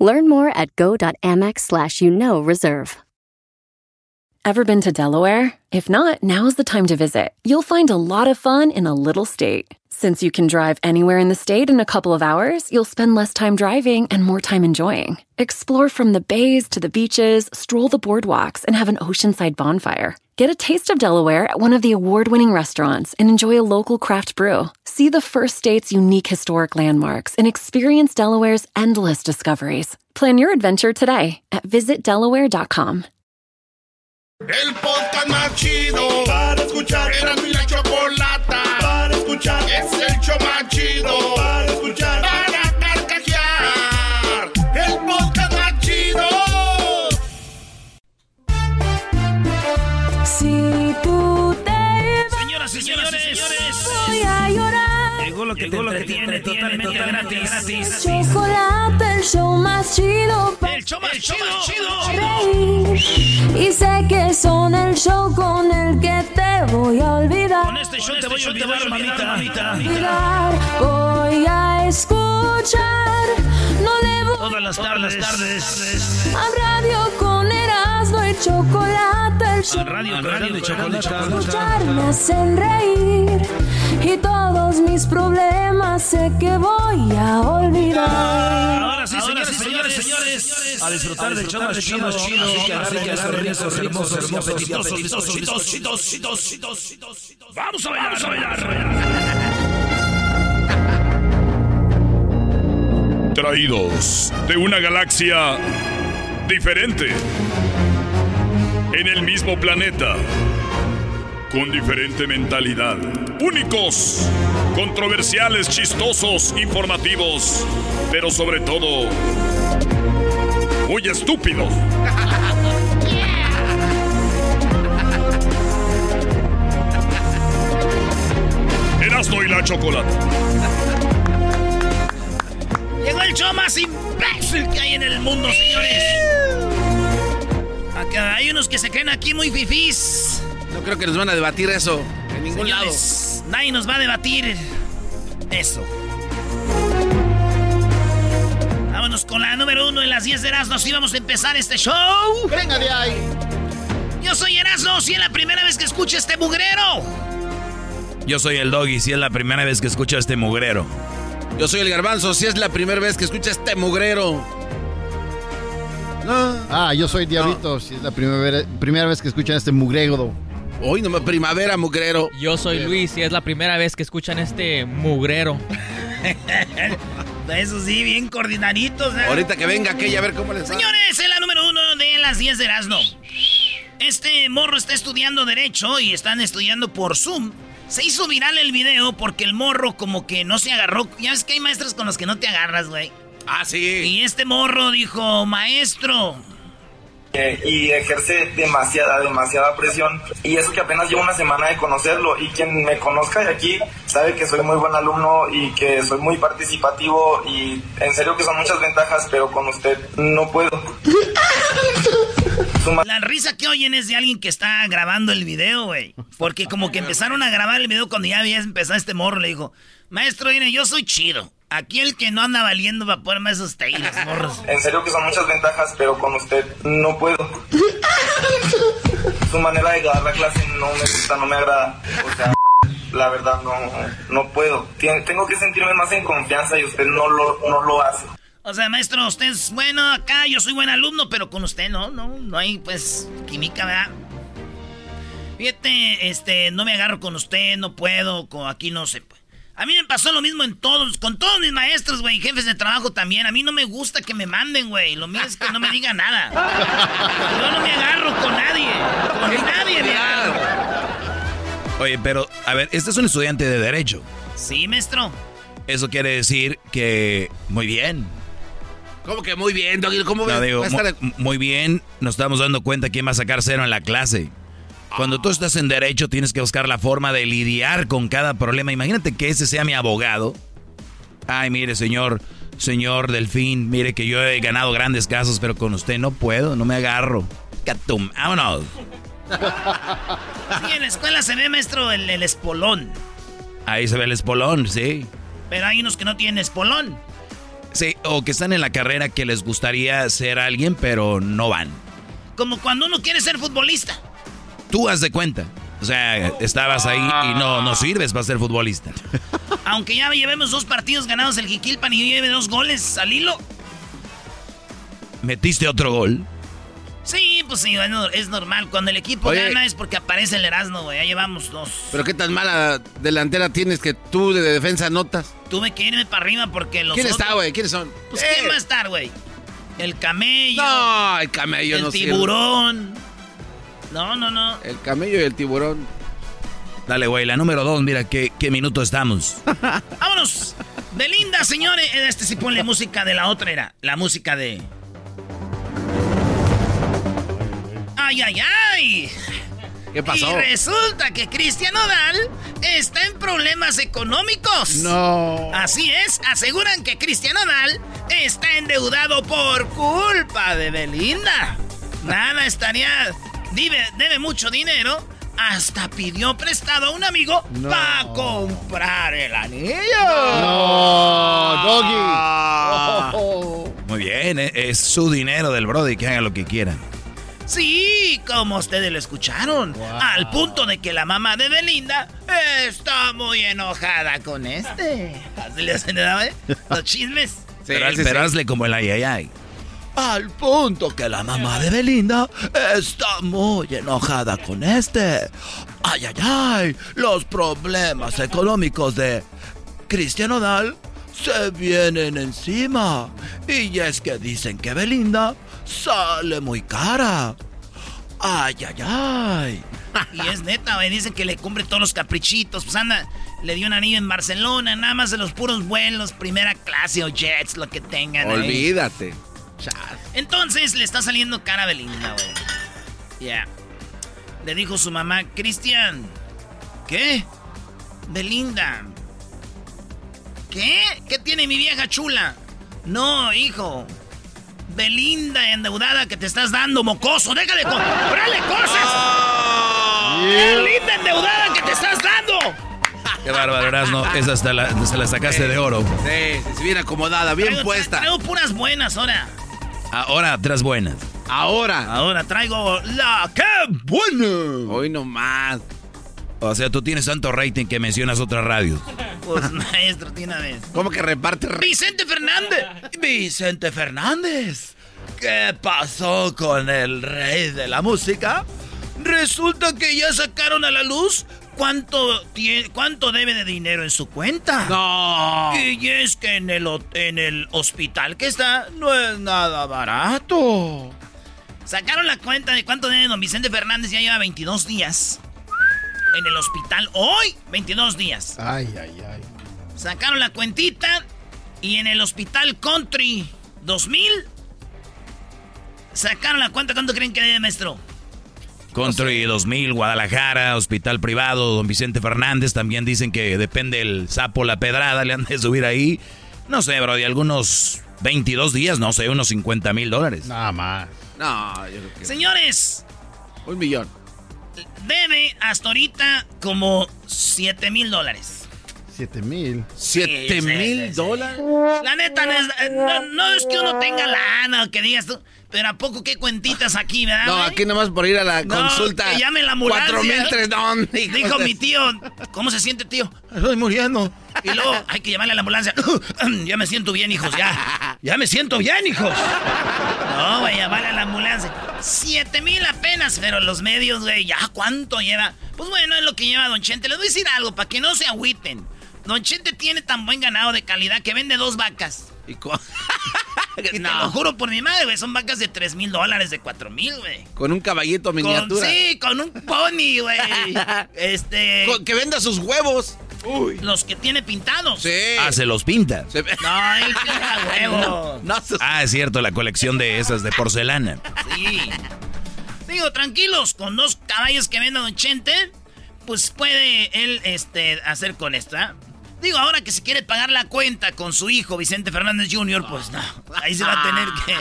Learn more at go.amex slash you know reserve. Ever been to Delaware? If not, now's the time to visit. You'll find a lot of fun in a little state. Since you can drive anywhere in the state in a couple of hours, you'll spend less time driving and more time enjoying. Explore from the bays to the beaches, stroll the boardwalks, and have an oceanside bonfire. Get a taste of Delaware at one of the award winning restaurants and enjoy a local craft brew. See the first state's unique historic landmarks and experience Delaware's endless discoveries. Plan your adventure today at visitdelaware.com. El podcast más chido para escuchar. Era mi la chocolata para escuchar. Es Señoras y señores, voy a llorar. llegó lo que Llegó te lo que te entretiene totalmente totalmente gratis. gratis. Chocolate, el show más chido El show más chido. reír. Y sé que son el show con el que te voy a olvidar. Con este show te voy a olvidar, mamita. olvidar. Voy a escuchar. No le voy Todas las tardes. tardes. a radio con Erasmo y chocolate. El show Radio, radio de chocolate. escuchar me hacen reír. Y todos mis problemas sé que voy a olvidar. Ahora sí, señores, señores, señores, a disfrutar del show más chido. Así que agarren esos hermosos, hermosos, apetitosos, apetitosos, apetitosos, apetitosos. Vamos a bailar, vamos a bailar. Traídos de una galaxia diferente. En el mismo planeta. Con diferente mentalidad. Únicos. Controversiales, chistosos, informativos. Pero sobre todo. Muy estúpidos. Erasmo y la chocolate. Llegó el show más imbécil que hay en el mundo, señores. Acá hay unos que se creen aquí muy fifís. No creo que nos van a debatir eso en ningún Señores, nadie nos va a debatir eso. Vámonos con la número uno en las 10 de Erasmo. Así vamos a empezar este show. Venga de ahí. Yo soy Erasmo, si es la primera vez que escucho este mugrero. Yo soy el doggy, si es la primera vez que escucho a este mugrero. Yo soy el garbanzo, si es la primera vez que escucha este mugrero. No. Ah, yo soy Diablito, si es la primera, primera vez que escuchan este mugrego. Hoy no me primavera, mugrero. Yo soy Luis y es la primera vez que escuchan este mugrero. Eso sí, bien coordinaditos. ¿eh? Ahorita que venga aquella a ver cómo les va. Señores, es la número uno de las 10 de Erasmo. Este morro está estudiando Derecho y están estudiando por Zoom. Se hizo viral el video porque el morro como que no se agarró. Ya ves que hay maestros con los que no te agarras, güey. Ah, sí. Y este morro dijo, maestro, Eh, y ejerce demasiada, demasiada presión. Y eso que apenas llevo una semana de conocerlo. Y quien me conozca de aquí sabe que soy muy buen alumno y que soy muy participativo. Y en serio que son muchas ventajas, pero con usted no puedo. La risa que oyen es de alguien que está grabando el video, güey. Porque como que empezaron a grabar el video cuando ya había empezado este morro, le dijo, maestro, mire, yo soy chido. Aquí el que no anda valiendo va a ponerme esos teídos, morros. En serio que son muchas ventajas, pero con usted no puedo. Su manera de dar la clase no me gusta, no me agrada. O sea, la verdad no, no puedo. Tien- Tengo que sentirme más en confianza y usted no lo, no lo hace. O sea, maestro, usted es bueno acá, yo soy buen alumno, pero con usted no, no, no hay pues química, ¿verdad? Fíjate, este, no me agarro con usted, no puedo, con, aquí no sé. pues. A mí me pasó lo mismo en todos, con todos mis maestros, güey, jefes de trabajo también. A mí no me gusta que me manden, güey. Lo mío es que no me diga nada. Yo no me agarro con nadie. Con nadie me agarro. Oye, pero, a ver, este es un estudiante de Derecho. Sí, maestro. Eso quiere decir que, muy bien. ¿Cómo que muy bien, Doggy? ¿Cómo No, ves? digo, Va a estar- mu- muy bien, nos estamos dando cuenta quién va a sacar cero en la clase. Cuando tú estás en derecho tienes que buscar la forma de lidiar con cada problema. Imagínate que ese sea mi abogado. Ay, mire, señor, señor Delfín, mire que yo he ganado grandes casos, pero con usted no puedo, no me agarro. Catum, vámonos. Sí, en la escuela se ve, maestro, el, el espolón. Ahí se ve el espolón, sí. Pero hay unos que no tienen espolón. Sí, o que están en la carrera que les gustaría ser alguien, pero no van. Como cuando uno quiere ser futbolista. Tú haz de cuenta. O sea, estabas ahí y no, no sirves para ser futbolista. Aunque ya llevemos dos partidos ganados el Jiquilpan y yo lleve dos goles al hilo. Metiste otro gol. Sí, pues sí, bueno, es normal. Cuando el equipo Oye. gana es porque aparece el Erasmo, güey. Ya llevamos dos. Pero qué tan mala delantera tienes que tú de defensa notas. Tuve que irme para arriba porque los ¿Quién otros- está, güey? ¿Quiénes son? Pues Eh, ¿quién va a estar, güey? El camello. No, el camello el no sirve. tiburón. No, no, no. El camello y el tiburón. Dale, güey, la número dos, mira qué, qué minuto estamos. Vámonos. Belinda, señores. Este sí ponle música de la otra era. La música de. Ay, ay, ay. ¿Qué pasó? Y resulta que Cristian Odal está en problemas económicos. No. Así es, aseguran que Cristian Odal está endeudado por culpa de Belinda. Nada estaría. Debe, debe mucho dinero. Hasta pidió prestado a un amigo No. para comprar el anillo. No, Doggy. Oh. Muy bien, eh, es su dinero del Brody, que haga lo que quieran. Sí, como ustedes lo escucharon. Al punto de que la mamá de Belinda está muy enojada con este. Así le hacen, ¿eh? Los chismes. Sí, pero, sí, pero sí. hazle como el ay, ay, ay. Al punto que la mamá de Belinda está muy enojada con este. Ay, ay, ay. Los problemas económicos de Cristian Odal se vienen encima. Y es que dicen que Belinda sale muy cara. Ay, ay, ay. Y es neta, güey. Dicen que le cumple todos los caprichitos. Pues anda, le dio un anillo en Barcelona, nada más de los puros vuelos, primera clase o jets, lo que tengan. Olvídate. Entonces le está saliendo cara a Belinda, güey. Ya. Le dijo su mamá, Cristian. ¿Qué? Belinda. ¿Qué? ¿Qué tiene mi vieja chula? No, hijo. Belinda endeudada que te estás dando, mocoso. Déjale comprarle cosas. Belinda endeudada que te estás dando. Qué bárbaro, no. Esa hasta la, se la sacaste de oro. Sí, sí, sí, bien acomodada, bien Traigo- puesta. Traigo puras buenas ahora. Ahora, tras buenas. Ahora. Ahora traigo la que buena. Hoy nomás. O sea, tú tienes tanto rating que mencionas otras radios. Pues maestro, tiene vez. ¿Cómo que reparte? re- Vicente Fernández. Vicente Fernández. ¿Qué pasó con el rey de la música? Resulta que ya sacaron a la luz cuánto, tie- cuánto debe de dinero en su cuenta. No. Y es que en el, en el hospital que está no es nada barato. Sacaron la cuenta de cuánto debe don Vicente Fernández, ya lleva 22 días. En el hospital hoy, 22 días. Ay, ay, ay. Sacaron la cuentita y en el hospital Country 2000 sacaron la cuenta. ¿Cuánto creen que debe, maestro? Country 2000, Guadalajara, hospital privado, don Vicente Fernández. También dicen que depende el sapo, la pedrada, le han de subir ahí. No sé, bro, de algunos 22 días, no sé, unos 50 mil dólares. Nada más. No, yo creo que. Señores, Un millón. debe hasta ahorita como 7 mil dólares. Siete mil. ¿Siete mil dólares? La neta, no es, no, no es que uno tenga lana o que digas tú, pero ¿a poco qué cuentitas aquí, verdad? No, aquí nomás por ir a la No, consulta. que llame la ambulancia. Cuatro mil tres, hijo Dijo de- mi tío, ¿cómo se siente, tío? Estoy muriendo. Y luego hay que llamarle a la ambulancia. ya me siento bien, hijos, ya. Ya me siento bien, hijos. No, güey, llamarle a la ambulancia. Siete mil apenas, pero los medios, güey, ya cuánto lleva. Pues bueno, es lo que lleva Don Chente. Les voy a decir algo, para que no se agüiten. Don Chente tiene tan buen ganado de calidad que vende dos vacas. Y con, Y te No. lo juro por mi madre, güey, son vacas de tres mil dólares, de cuatro mil, güey. con un caballito Con- miniatura. sí, con un pony, güey. Este... Con- que venda sus huevos. Los que tiene pintados. Sí. Ah, se los pinta. No, él pinta huevo. Ah, es cierto, la colección de esas de porcelana. Sí. Digo, tranquilos, con dos caballos que venda Don Chente, pues puede él este, hacer con esta. Digo, ahora que se quiere pagar la cuenta con su hijo Vicente Fernández Jr., pues no. Ahí se va a tener que.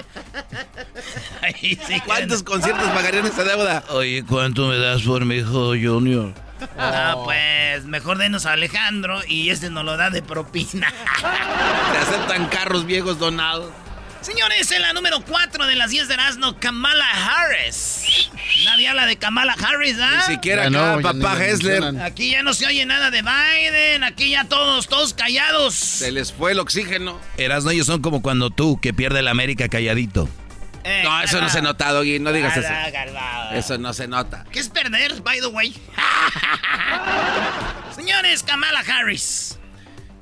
Ahí sí. ¿Cuántos conciertos pagarían esa deuda? Oye, ¿cuánto me das por mi hijo Junior? Ah, pues mejor denos a Alejandro y este nos lo da de propina. Te aceptan carros viejos donados. Señores, en la número 4 de las 10 de Erasmo, Kamala Harris. Nadie habla de Kamala Harris, ¿ah? Ni siquiera acá, papá Hessler. Aquí ya no se oye nada de Biden, aquí ya todos, todos callados. Se les fue el oxígeno. Erasno, ellos son como cuando tú, que pierde la América calladito. Eh, no, eso no se nota, Doggy, no digas eso. Galvado. Eso no se nota. ¿Qué es perder, by the way? Señores, Kamala Harris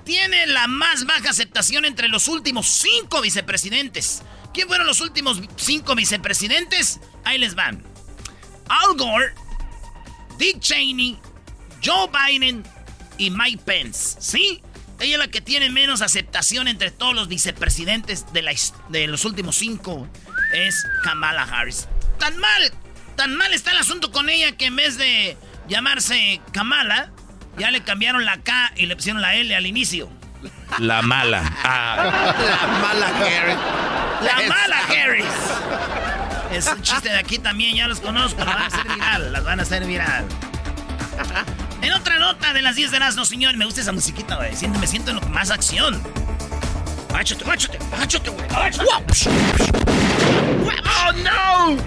tiene la más baja aceptación entre los últimos cinco vicepresidentes. ¿Quién fueron los últimos cinco vicepresidentes? Ahí les van. Al Gore, Dick Cheney, Joe Biden y Mike Pence. ¿Sí? Ella es la que tiene menos aceptación entre todos los vicepresidentes de, la, de los últimos cinco. Es Kamala Harris. Tan mal, tan mal está el asunto con ella que en vez de llamarse Kamala, ya le cambiaron la K y le pusieron la L al inicio. La mala. Ah. La mala Harris. La mala Harris. Es un chiste de aquí también, ya los conozco. Las van a hacer viral, las van a hacer viral. En otra nota de las 10 de las no, señor, me gusta esa musiquita, güey. Siento, me siento en más acción. Agáchate, agáchate, agáchate, güey. Oh, no.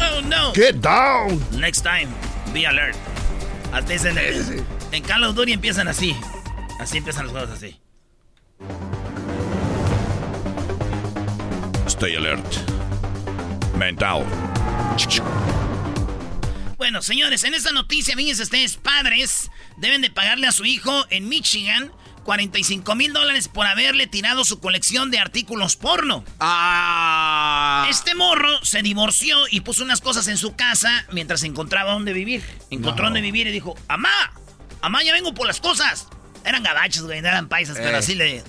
Oh, no. Get down. Next time, be alert. Hasta dicen, en Call of Duty empiezan así. Así empiezan los juegos así. Stay alert. Mental. Bueno, señores, en esta noticia, fíjense ustedes, padres deben de pagarle a su hijo en Michigan 45 mil dólares por haberle tirado su colección de artículos porno. Ah. Este morro se divorció y puso unas cosas en su casa mientras encontraba dónde vivir. Encontró dónde vivir y dijo, ¡Amá! ¡Amá, ya vengo por las cosas! Eran gabachos, güey, no eran paisas, pero Eh. así le...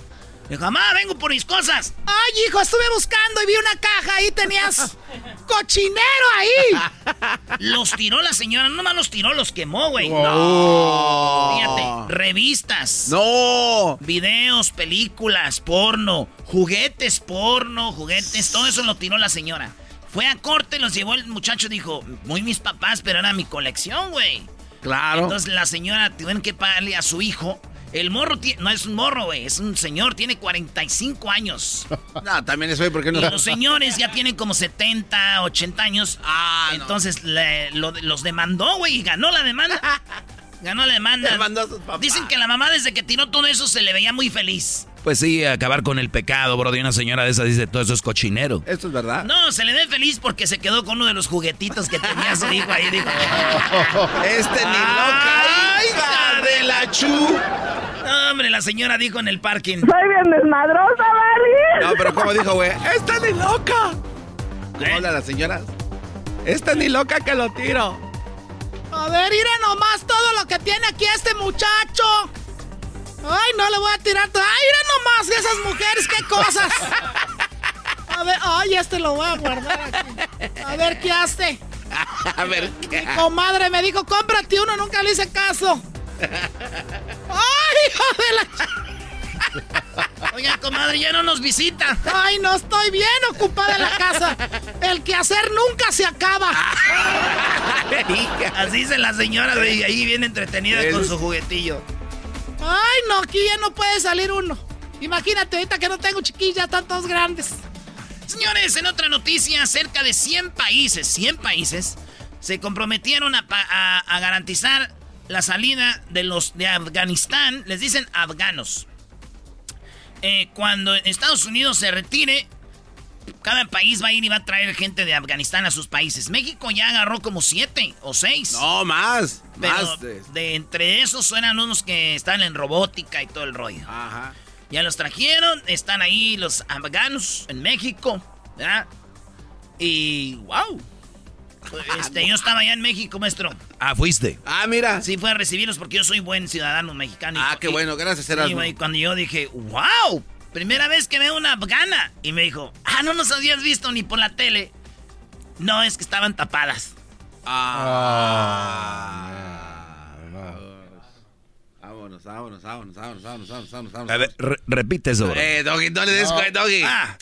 Dijo, ¡Amá, vengo por mis cosas! Ay, hijo, estuve buscando y vi una caja. Ahí tenías cochinero ahí. Los tiró la señora, no nomás los tiró, los quemó, güey. No. Fíjate, revistas. No. Videos, películas, porno, juguetes porno, juguetes, todo eso lo tiró la señora. Fue a corte, los llevó el muchacho, dijo, muy mis papás, pero era mi colección, güey. Claro. Entonces la señora tuvieron que pagarle a su hijo. El morro ti- no es un morro, güey, es un señor, tiene 45 años. No, también eso, ¿por qué no? Y los señores ya tienen como 70, 80 años. Ah, no. Entonces le- lo- los demandó, güey, y ganó la demanda. Ganó la demanda. Demandó a sus papás. Dicen que la mamá desde que tiró todo eso se le veía muy feliz. Pues sí, acabar con el pecado, bro. De una señora de esas dice, todo eso es cochinero. Esto es verdad. No, se le ve feliz porque se quedó con uno de los juguetitos que tenía su hijo ahí. Dijo, Este ni loca, ¡Ay, hija de la chu. no, hombre, la señora dijo en el parking. Soy bien desmadrosa, Barry. No, pero como dijo, güey, esta ni loca. ¿Cómo ¿Eh? habla la señora? Esta ni loca que lo tiro. A ver, mira nomás todo lo que tiene aquí este muchacho. Ay, no le voy a tirar todo. Ay, mira nomás esas mujeres, qué cosas. A ver, ay, este lo voy a guardar aquí. A ver, ¿qué hace? A ver, ¿qué? Mi comadre me dijo, cómprate uno, nunca le hice caso. Ay, hijo de la... Oiga, comadre, ya no nos visita. Ay, no estoy bien ocupada en la casa. El quehacer nunca se acaba. Así dice la señora, ahí bien entretenida con su juguetillo. Ay, no, aquí ya no puede salir uno. Imagínate ahorita que no tengo chiquilla, están todos grandes. Señores, en otra noticia, cerca de 100 países, 100 países, se comprometieron a, garantizar la salida de los de Afganistán, les dicen afganos. Eh, cuando Estados Unidos se retire, cada país va a ir y va a traer gente de Afganistán a sus países. México ya agarró como siete o seis. No, más. pero Más. de- de entre esos eran unos que están en robótica y todo el rollo. Ajá. Ya los trajeron, están ahí los afganos en México, ¿verdad? Y wow. Este, yo estaba allá en México, maestro. Ah, fuiste. Ah, mira. Sí, fue a recibirlos porque yo soy buen ciudadano mexicano. Ah, qué bueno, gracias, Erasmo. Güey, cuando yo dije, wow, primera vez que veo una afgana. Y me dijo, ah, no nos habías visto ni por la tele. No, es que estaban tapadas. Vámonos, vámonos, vámonos, vámonos, vámonos, vámonos, vámonos, vámonos. A ver, re- repite eso. Eh, Doggy, no le des, No. Doggy. Ah,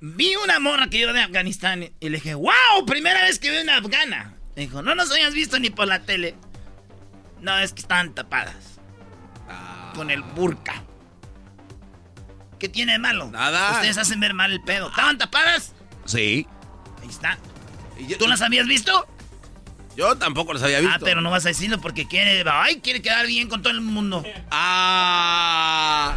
vi una morra que yo de Afganistán y le dije, wow, primera vez que veo una afgana. Me dijo, no nos habías visto ni por la tele. No, es que estaban tapadas. Con el burka. ¿Qué tiene de malo? Nada. Ustedes hacen ver mal el pedo. ¿Estaban tapadas? Sí. Ahí está. ¿Tú las habías visto? Yo tampoco los había visto. Ah, pero no vas a decirlo porque quiere, ay, quiere quedar bien con todo el mundo. Ah.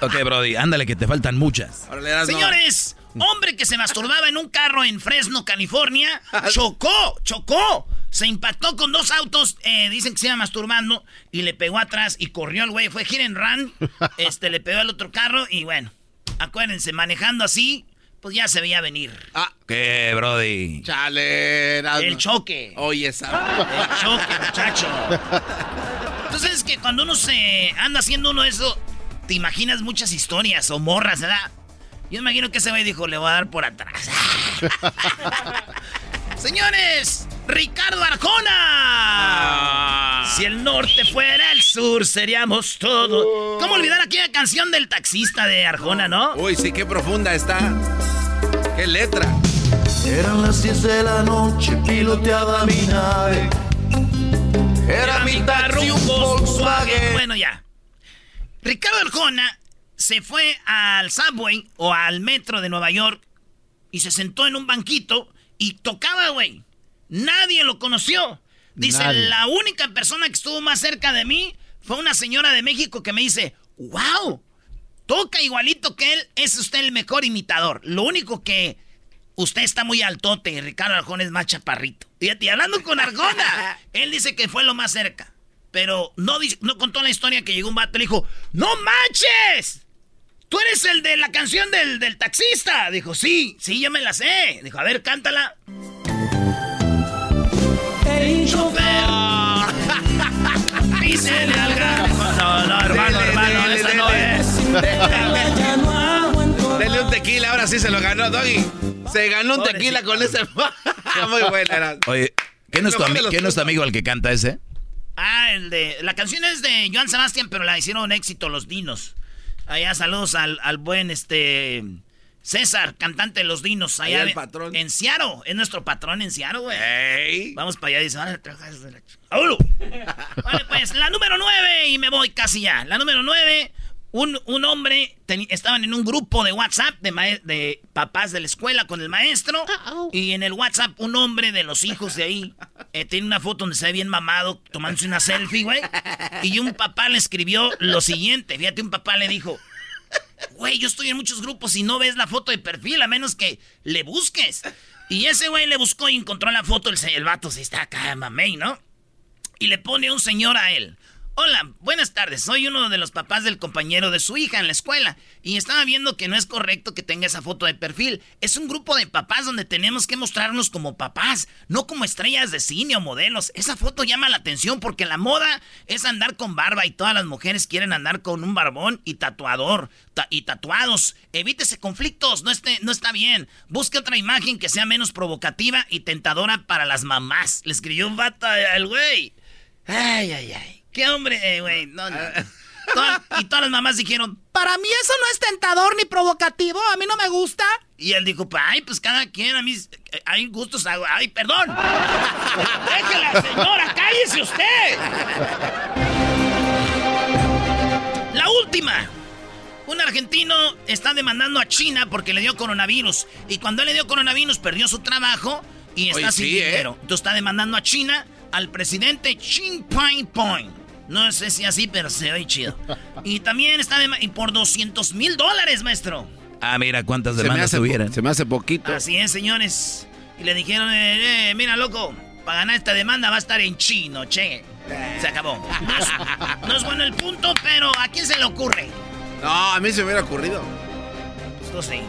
Ok, Brody, ándale que te faltan muchas. Órale. Señores, hombre que se masturbaba en un carro en Fresno, California, chocó, chocó. Se impactó con dos autos, eh, dicen que se iba masturbando, y le pegó atrás y corrió el güey. Fue hit and run, este, le pegó al otro carro y bueno, acuérdense, manejando así, pues ya se veía venir. Ah, ¿Qué, Brody? chale. El choque. Oye, esa. El choque, muchacho. Entonces es que cuando uno se anda haciendo uno de eso, te imaginas muchas historias o morras, ¿verdad? Yo imagino que ese güey dijo, le voy a dar por atrás. Señores, Ricardo Arjona. Si el norte fuera el sur, seríamos todo. ¿Cómo olvidar aquella canción del taxista de Arjona, no? Uy, sí, qué profunda está. Qué letra. Eran las 10 de la noche, piloteaba mi nave. Era mi taxi, un Volkswagen. Bueno, ya. Ricardo Arjona se fue al subway o al metro de Nueva York y se sentó en un banquito y tocaba, güey. Nadie lo conoció. Dice, Nadie. la única persona que estuvo más cerca de mí fue una señora de México que me dice, wow, toca igualito que él, es usted el mejor imitador. Lo único que usted está muy altote y Ricardo Arjona es más chaparrito. Y hablando con Arjona, él dice que fue lo más cerca. Pero no, no contó la historia que llegó un vato y le dijo, ¡No manches! ¿Tú eres el de la canción del, del taxista? Dijo, sí, sí, yo me la sé. Dijo, a ver, cántala. Hey, chofer. Dísele al gran- No, no, hermano, hermano, esa no es. Ya no aguanto. Dele un tequila, ahora sí se lo ganó, Doggy. Se ganó un tequila con ese. Muy buena. Oye, ¿qué no es tu, Mejor de ami- los ¿qué no es tu amigo el que canta ese? Ah, el de. La canción es de Joan Sebastián, pero la hicieron éxito los Dinos. Allá saludos al, al buen este. César, cantante de los Dinos. Allá Allá el patrón. En Ciaro. Es nuestro patrón en Ciaro, güey. Ey. Vamos para allá. Dice, "Órale, trabaja desde la ch- ¡Vámonos! Vale, pues, la número nueve. Y me voy casi ya. La número nueve. Un, un hombre, estaban en un grupo de WhatsApp de, de papás de la escuela con el maestro. Y en el WhatsApp, un hombre de los hijos de ahí eh, tiene una foto donde se ve bien mamado, tomándose una selfie, güey. Y un papá le escribió lo siguiente. Fíjate, un papá le dijo: Güey, yo estoy en muchos grupos y no ves la foto de perfil, a menos que le busques. Y ese güey le buscó y encontró la foto, el, el vato se está acá, mamey, ¿no? Y le pone un señor a él. Hola, buenas tardes. Soy uno de los papás del compañero de su hija en la escuela. Y estaba viendo que no es correcto que tenga esa foto de perfil. Es un grupo de papás donde tenemos que mostrarnos como papás, no como estrellas de cine o modelos. Esa foto llama la atención porque la moda es andar con barba y todas las mujeres quieren andar con un barbón y tatuador ta- y tatuados. Evítese conflictos, no, esté, no está bien. Busque otra imagen que sea menos provocativa y tentadora para las mamás. Le escribió un vato al güey. Ay, ay, ay. Qué hombre, eh, güey. No, no. Toda- y todas las mamás dijeron, Para mí eso no es tentador ni provocativo. A mí no me gusta. y él dijo, "Pa, ay, pues cada quien, a mí eh, hay gustos. Ay, perdón. Déjela, señora, cállese usted. La última. Un argentino está demandando a China porque le dio coronavirus. Y cuando él le dio coronavirus, perdió su trabajo y está Oye, sin sí, ¿eh? dinero. Entonces está demandando a China al presidente Xi Jinping. No sé si así, pero se oye chido. Y también está y por 200 mil dólares, maestro. Ah, mira cuántas demandas tuvieran. se me hace poquito. Así es, señores. Y le dijeron, eh, eh, mira, loco, para ganar esta demanda va a estar en chino, che. Se acabó. No es, no es bueno el punto, pero ¿a quién se le ocurre? No, a mí se me hubiera ocurrido. Esto sí.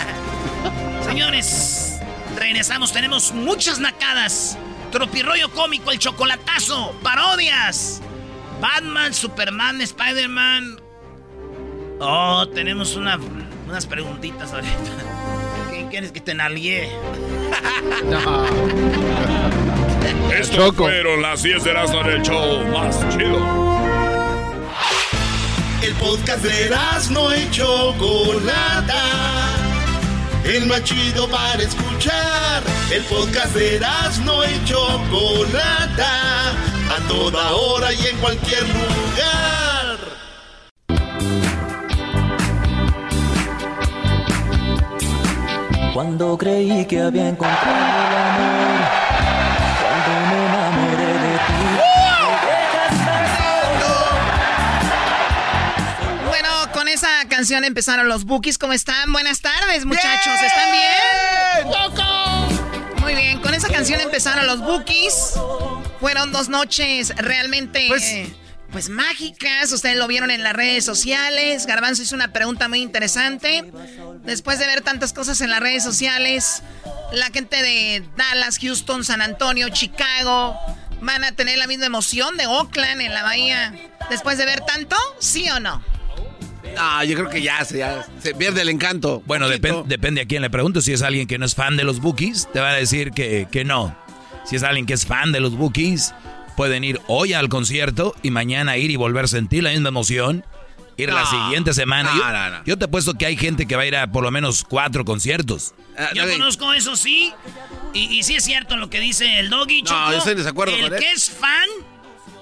Señores, Regresamos, tenemos muchas nacadas. Tropirroyo cómico, el chocolatazo, parodias. Batman, Superman, Spider-Man. Oh, tenemos una, unas preguntitas ahorita. ¿Quién quieres que te nalie? no. Esto fueron las 10 de Erasmo en el show más chido. El podcast de Erasmo y Chocolata. El más chido para escuchar. El podcast de Erasmo y Chocolata. A toda hora y en cualquier lugar. Cuando creí que había encontrado el amor, cuando me enamoré de ti. Bueno, con esa canción empezaron los Bookies. ¿Cómo están? Buenas tardes, muchachos. ¿Están bien? Muy bien, con esa canción empezaron los Bookies. Fueron dos noches realmente... Pues, pues mágicas, ustedes lo vieron en las redes sociales. Garbanzo hizo una pregunta muy interesante. Después de ver tantas cosas en las redes sociales, la gente de Dallas, Houston, San Antonio, Chicago, van a tener la misma emoción de Oakland en la bahía. Después de ver tanto, ¿sí o no? Ah, yo creo que ya se, ya se pierde el encanto. Bueno, depen- depende a quién le pregunto. Si es alguien que no es fan de los Bookies, te va a decir que, que no. Si es alguien que es fan de los Bookies, pueden ir hoy al concierto y mañana ir y volver a sentir la misma emoción. Ir la No. siguiente semana. No, yo, no, no. yo te apuesto que hay gente que va a ir a por lo menos cuatro conciertos. Yo conozco eso, sí. Y, y sí es cierto lo que dice el doggy. No, Choco. yo estoy en desacuerdo El con él. que es fan,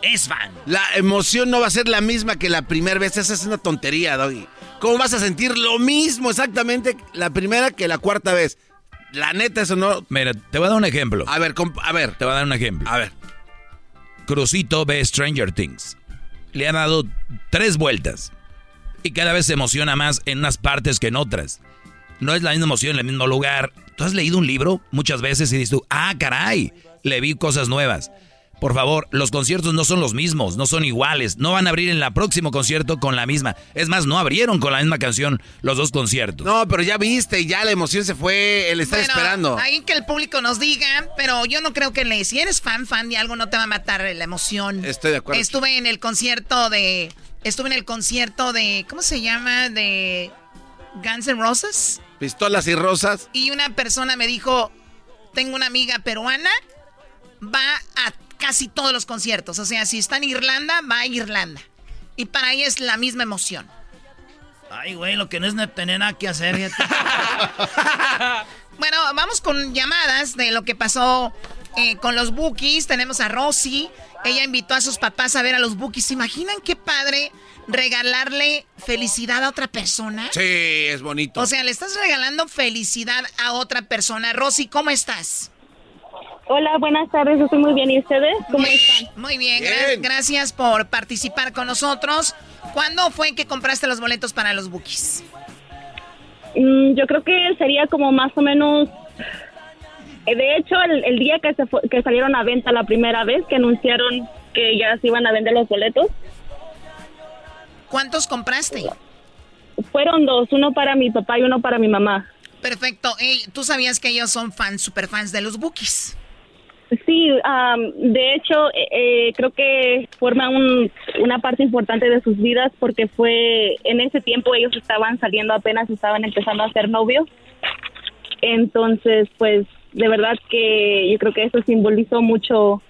es fan. La emoción no va a ser la misma que la primera vez. Esa es una tontería, Doggy. ¿Cómo vas a sentir lo mismo exactamente la primera que la cuarta vez? La neta, eso no. Mira, te voy a dar un ejemplo. A ver, a ver. Te voy a dar un ejemplo. A ver. Crucito ve Stranger Things. Le ha dado tres vueltas. Y cada vez se emociona más en unas partes que en otras. No es la misma emoción en el mismo lugar. ¿Tú has leído un libro muchas veces y dices tú, ah, caray, le vi cosas nuevas? Por favor, los conciertos no son los mismos, no son iguales. No van a abrir en el próximo concierto con la misma. Es más, no abrieron con la misma canción los dos conciertos. No, pero ya viste, ya la emoción se fue. Él está Bueno, esperando. Ahí que el público nos diga, pero yo no creo que le. Si eres fan, fan de algo, no te va a matar la emoción. Estoy de acuerdo. Estuve en el concierto de. Estuve en el concierto de. ¿Cómo se llama? De. Guns N' Roses. Pistolas y rosas. Y una persona me dijo: Tengo una amiga peruana, va a casi todos los conciertos. O sea, si está en Irlanda, va a Irlanda. Y para ella es la misma emoción. Ay, güey, lo que no es no tener nada que hacer. Bueno, vamos con llamadas de lo que pasó eh, con los Bookies. Tenemos a Rosy. Ella invitó a sus papás a ver a los Bookies. ¿Se imaginan qué padre regalarle felicidad a otra persona? Sí, es bonito. O sea, le estás regalando felicidad a otra persona. Rosy, ¿cómo estás? Hola, buenas tardes, estoy muy bien. ¿Y ustedes? ¿Cómo están? Muy bien, gra- gracias por participar con nosotros. ¿Cuándo fue que compraste los boletos para los Bookies? Mm, yo creo que sería como más o menos... eh, De hecho, el, el día que, se fu- que salieron a venta la primera vez, que anunciaron que ya se iban a vender los boletos, ¿Cuántos compraste? fueron dos, uno para mi papá y uno para mi mamá. Perfecto. ¿Tú sabías que ellos son fans, super fans de los Bookies? Sí, am, de hecho, eh, eh, creo que forma un- una parte importante de sus vidas porque fue en ese tiempo ellos estaban saliendo apenas, estaban empezando a ser novios. Entonces, pues, de verdad que yo creo que eso simbolizó mucho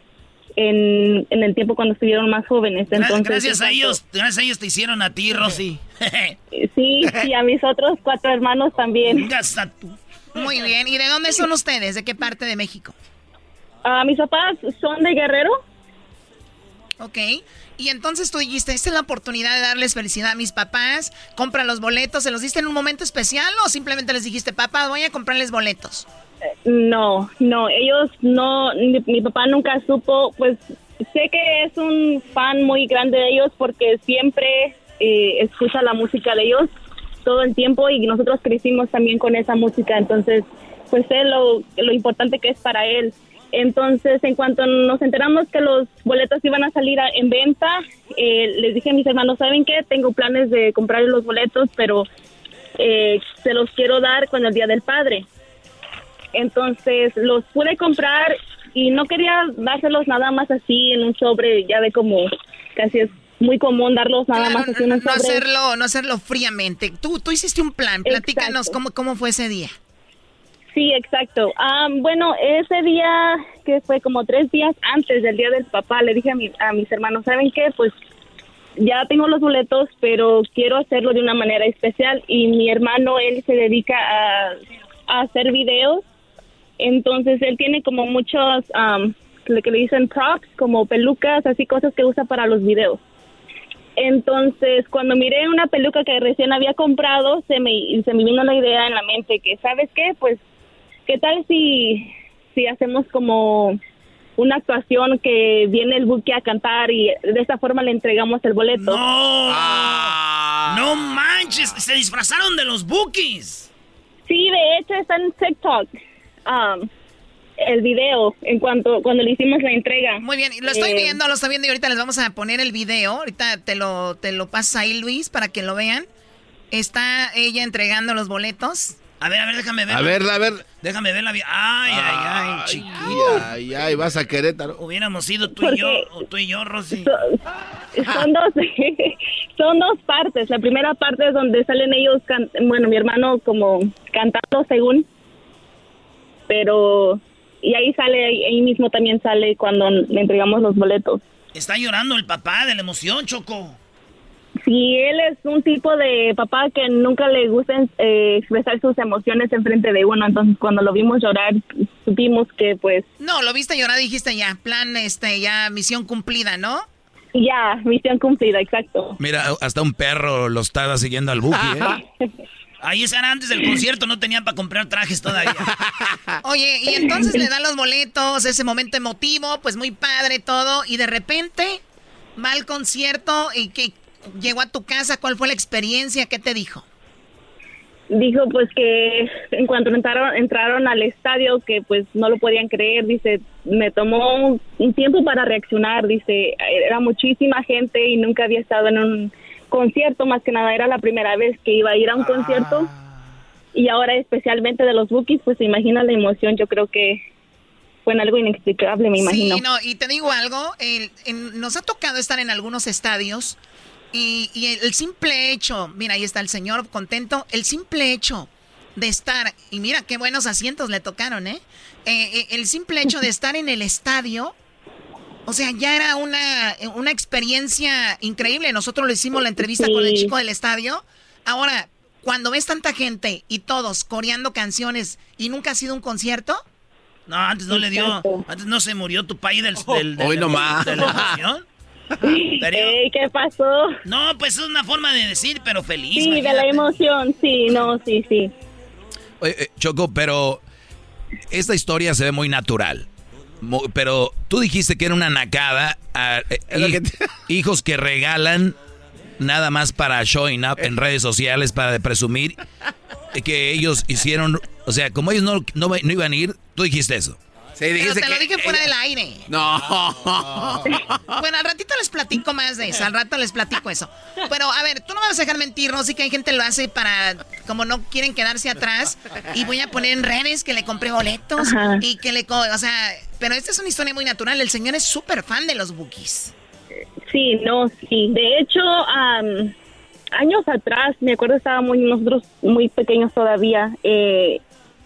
en, en el tiempo cuando estuvieron más jóvenes. Entonces, gracias a ellos, gracias a ellos te hicieron a ti, Rosy. cuanto- Sí, y a mis otros cuatro hermanos también. Muy bien. ¿Y de dónde son ustedes? ¿De qué parte de México? Ah, mis papás son de Guerrero. Ok. Y entonces tú dijiste, esta es la oportunidad de darles felicidad a mis papás. Compra los boletos. ¿Se los diste en un momento especial o simplemente les dijiste, papá, voy a comprarles boletos? No, no, ellos no, mi, mi papá nunca supo, pues sé que es un fan muy grande de ellos porque siempre eh, escucha la música de ellos todo el tiempo y nosotros crecimos también con esa música, entonces pues sé lo, lo importante que es para él. Entonces, en cuanto nos enteramos que los boletos iban a salir a- en venta, eh, les dije a mis hermanos, ¿saben qué? Tengo planes de comprar los boletos, pero eh, se los quiero dar con el Día del Padre. Entonces los pude comprar y no quería dárselos nada más así en un sobre, ya ve como casi es muy común darlos nada más así en un sobre. No hacerlo, no hacerlo fríamente. Tú, tú hiciste un plan, platícanos cómo, cómo fue ese día. Sí, exacto. Ah, bueno, ese día, que fue como tres días antes del día del papá, le dije a, mi, a mis hermanos, ¿saben qué? Pues ya tengo los boletos, pero quiero hacerlo de una manera especial. Y mi hermano, él se dedica a, a hacer videos. Entonces, él tiene como muchos, um, lo que le dicen props, como pelucas, así cosas que usa para los videos. Entonces, cuando miré una peluca que recién había comprado, se me, se me vino la idea en la mente que, ¿sabes qué? Pues ¿qué tal si, si hacemos como una actuación que viene el buque a cantar y de esta forma le entregamos el boleto? ¡No! ¡No manches! ¡Se disfrazaron de los bookies! Sí, de hecho está en TikTok. Um, el video en cuanto cuando le hicimos la entrega. Muy bien, lo estoy eh, viendo, lo estoy viendo y ahorita les vamos a poner el video. Ahorita te lo te lo pasas ahí Luis para que lo vean. Está ella entregando los boletos. A ver, a ver, déjame ver. A verla, a ver. Déjame verla. Ay, ay, ay, chiquilla. Ay, ay, vas a Querétaro. Hubiéramos ido tú y yo, o tú y yo, Rosy. Son, dos, son dos partes. La primera parte es donde salen ellos, bueno, mi hermano como cantando según, pero y ahí sale, ahí mismo también sale cuando le entregamos los boletos. Está llorando el papá de la emoción, Choco. Sí, él es un tipo de papá que nunca le gusta eh, expresar sus emociones en frente de uno, entonces cuando lo vimos llorar, supimos que pues... No, lo viste llorar, dijiste ya, plan, este, ya misión cumplida, ¿no? Ya, misión cumplida, exacto. Mira, hasta un perro lo estaba siguiendo al buque, ¿eh? Ahí están antes del concierto, no tenían para comprar trajes todavía. Oye, y entonces le dan los boletos, ese momento emotivo, pues muy padre todo, y de repente va al concierto y que llegó a tu casa, ¿cuál fue la experiencia? ¿Qué te dijo? Dijo pues que en cuanto entraron, entraron al estadio que pues no lo podían creer, dice, me tomó un tiempo para reaccionar, dice, era muchísima gente y nunca había estado en un concierto, más que nada era la primera vez que iba a ir a un concierto y ahora especialmente de los Bookies, pues se imagina la emoción, yo creo que fue en algo inexplicable, me imagino. Sí, no, y te digo algo, nos ha tocado estar en algunos estadios y, el simple hecho, mira, ahí está el señor contento, el simple hecho de estar, y mira qué buenos asientos le tocaron, ¿eh? eh, eh el simple hecho de estar en el estadio, o sea, ya era una, una experiencia increíble. Nosotros lo hicimos la entrevista con el chico del estadio. Ahora, cuando ves tanta gente y todos coreando canciones y nunca ha sido un concierto. No, antes no le dio, antes no se murió tu país del, del, Hoy nomás. de la ¿Qué pasó? No, pues es una forma de decir, pero feliz. Sí, de la emoción, sí, no, sí, sí. Oye, eh, Choco, pero esta historia se ve muy natural. Pero tú dijiste que era una nacada. A, eh, hijos que regalan nada más para showing up en redes sociales, para presumir que ellos hicieron. O sea, como ellos no, no, no iban a ir, tú dijiste eso. Pero te lo dije fuera del aire. No. Bueno, al ratito les platico más de eso. Al rato les platico eso. Pero, a ver, tú no me vas a dejar mentir, ¿no? Sí que hay gente que lo hace para... Como no quieren quedarse atrás. Y voy a poner en redes que le compré boletos. Y que le... O sea... Pero esta es una historia muy natural. El señor es súper fan de los bookies. Sí, no, sí. De hecho, años atrás, me acuerdo estábamos nosotros muy pequeños todavía. Eh,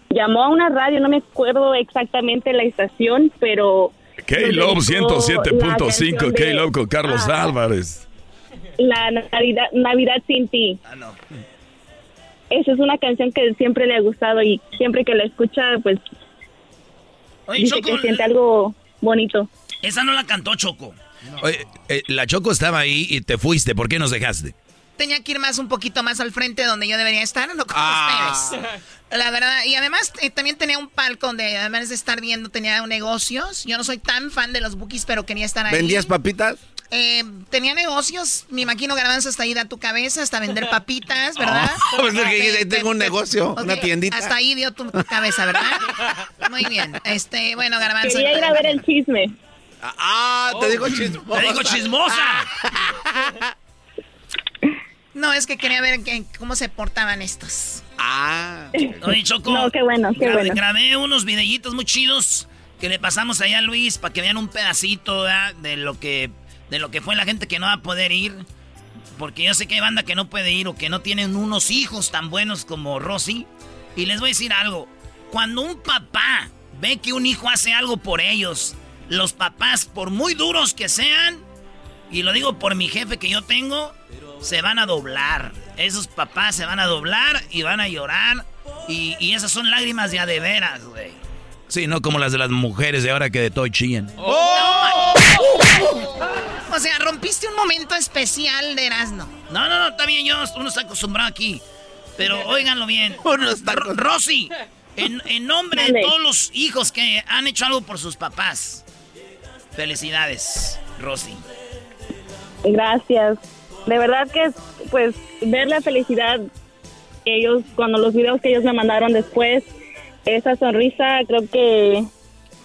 llamó a una radio, no me acuerdo exactamente la estación, pero... K-Love 107.5, K-Love con Carlos ah. Álvarez. La Navidad, Navidad sin ti. Ah, no. Esa es una canción que siempre le ha gustado y siempre que la escucha, pues... dice que siente algo bonito. Esa no la cantó Choco. Oye, eh, la Choco estaba ahí y te fuiste. ¿Por qué nos dejaste? Tenía que ir más un poquito más al frente donde yo debería estar, no con ah. ustedes. La verdad, y además eh, también tenía un palco donde además de estar viendo tenía negocios. Yo no soy tan fan de los bookies, pero quería estar ahí. ¿Vendías papitas? Eh, tenía negocios, me imagino garbanzo hasta ahí da tu cabeza, hasta vender papitas, ¿verdad? Oh, pues tengo un negocio, una tiendita. Hasta ahí dio tu cabeza, ¿verdad? Muy bien. Este, bueno, garbanzo. Quería ir a ver el chisme. Ah, te digo chismosa. Te digo chismosa. No, es que quería ver cómo se portaban estos. Ah. Oye, Choco. No, qué bueno, qué grabé, bueno. Grabé unos videitos muy chidos que le pasamos allá a Luis para que vean un pedacito ¿verdad? de lo que de lo que fue la gente que no va a poder ir. Porque yo sé que hay banda que no puede ir o que no tienen unos hijos tan buenos como Rosy. Y les voy a decir algo. Cuando un papá ve que un hijo hace algo por ellos, los papás, por muy duros que sean, y lo digo por mi jefe que yo tengo, se van a doblar. Esos papás se van a doblar y van a llorar. Y, y esas son lágrimas de a de veras, güey. Sí, no como las de las mujeres de ahora que de todo chillan. O sea, rompiste un momento especial de Erasmo. No, no, no, está bien, yo, uno está acostumbrado aquí. Pero óiganlo bien. Ro- Rosy, en, en nombre de todos los hijos que han hecho algo por sus papás. Felicidades, Rosy. Gracias. De verdad que, pues, ver la felicidad que ellos, cuando los videos que ellos me mandaron después, esa sonrisa, creo que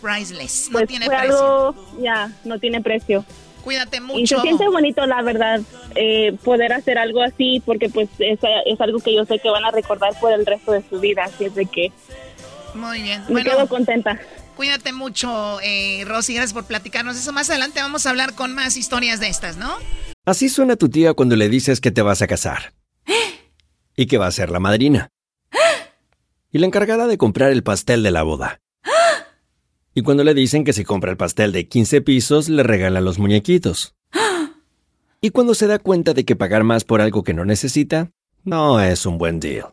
Priceless. No pues, tiene precio. ya, no tiene precio. Cuídate Y mucho. se siente bonito, la verdad, eh, poder hacer algo así, porque pues es, es algo que yo sé que van a recordar por el resto de su vida, así es de que Muy bien. me Bueno, quedo contenta. Cuídate mucho, eh, Rosy. Gracias por platicarnos eso. Más adelante vamos a hablar con más historias de estas, ¿no? Así suena tu tía cuando le dices que te vas a casar. Y que va a ser la madrina. Y la encargada de comprar el pastel de la boda. Y cuando le dicen que si compra el pastel de 15 pisos, le regalan los muñequitos. Y cuando se da cuenta de que pagar más por algo que no necesita, no es un buen deal.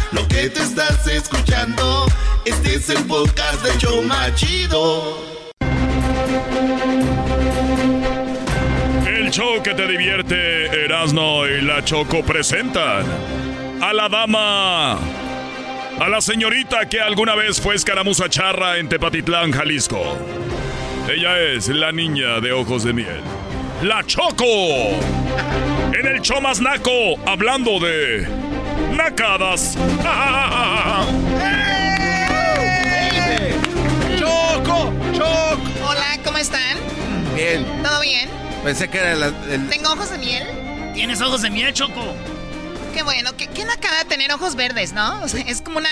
Lo que te estás escuchando, este es el podcast de Choma Chido. El show que te divierte, Erasno y la Choco presentan a la dama, a la señorita que alguna vez fue escaramuza charra en Tepatitlán, Jalisco. Ella es la niña de ojos de miel, la Choco. En el show más naco, hablando de nacadas. ¡Choco! ¡Choco! Hola, ¿cómo están? Bien. ¿Todo bien? Pensé que era la- el... ¿Tengo ojos de miel? ¿Tienes ojos de miel, Choco? Qué bueno, qué, qué nacada tener ojos verdes, ¿no? O sea, es como una...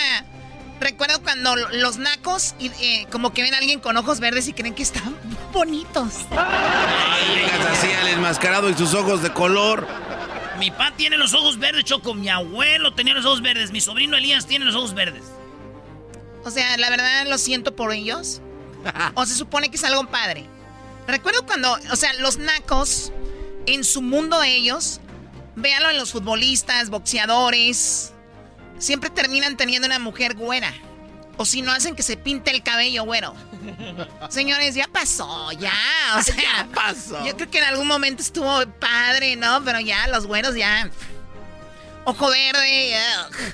Recuerdo cuando los nacos y, eh, como que ven a alguien con ojos verdes y creen que están bonitos. Llegas así al enmascarado y sus ojos de color. Mi papá tiene los ojos verdes, Choco. Mi abuelo tenía los ojos verdes. Mi sobrino Elías tiene los ojos verdes. O sea, la verdad lo siento por ellos. O se supone que es algo padre. Recuerdo cuando, o sea, los nacos, en su mundo de ellos, véanlo en los futbolistas, boxeadores, siempre terminan teniendo una mujer güera. O si no hacen que se pinte el cabello güero. Señores, ya pasó, ya. O sea, Ya pasó. Yo creo que en algún momento estuvo padre, ¿no? Pero ya, los güeros ya. Ojo verde, ugh.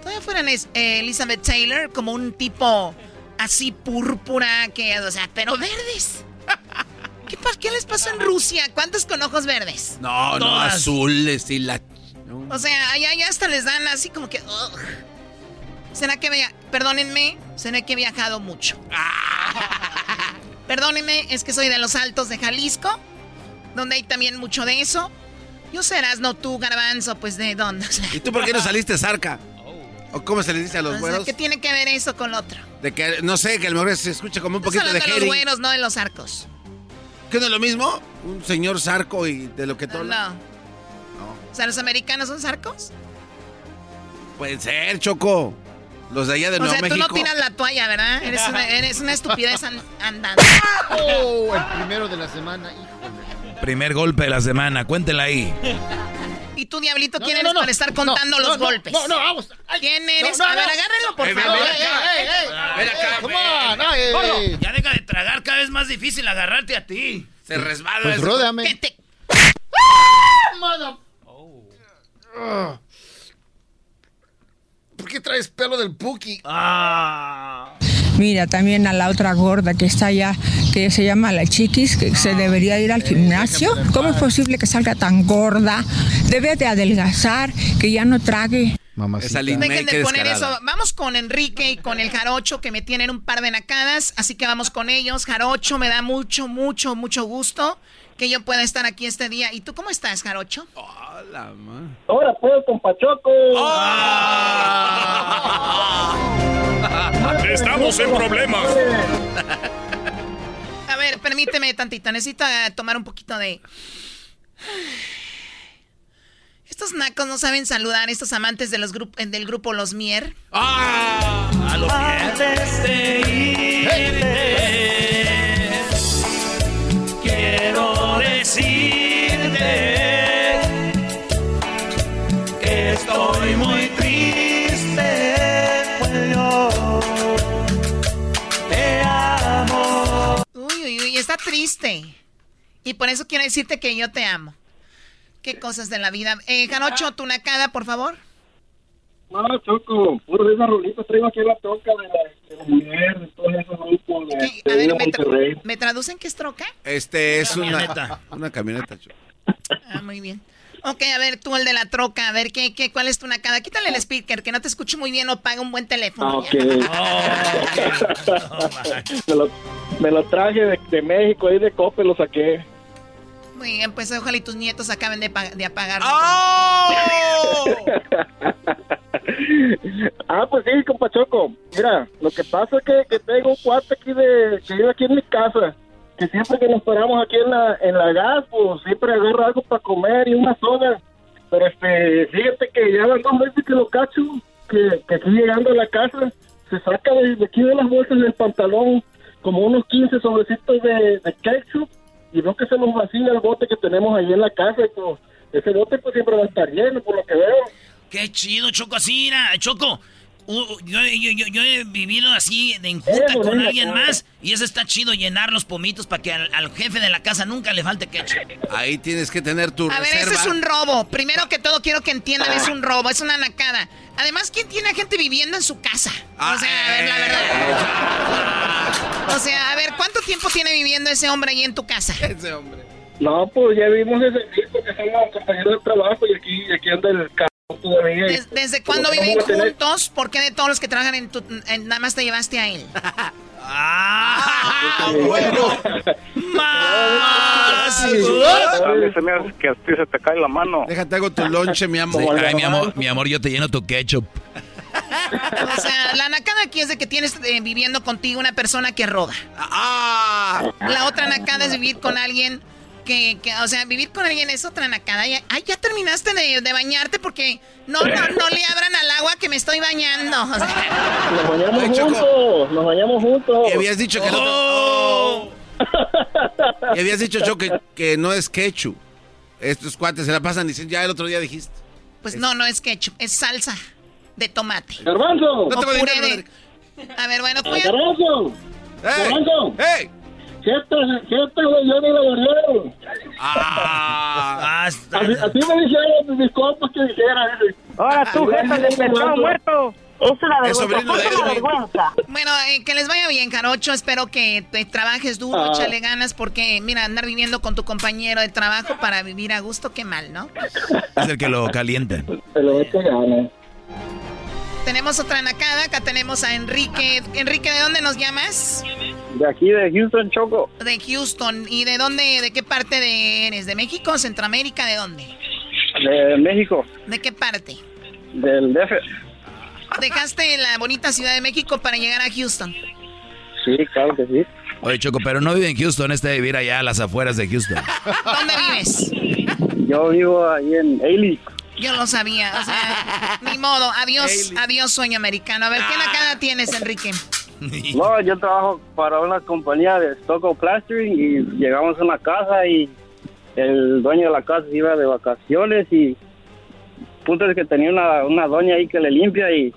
Todavía fueran eh, Elizabeth Taylor como un tipo así púrpura, que, o sea, pero verdes. ¿Qué, ¿Qué les pasó en Rusia? ¿Cuántos con ojos verdes? No, no, azules y la... O sea, allá ya hasta les dan así como que... ¿Será que vea? Perdónenme, será que he viajado mucho. Perdónenme, es que soy de los altos de Jalisco, donde hay también mucho de eso. Yo serás, no tú, garbanzo, pues de dónde. ¿Y tú por qué no saliste zarca? ¿O cómo se le dice a los güeros? ¿Qué tiene que ver eso con lo otro? De que, no sé, que a lo mejor se escucha como un poquito de de los güeros, no de los arcos. ¿Qué no es lo mismo? Un señor zarco y de lo que todo. No. no. O sea, ¿los americanos son zarcos? Pueden ser, Choco. Los de allá de o Nuevo sea, México. tú no tiras la toalla, ¿verdad? Eres una, eres una estupidez andando. Oh, el primero de la semana, híjole. Primer golpe de la semana, cuéntela ahí. ¿Y tú, Diablito, quién eres para estar contando los golpes? No, no, vamos. ¿Quién eres? a ver, agárrenlo, por favor. Ven acá, ven. Ya deja de tragar, cada vez más difícil agarrarte a ti. Se resbala. Pues. ¿Qué te... Oh. ¿Por qué traes pelo del Puki? Ah. Mira, también a la otra gorda que está allá, que se llama la chiquis, que se debería ir al gimnasio. ¿Cómo es posible que salga tan gorda? Debe de adelgazar, que ya no trague. Esa Dejen de poner eso. Vamos con Enrique y con el Jarocho que me tienen un par de nacadas, así que vamos con ellos. Jarocho, me da mucho, mucho, mucho gusto que yo pueda estar aquí este día. ¿Y tú cómo estás, Jarocho? Hola, man. Ahora puedo con Pachoco. Estamos en problemas. A ver, permíteme tantito. Necesito eh, tomar un poquito de... Estos nacos no saben saludar, estos amantes de los grup del grupo Los Mier. ¡Ah! A los Mier. quiero estoy muy triste, pues yo te amo. Uy, uy, uy, está triste. Y por eso quiero decirte que yo te amo. Qué cosas de la vida. Eh, Jarocho, tu nacada, por favor. No, Choco, puro de esa rolita traigo aquí la toca de la, de la mujer, de todos esos grupos de, de A ver, ¿me, tra- Monterrey. ¿me traducen qué es troca? Este es una Camioneta. una camioneta, Choco. Ah, muy bien. Ok, a ver, tú el de la troca, a ver, ¿qué, qué, ¿cuál es tu nacada? Quítale el speaker, que no te escucho muy bien o paga un buen Ah, teléfono. ok. me, lo, me lo traje de, de México, ahí de Cope lo saqué. Muy bien, pues ojalá y tus nietos acaben de, de apagar. ah, pues sí, compa Choco. Mira, lo que pasa es que, que tengo un cuate aquí de, que vive aquí en mi casa. Que siempre que nos paramos aquí en la, en la gas, pues siempre agarro algo para comer y una soda. Pero este, fíjate que ya van dos veces que lo cacho, que, que aquí llegando a la casa, se saca de, de aquí de las bolsas del pantalón como unos 15 sobrecitos de, de ketchup y veo que se nos vacía el bote que tenemos ahí en la casa. Y pues, ese bote pues siempre va a estar lleno, por lo que veo. Qué chido, Choco, así, Choco. Uh, yo, yo, yo, yo he vivido así de enjuta Eso, con alguien más y eso está chido, llenar los pomitos para que al, al jefe de la casa nunca le falte ketchup. Ahí tienes que tener tu A ver, ese es un robo. Primero que todo quiero que entiendan, es un robo, es una nacada. Además, ¿quién tiene a gente viviendo en su casa? O sea, a ver, la verdad. O sea, a ver, ¿cuánto tiempo tiene viviendo ese hombre ahí en tu casa? Ese hombre. No, pues ya vimos ese disco que somos compañeros de trabajo y aquí, aquí anda el carro todavía. y- Des- ¿Desde cuándo viven juntos? ¿Por qué de todos los que trabajan en tu... en- nada más te llevaste a él? ¡Ah, bueno! ¡Más! Se me hace que a ti se te cae la mano. Déjate hago tu lonche, mi amor. Sí, ay, mi amor, mi amor, yo te lleno tu ketchup. O sea, la nacada aquí es de que tienes eh, viviendo contigo una persona que roba. ¡Ah! La otra nacada es vivir con alguien que, que, o sea, vivir con alguien es otra nacada. Ay, ya terminaste de, de bañarte porque no, no, no le abran al agua que me estoy bañando. O sea, Nos bañamos Ay, juntos, nos bañamos juntos. Y habías dicho que no. ¡Oh! Y habías dicho, Choco, que, que no es ketchup. Estos cuates se la pasan diciendo, ya el otro día dijiste. pues no, no es ketchup, es salsa de tomate. Garbanzo, No te voy a de- A ver, bueno, cuida- Garbanzo, ¡Ey! Garbanzo. ¡Ey! Siete, güey, yo ni lo barrieron. ¡Ah! Basta. Así, así me dijeron mis compas que dijeran. Ahora tú, "Ay, jefe de pescado muerto. Es una Es vergüenza. es una vergüenza. Bueno, eh, que les vaya bien, Jarocho. Espero que te trabajes duro, Ah. échale ganas, porque, mira, andar viviendo con tu compañero de trabajo para vivir a gusto, qué mal, ¿no? Es el que lo calienta. Se lo eche ganas. Tenemos otra nacada, acá tenemos a Enrique. Enrique, ¿de dónde nos llamas? De aquí de Houston, Choco. De Houston. ¿Y de dónde, de qué parte de eres? ¿De México, Centroamérica? ¿De dónde? De México. ¿De qué parte? Del DF. Dejaste la bonita Ciudad de México para llegar a Houston. Sí, claro que sí. Oye, Choco, pero no vive en Houston, este de vivir allá a las afueras de Houston. ¿Dónde vives? Yo vivo ahí en Ailey. Yo lo sabía, o sea, ni modo. Adiós, adiós sueño americano. A ver, ¿qué nacada tienes, Enrique? No, yo trabajo para una compañía de Stucco Plastering y llegamos a una casa y el dueño de la casa iba de vacaciones y punto es que tenía una, una doña ahí que le limpia y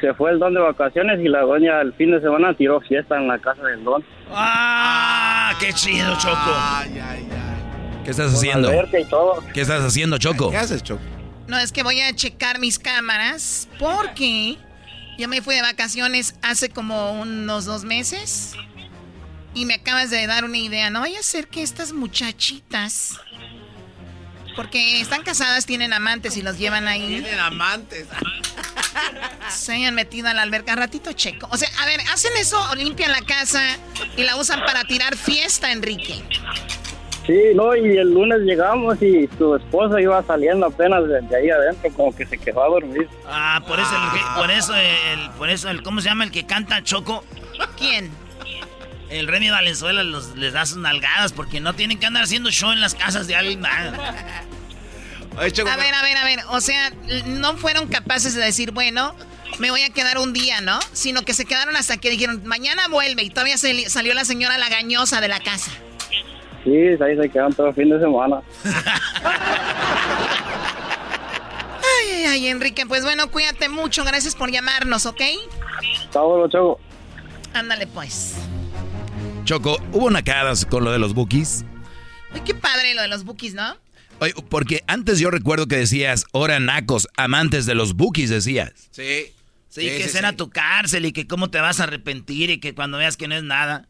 se fue el don de vacaciones y la doña el fin de semana tiró fiesta en la casa del don. ¡Ah! ¡Qué chido, Choco! ¿Qué estás haciendo? y todo. ¿Qué estás haciendo, Choco? ¿Qué haces, Choco? No, es que voy a checar mis cámaras porque yo me fui de vacaciones hace como unos dos meses y me acabas de dar una idea. No vaya a ser que estas muchachitas, porque están casadas, tienen amantes y los llevan ahí. Tienen amantes. Se hayan metido a la alberca. Ratito checo. O sea, a ver, hacen eso o limpian la casa y la usan para tirar fiesta, Enrique. Sí, no, y el lunes llegamos y su esposa iba saliendo apenas de, de ahí adentro, como que se quedó a dormir. Ah, por eso, el, por eso, el, por eso, el, ¿cómo se llama el que canta Choco? ¿Quién? El Remy Valenzuela los, les da sus nalgadas porque no tienen que andar haciendo show en las casas de alguien más. A ver, a ver, a ver. O sea, no fueron capaces de decir, bueno, me voy a quedar un día, ¿no? Sino que se quedaron hasta que dijeron, mañana vuelve y todavía salió la señora lagañosa de la casa. Sí, ahí se quedaron todo el fin de semana. Ay, ay, ay, Enrique, pues bueno, cuídate mucho. Gracias por llamarnos, ¿ok? Está bueno, chavo. Ándale, pues. Choco, ¿hubo nacadas con lo de los bookies? Uy, qué padre lo de los bookies, ¿no? Oye, porque antes yo recuerdo que decías, ahora nacos, amantes de los bookies, decías. Sí. Sí, que será tu cárcel y que cómo te vas a arrepentir y que cuando veas que no es nada.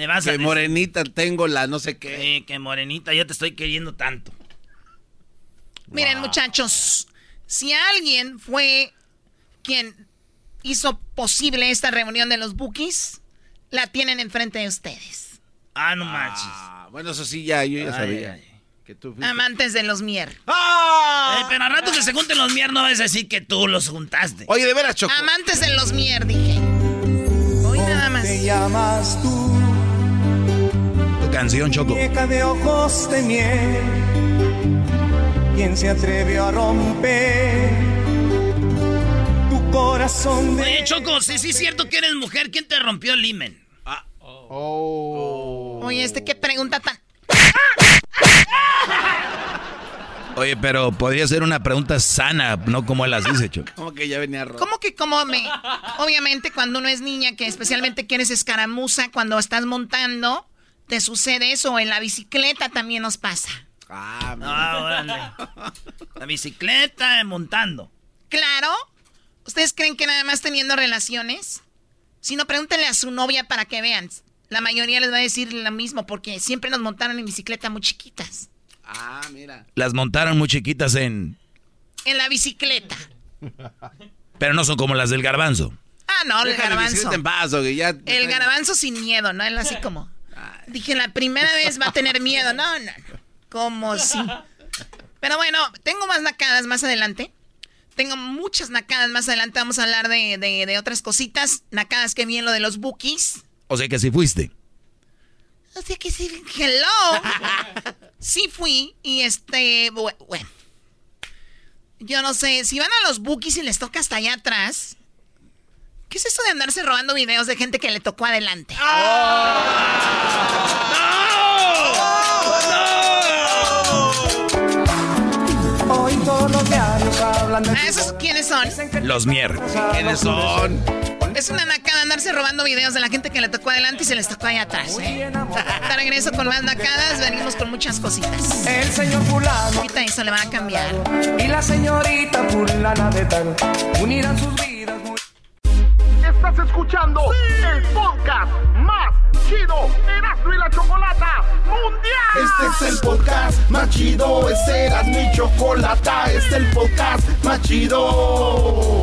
Le vas a Que decir, morenita tengo la no sé qué. Sí, que morenita, yo te estoy queriendo tanto. Miren, muchachos, si alguien fue quien hizo posible esta reunión de los bookies, la tienen enfrente de ustedes. Ah, no manches. Ah, bueno, eso sí, ya, yo ya Ay, sabía. ay. Que tú fuiste- Amantes de los mier. Eh, pero al rato que se junten los mier no a decir que tú los juntaste. Oye, de veras, Choco. Amantes de los mier, dije. Hoy nada más. Te llamas tú, canción, Choco. de ojos de miel. ¿Quién se atrevió a romper tu corazón de Oye, Choco, sí, sí es cierto que eres mujer. ¿Quién te rompió el himen? Oye, este qué pregunta tan. Oye, pero podría ser una pregunta sana, no como él las dice, Choco. ¿Cómo que ya venía rojo? ¿Cómo que cómo me? Obviamente cuando uno es niña, que especialmente que eres escaramuza, cuando estás montando, te sucede eso. En la bicicleta también nos pasa. Ah, Ah, órale. La bicicleta montando. Claro. ¿Ustedes creen que nada más teniendo relaciones? Si no, pregúntenle a su novia para que vean. La mayoría les va a decir lo mismo porque siempre nos montaron en bicicleta muy chiquitas. Ah, mira. Las montaron muy chiquitas en... En la bicicleta. Pero no son como las del garbanzo. Ah, no, el Déjale garbanzo. en ya. El garbanzo sin miedo, ¿no? Él así como. Dije, la primera vez va a tener miedo. No, no, no. Como si. Pero bueno, tengo más nacadas más adelante. Tengo muchas nacadas más adelante. Vamos a hablar de, de- de otras cositas. Nacadas que bien lo de los bookies. O sea que sí fuiste. O sea que sí, hello. Sí fui y este, bu- bueno. Yo no sé, si van a los bookies y les toca hasta allá atrás. ¿Qué es eso de andarse robando videos de gente que le tocó adelante? Hoy todos los diarios hablan de Ah, ¿Esos quiénes son? Los mier. ¿Quiénes son? Es una nacada de andarse robando videos de la gente que le tocó adelante y se les tocó ahí atrás. ¿eh? De regreso con más nacadas, venimos con muchas cositas. El señor fulano. Ahorita eso le va a cambiar. Y la señorita fulana de tal. Unirán sus vidas. Estás escuchando el podcast más chido Erasmo y la Chocolata Mundial. Este es el podcast más chido. Este era mi chocolata. Este es el podcast más chido.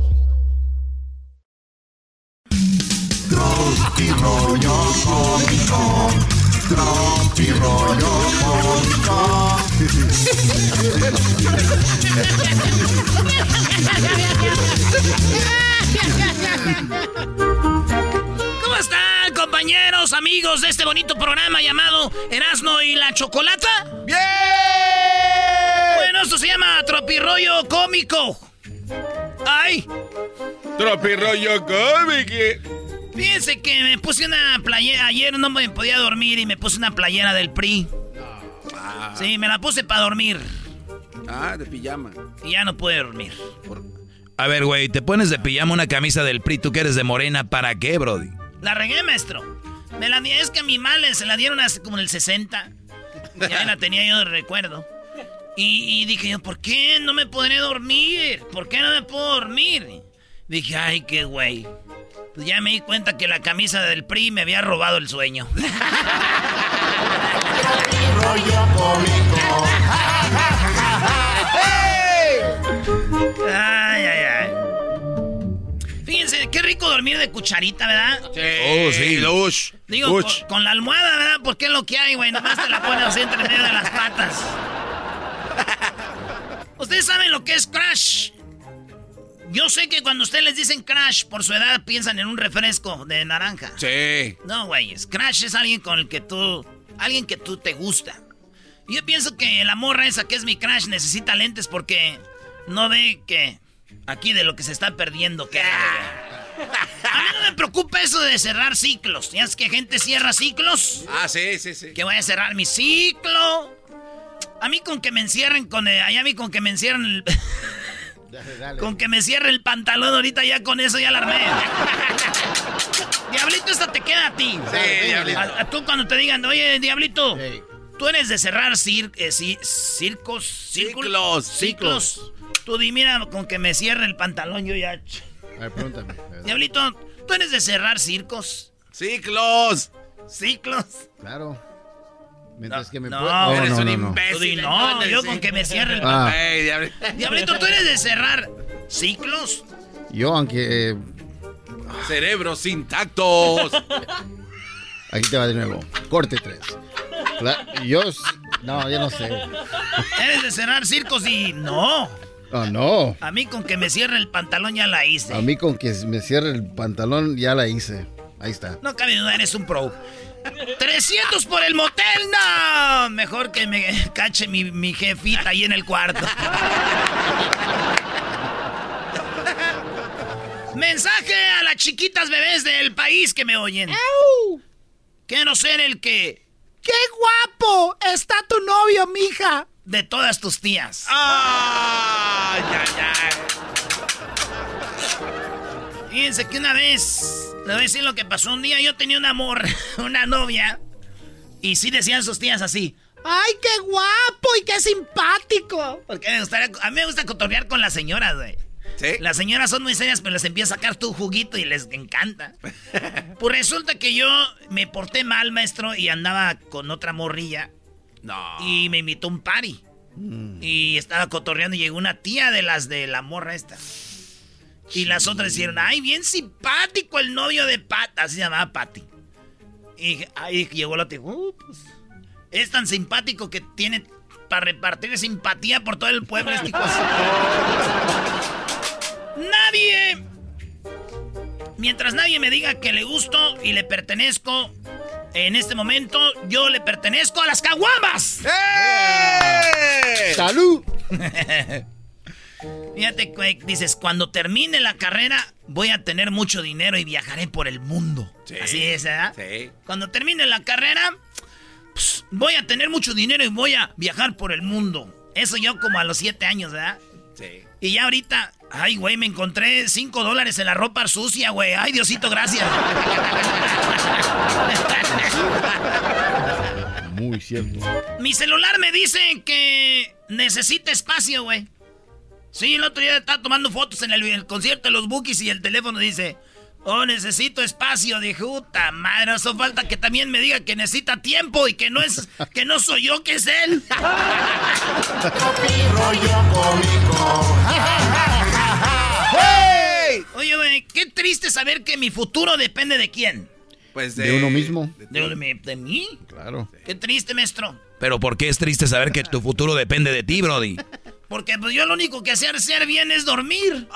Tropi rollo cómico. Tropi rollo cómico. ¿Cómo están, compañeros, amigos de este bonito programa llamado Erasno y la Chocolata? ¡Bien! Bueno, esto se llama Tropirollo Cómico. ¡Ay! Tropirollo cómico. Fíjense que me puse una playera. Ayer no me podía dormir y me puse una playera del PRI. Sí, me la puse para dormir. Ah, de pijama. Y ya no pude dormir. A ver, güey, te pones de pijama una camisa del PRI, tú que eres de morena, ¿para qué, Brody? La regué, maestro. Me la di, es que a mi madre se la dieron hace como en el 60. Y ahí la tenía yo de recuerdo. Y, y dije yo, ¿por qué no me podré dormir? ¿Por qué no me puedo dormir? Dije, ay, qué güey. Pues ya me di cuenta que la camisa del PRI me había robado el sueño. Ay, ay, ay. Fíjense, qué rico dormir de cucharita, ¿verdad? Oh, sí. Lush. Digo, Lush. con, con la almohada, ¿verdad? Porque es lo que hay, güey. Nomás te la pones así entre medio de las patas. Ustedes saben lo que es crash. Yo sé que cuando ustedes les dicen crash, por su edad piensan en un refresco de naranja. Sí. No, güey. Crash es alguien con el que tú. Alguien que tú te gusta. Y yo pienso que la morra esa que es mi crash necesita lentes porque no ve que. Aquí de lo que se está perdiendo, que. A mí no me preocupa eso de cerrar ciclos. ¿Ya es que gente cierra ciclos? Ah, sí, sí, sí. Que voy a cerrar mi ciclo. A mí con que me encierren con el, allá a mí con que me encierren el, con que me cierre el pantalón ahorita ya con eso ya la armé. Diablito, esta te queda a ti. Sí, Diablito. A, a tú cuando te digan, oye, Diablito, tú eres de cerrar cir- eh, ci- circos, círculos, ciclos. Tú di, mira, con que me cierre el pantalón yo ya... A ver, pregúntame. Diablito, tú eres de cerrar circos. Ciclos. Ciclos. Claro. Mientras que me No, pueda- eres un imbécil. No, yo con que me cierre el Ah. pantalón. Ey, diablo. Diablito, tú eres de cerrar ciclos. Yo, aunque. eh, Cerebros intactos. aquí te va de nuevo. Corte 3. yo. No, yo no sé. Eres de cerrar circos y no. Oh, no. A mí con que me cierre el pantalón ya la hice. A mí con que me cierre el pantalón ya la hice. Ahí está. No cabe duda, eres un pro. 300 por el motel, no. Mejor que me cache mi, mi jefita ahí en el cuarto. Mensaje a las chiquitas bebés del país que me oyen. Quiero ser el que... ¡Qué guapo! Está tu novio, mija. De todas tus tías. Ay, ay, ay. Fíjense que una vez, le voy a decir lo que pasó. Un día yo tenía un amor, una novia, y sí decían sus tías así. ¡Ay, qué guapo y qué simpático! Porque me gustaría- a mí me gusta cotorrear con las señoras, güey. ¿Sí? Las señoras son muy serias, pero les empieza a sacar tu juguito y les encanta. pues resulta que yo me porté mal, maestro, y andaba con otra morrilla. No. Y me invitó a un party. Y estaba cotorreando y llegó una tía de las de la morra esta. Y las otras dijeron, ay, bien simpático el novio de Pat. Así se llamaba Patty. Y ahí llegó la tía. "Uh, pues, es tan simpático que tiene para repartir simpatía por todo el pueblo. Este Nadie Mientras nadie me diga que le gusto y le pertenezco, en este momento yo le pertenezco a las caguamas. ¡Eh! ¡Salud! Fíjate, dices, cuando termine la carrera voy a tener mucho dinero y viajaré por el mundo. Así es, ¿verdad? Sí. Cuando termine la carrera, pues, voy a tener mucho dinero y voy a viajar por el mundo. Eso yo como a los siete años, ¿verdad? Sí. Y ya ahorita, ay, güey, me encontré cinco dólares en la ropa sucia, güey. Ay, Diosito, gracias. Muy cierto. Mi celular me dice que necesita espacio, güey. Sí, el otro día estaba tomando fotos en el, el concierto de los Bookies y el teléfono dice, oh, necesito espacio. Dije, puta madre, eso falta que también me diga que necesita tiempo y que no es, que no soy yo, que es él. ¡Hey! Oye, güey, qué triste saber que mi futuro depende de quién. Pues De uno mismo. ¿De, de mí- de mí? Claro. Qué triste, maestro. Pero ¿por qué es triste saber que tu futuro depende de ti, Brody? Porque pues yo lo único que sé hacer bien es dormir.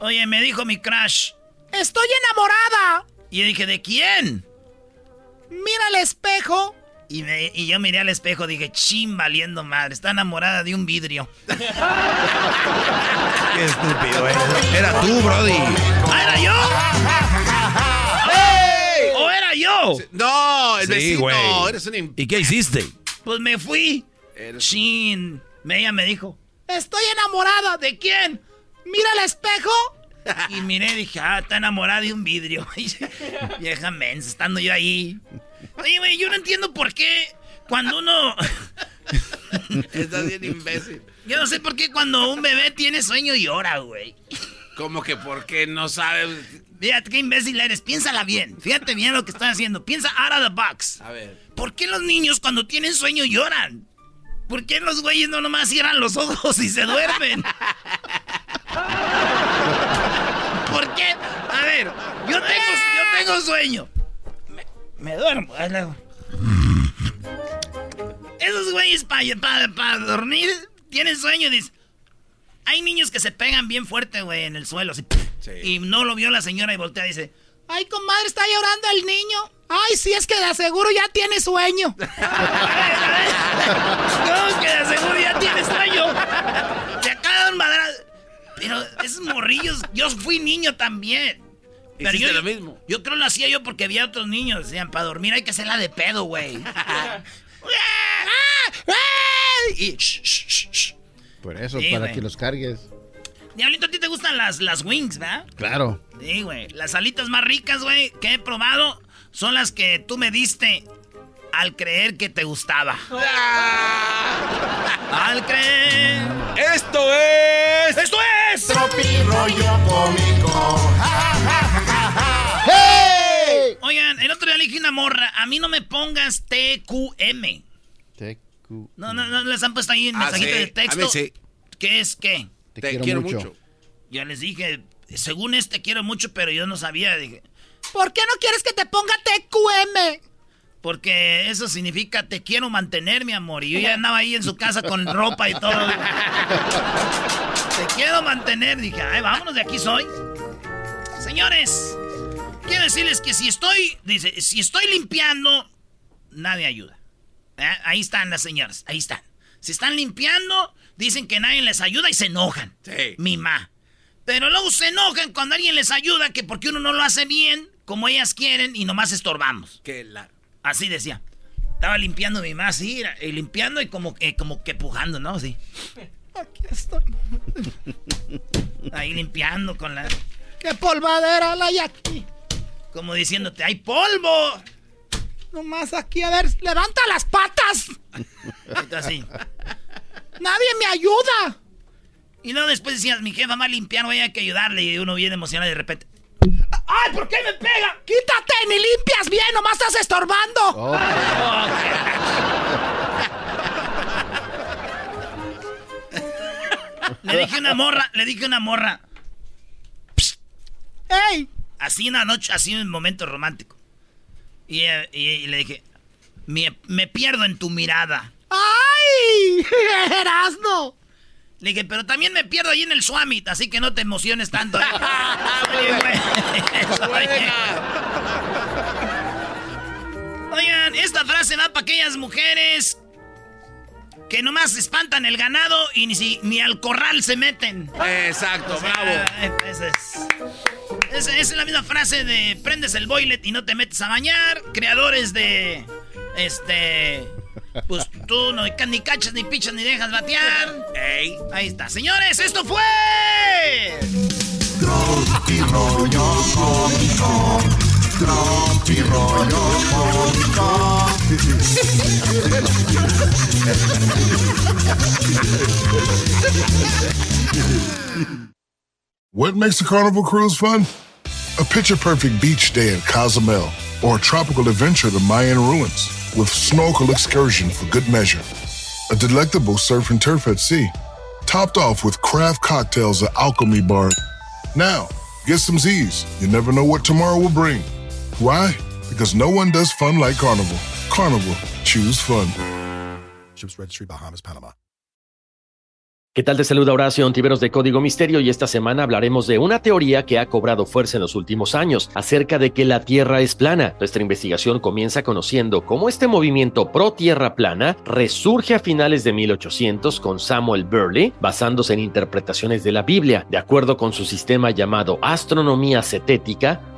Oye, me dijo mi crush. Estoy enamorada. Y yo dije, ¿de quién? Mira el espejo. Y, me- y yo miré al espejo, dije, chin, valiendo madre. Está enamorada de un vidrio. Qué estúpido eres. Era tú, Brody. ¿Ah, era yo? No, el Sí, vecino. güey. Eres un ¿Y qué hiciste? Pues me fui. Chin. Ella me dijo, Estoy enamorada. ¿De quién? Mira el espejo. Y miré y dije, ah, está enamorada de un vidrio. Vieja mensa, estando yo ahí. Oye, güey, yo no entiendo por qué cuando uno... Estás bien imbécil. Yo no sé por qué cuando un bebé tiene sueño llora, güey. Como que porque no sabes. Fíjate qué imbécil eres. Piénsala bien. Fíjate bien lo que estás haciendo. Piensa out of the box. A ver. ¿Por qué los niños cuando tienen sueño lloran? ¿Por qué los güeyes no nomás cierran los ojos y se duermen? ¿Por qué? A ver, yo tengo, yo tengo sueño. Me, me duermo. Esos güeyes para dormir tienen sueño. Dice, hay niños que se pegan bien fuerte, güey, en el suelo. así, Y no lo vio la señora y voltea y dice, Ay, comadre, está llorando el niño. Ay, sí, es que de aseguro ya tiene sueño. No, que de seguro ya tienes sueño. Te acaban madrar. Pero esos morrillos, yo fui niño también. Pero yo, lo mismo. Yo creo lo hacía yo porque había otros niños. Decían, para dormir hay que hacerla de pedo, güey. y, Por eso, Sí, para que los cargues. Diablito, a ti te gustan las, las wings, ¿verdad? Claro. Sí, güey. Las alitas más ricas, güey, que he probado son las que tú me diste al creer que te gustaba. al creer. ¡Esto es! ¡Esto es! Tropi rollo cómico. ¡Hey! Oigan, el otro día le dije una morra, a mí no me pongas TQM. No, no, no les han puesto ahí en Ah, mensajito sí. de texto. A mí sí. ¿Qué es qué? Te, Te quiero, quiero mucho. mucho. Ya les dije, según este quiero mucho, pero yo no sabía. Dije, ¿Por qué no quieres que te ponga TQM? porque eso significa te quiero mantener, mi amor. Y yo ya andaba ahí en su casa con ropa y todo. te quiero mantener. Dije, ay, vámonos, de aquí soy. Señores, quiero decirles que si estoy, dice, si estoy limpiando, nadie ayuda. ¿Eh? Ahí están las señoras, ahí están. Si están limpiando, dicen que nadie les ayuda y se enojan. Sí. Mi ma. Pero luego se enojan cuando alguien les ayuda, que porque uno no lo hace bien, como ellas quieren, y nomás estorbamos. Que la... Así decía. Estaba limpiando mi mamá, así, era, y limpiando y como, que como que pujando, ¿no? Así. Aquí estoy. Ahí limpiando con la... ¡Qué polvadera la hay aquí! Como diciéndote, ¡hay polvo! Nomás aquí, a ver, levanta las patas. Así. Nadie me ayuda. Y luego después decías, mi jefa va a limpiar, voy a que ayudarle. Y uno viene emocionado y de repente... ¡Ay, ¿por qué me pega? Quítate, ni limpias bien, nomás estás estorbando. Oh, Le dije a una morra, le dije a una morra. ¡Ey! Así una noche, así un momento romántico. Y, eh, y- y le dije, me, me pierdo en tu mirada. ¡Ay! ¡Erasno! Le dije, pero también me pierdo ahí en el Swamit, así que no te emociones tanto. ¿eh? Oigan, esta frase va para aquellas mujeres que nomás espantan el ganado y ni, si, ni al corral se meten. Exacto, bravo. Esa es, es, la misma frase de prendes el boilet y no te metes a bañar. Creadores de. Este. Pues tú no ni cachas, ni pichas, ni dejas batear. Ey. Ahí está. Señores, esto fue. What makes a carnival cruise fun? A picture perfect beach day at Cozumel or a tropical adventure to Mayan ruins with snorkel excursion for good measure. A delectable surf and turf at sea, topped off with craft cocktails at Alchemy Bar. Now, get some Z's. You never know what tomorrow will bring. Why? Because no one does fun like Carnival. Carnival, choose fun. Ships Registry, Bahamas, Panama. ¿Qué tal? Te saluda Horacio Antiveros de Código Misterio y esta semana hablaremos de una teoría que ha cobrado fuerza en los últimos años acerca de que la Tierra es plana. Nuestra investigación comienza conociendo cómo este movimiento pro Tierra plana resurge a finales de 1800 con Samuel Burley basándose en interpretaciones de la Biblia. De acuerdo con su sistema llamado astronomía cetética,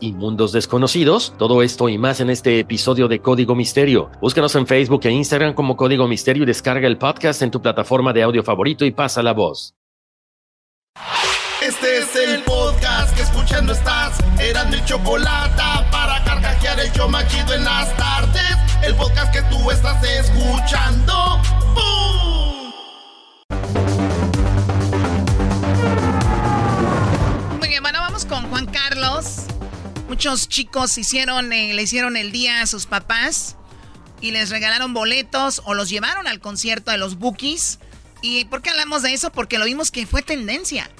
y mundos desconocidos. Todo esto y más en este episodio de Código Misterio. Búscanos en Facebook e Instagram como Código Misterio y descarga el podcast en tu plataforma de audio favorito y pasa la voz. Este es el podcast que escuchando estás. Eran mi chocolate para carcajear el yo machido en las tardes. El podcast que tú estás escuchando. Muy bien, bueno, vamos con Juan Carlos. Muchos chicos hicieron, eh, le hicieron el día a sus papás y les regalaron boletos o los llevaron al concierto de los Bookies. ¿Y por qué hablamos de eso? Porque lo vimos que fue tendencia.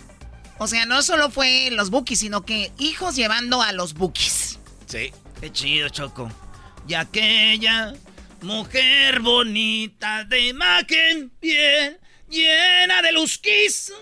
O sea, no solo fue los Bookies, sino que hijos llevando a los Bookies. Sí. Qué chido, Choco. Y aquella mujer bonita de imagen bien llena de luzquis.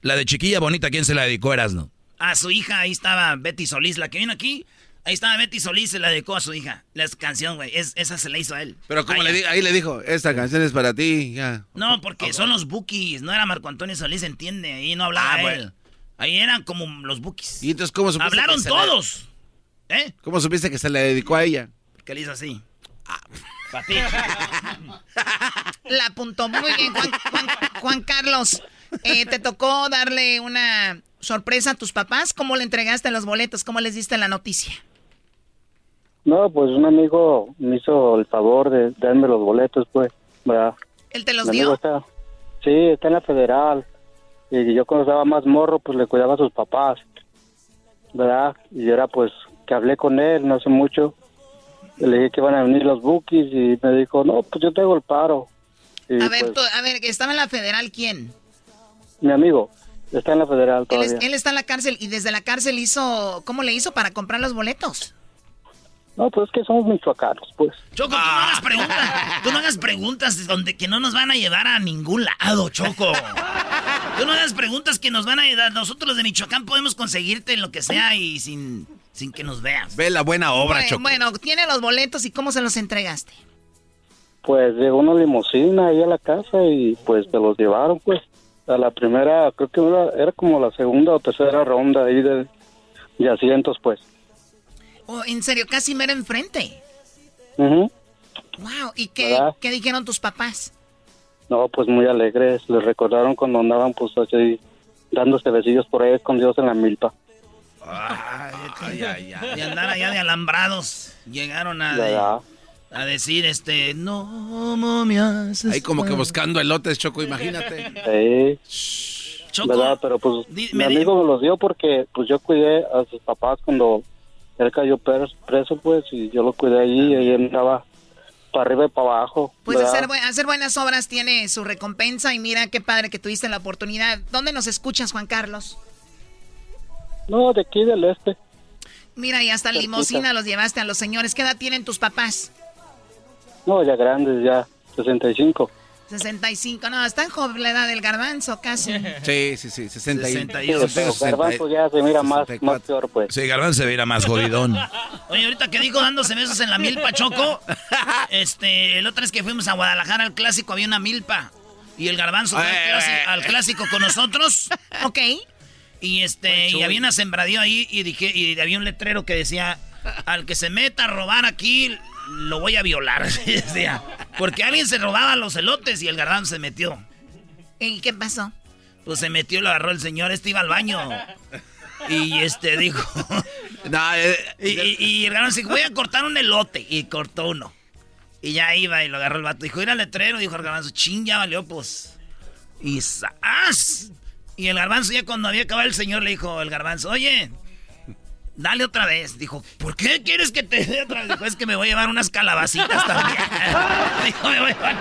La de chiquilla bonita, ¿quién se la dedicó, Erasno? A su hija, ahí estaba Betty Solís, la que vino aquí. Ahí estaba Betty Solís, se la dedicó a su hija. La canción, güey, esa se la hizo a él. Pero como le ahí le dijo, esta canción es para ti, ya. No, porque son los bookies, no era Marco Antonio Solís, entiende, ahí no hablaba ah, él. Ahí eran como los bookies. ¿Y entonces cómo supiste Hablaron todos. ¿Eh? ¿Cómo supiste que se le dedicó a ella? Porque le hizo así. Ah. Para ti. la apuntó muy bien, Juan, Carlos. Eh, te tocó darle una sorpresa a tus papás? ¿Cómo le entregaste los boletos? ¿Cómo les diste la noticia? No, pues un amigo me hizo el favor de darme los boletos, pues, ¿verdad? ¿Él te los dio? sí, está en la federal. Y yo cuando estaba más morro, pues le cuidaba a sus papás, ¿verdad? Y era pues que hablé con él no hace mucho. Le dije que iban a venir los bookies y me dijo, no, pues yo tengo el paro. a ver, pues a ver, ¿estaba en la federal quién? Mi amigo. Está en la federal todavía. Él, está en la cárcel y desde la cárcel hizo, ¿cómo le hizo para comprar los boletos? No, pues es que somos michoacanos, pues. Choco, tú no hagas preguntas, tú no hagas preguntas donde que no nos van a llevar a ningún lado, Choco. Tú no hagas preguntas que nos van a ayudar. Nosotros los de Michoacán podemos conseguirte lo que sea y sin, sin que nos veas. Ve la buena obra, bueno, Choco. Bueno, tiene los boletos y cómo se los entregaste. Pues llegó una limusina ahí a la casa y pues se los llevaron, pues a la primera, creo que era, como la segunda o tercera ronda ahí de, asientos, pues. Oh, en serio, casi mero enfrente. Wow, ¿y qué, qué, dijeron tus papás? No, pues muy alegres, les recordaron cuando andaban pues así dándose besillos por ahí escondidos en la milpa. Ay, ay, ay, ay. De andar allá de alambrados, llegaron a... A decir, este, no momias. Ahí como que buscando elotes, Choco, imagínate. Sí. ¿Verdad? Pero pues mi amigo me los dio porque pues yo cuidé a sus papás cuando él cayó preso, pues, y yo lo cuidé allí y ahí andaba para arriba y para abajo. Pues hacer, hacer, buenas obras tiene su recompensa y mira qué padre que tuviste la oportunidad. ¿Dónde nos escuchas, Juan Carlos? No, de aquí del este. Mira, y hasta limosina los llevaste a los señores. ¿Qué edad tienen tus papás? No, ya grandes, ya 65. 65, no, está en joven la edad del garbanzo casi. Sí, sí, sí, 61. garbanzo ya se mira más, más peor, pues. Sí, garbanzo se mira más jodidón. Oye, ahorita que digo dándose besos en la milpa, Choco, este, el otro es que fuimos a Guadalajara al clásico, había una milpa. Y el garbanzo fue al, clásico, con nosotros. ok. Y este, y había una sembradío ahí y dije, y había un letrero que decía, al que se meta a robar aquí, lo voy a violar. Porque alguien se robaba los elotes y el garbanzo se metió. ¿Y qué pasó? Pues se metió, lo agarró el señor, este iba al baño. Y este dijo. Eh, y, y, el garbanzo dijo, voy a cortar un elote. Y cortó uno. Y ya iba y lo agarró el vato. Dijo, ir al letrero. Dijo el garbanzo, ching, ya valió, pues. Y ¡zas! Y el garbanzo, ya cuando había acabado el señor, le dijo el garbanzo, oye, Dale otra vez. Dijo, ¿por qué quieres que te dé otra vez? Dijo, es que me voy a llevar unas calabacitas también. Dijo, me voy a llevar.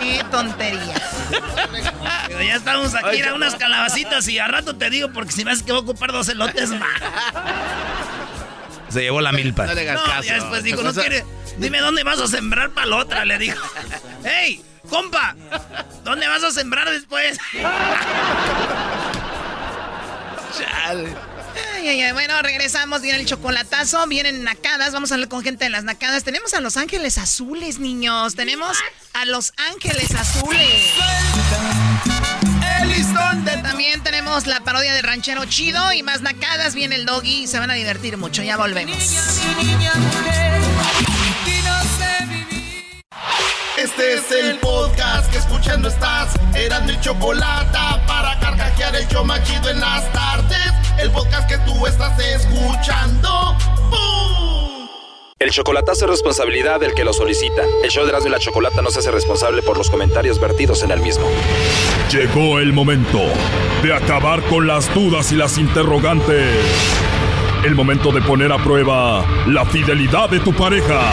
Qué tontería. Pero ya estamos aquí, era unas calabacitas y a rato te digo, porque si me haces que voy a ocupar dos elotes más. Se llevó la milpa. No, le ya después dijo, no quiere. Dime dónde vas a sembrar para la otra, le dijo. ¡Ey, compa! ¿Dónde vas a sembrar después? Chale. Bueno, regresamos. Viene el chocolatazo. Vienen nacadas. Vamos a hablar con gente de las nacadas. Tenemos a Los Ángeles Azules, niños. Tenemos a Los Ángeles Azules. El También tenemos la parodia de Ranchero Chido y más nacadas. Viene el doggy y se van a divertir mucho. Ya volvemos. Este es el podcast que escuchando estás. Eran mi chocolate para carcajear el yo machido en las tardes. El podcast que tú estás escuchando. El chocolatazo es responsabilidad del que lo solicita. El show de Erasmo y la Chocolata no se hace responsable por los comentarios vertidos en el mismo. Llegó el momento de acabar con las dudas y las interrogantes. El momento de poner a prueba la fidelidad de tu pareja.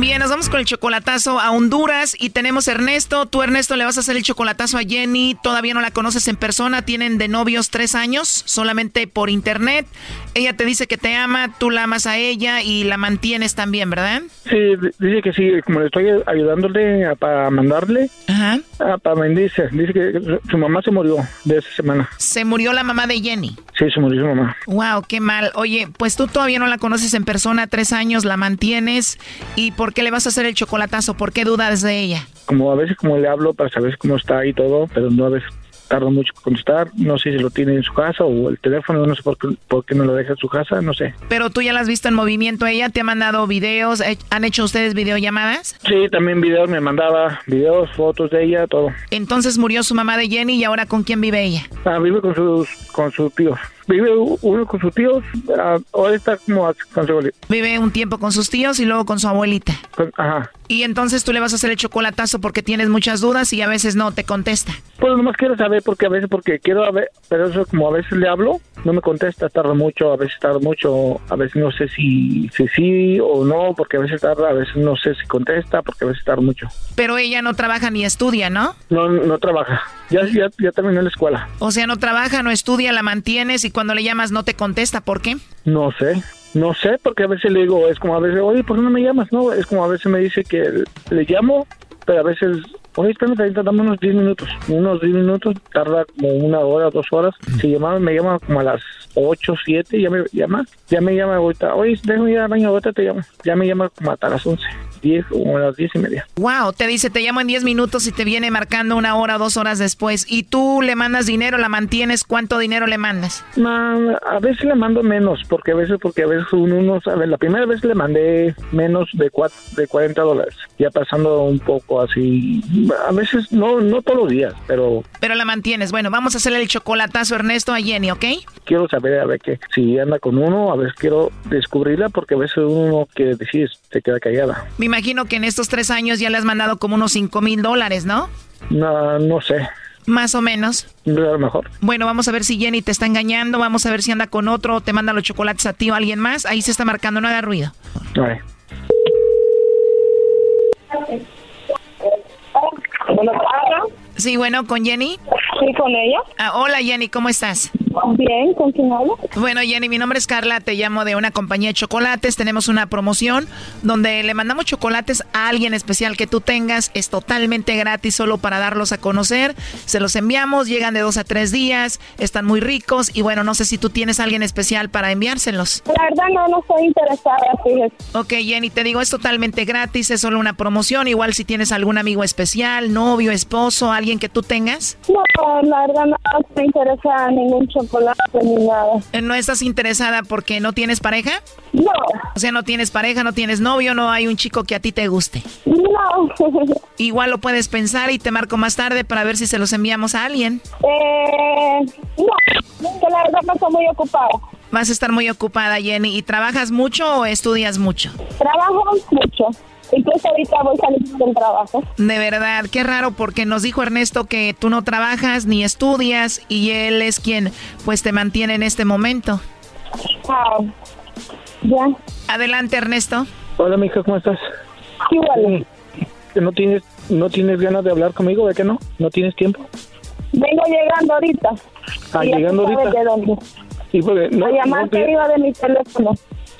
Bien, nos vamos con el chocolatazo a Honduras y tenemos a Ernesto. Tú, Ernesto, le vas a hacer el chocolatazo a Jenny. Todavía no la conoces en persona. Tienen de novios tres años, solamente por internet. Ella te dice que te ama, tú la amas a ella y la mantienes también, ¿verdad? Sí, dice que sí, como le estoy ayudándole a, para mandarle. Ajá. A, para dice, dice que su mamá se murió de esa semana. ¿Se murió la mamá de Jenny? Sí, se murió su mamá. Wow, qué mal. Oye, pues tú todavía no la conoces en persona, tres años, la mantienes y por ¿por qué le vas a hacer el chocolatazo? ¿Por qué dudas de ella? Como a veces como le hablo para saber cómo está y todo, pero no a veces tarda mucho en contestar. No sé si lo tiene en su casa o el teléfono, no sé por qué, por qué no lo deja en su casa, no sé. Pero tú ya la has visto en movimiento, ella te ha mandado videos, eh, ¿han hecho ustedes videollamadas? Sí, también videos, me mandaba videos, fotos de ella, todo. Entonces murió su mamá de Jenny y ahora ¿con quién vive ella? Ah, vive con sus, con sus tíos vive uno con sus tíos, ahora está como con su abuelita. Vive un tiempo con sus tíos y luego con su abuelita. ajá. Y entonces tú le vas a hacer el chocolatazo porque tienes muchas dudas y a veces no te contesta. Pues nomás quiero saber porque a veces, porque quiero a ver, pero eso como a veces le hablo, no me contesta, tarda mucho, a veces tarda mucho, a veces no sé si, si sí o no, porque a veces tarda, a veces no sé si contesta, porque a veces tarda mucho. Pero ella no trabaja ni estudia, ¿no? No, no trabaja. Ya, ya, ya terminó la escuela. O sea, no trabaja, no estudia, la mantienes y cuando le llamas no te contesta. ¿Por qué? No sé. No sé, porque a veces le digo, es como a veces, oye, ¿por qué no me llamas? No, es como a veces me dice que le llamo, pero a veces, oye, espérame, dame unos 10 minutos. Unos 10 minutos, tarda como una hora, dos horas. Si llama, me llama como a las 8, 7, ya me llama, ya me llama ahorita, oye, déjame ir al baño, ahorita te llamo. Ya me llama como hasta las 11 10 o a las 10 y media. Wow, te dice, te llamo en 10 minutos y te viene marcando una hora dos horas después. ¿Y tú le mandas dinero, la mantienes? ¿Cuánto dinero le mandas? a veces le mando menos, porque a veces, porque a veces uno no sabe. La primera vez le mandé menos de, cuatro, de 40 dólares, ya pasando un poco así. A veces, no, no todos los días, pero... Pero la mantienes. Bueno, vamos a hacerle el chocolatazo, Ernesto, a Jenny, ¿ok? Quiero saber, a ver, que si anda con uno, a ver, quiero descubrirla, porque a veces uno quiere decir, se queda callada. Me imagino que en estos tres años ya le has mandado como unos 5 mil dólares, ¿no? No, no sé. Más o menos. A lo mejor. Bueno, vamos a ver si Jenny te está engañando, vamos a ver si anda con otro, te manda los chocolates a ti o a alguien más. Ahí se está marcando, no haga ruido. Ay. Sí, bueno, ¿con Jenny? Sí, con ella. Ah, hola Jenny, ¿cómo estás? Bien, ¿con quién hablo? Bueno, Jenny, mi nombre es Carla, te llamo de una compañía de chocolates. Tenemos una promoción donde le mandamos chocolates a alguien especial que tú tengas. Es totalmente gratis, solo para darlos a conocer. Se los enviamos, llegan de dos a tres días, están muy ricos. Y bueno, no sé si tú tienes a alguien especial para enviárselos. La verdad, no, no estoy interesada, fíjate. Ok, Jenny, te digo, es totalmente gratis, es solo una promoción. Igual si tienes algún amigo especial, novio, esposo, alguien que tú tengas. No, la verdad, no interesada en ningún chocolate ni nada. Eh, ¿No estás interesada porque no tienes pareja? No. O sea, no tienes pareja, no tienes novio, no hay un chico que a ti te guste. No. Igual lo puedes pensar y te marco más tarde para ver si se los enviamos a alguien. Eh, no, que la verdad estoy muy ocupada. Vas a estar muy ocupada, Jenny. ¿Y trabajas mucho o estudias mucho? Trabajo mucho. Incluso ahorita voy saliendo del trabajo. De verdad, qué raro porque nos dijo Ernesto que tú no trabajas ni estudias y él es quien pues te mantiene en este momento. Ah, ya. Adelante, Ernesto. Hola, mija, ¿cómo estás? Igual. ¿No tienes, ¿No tienes ganas de hablar conmigo? ¿De qué no? ¿No tienes tiempo? Vengo llegando ahorita. Ah, llegando ahorita. ¿De dónde? Sí, porque no, a llamarte no, arriba de mi teléfono.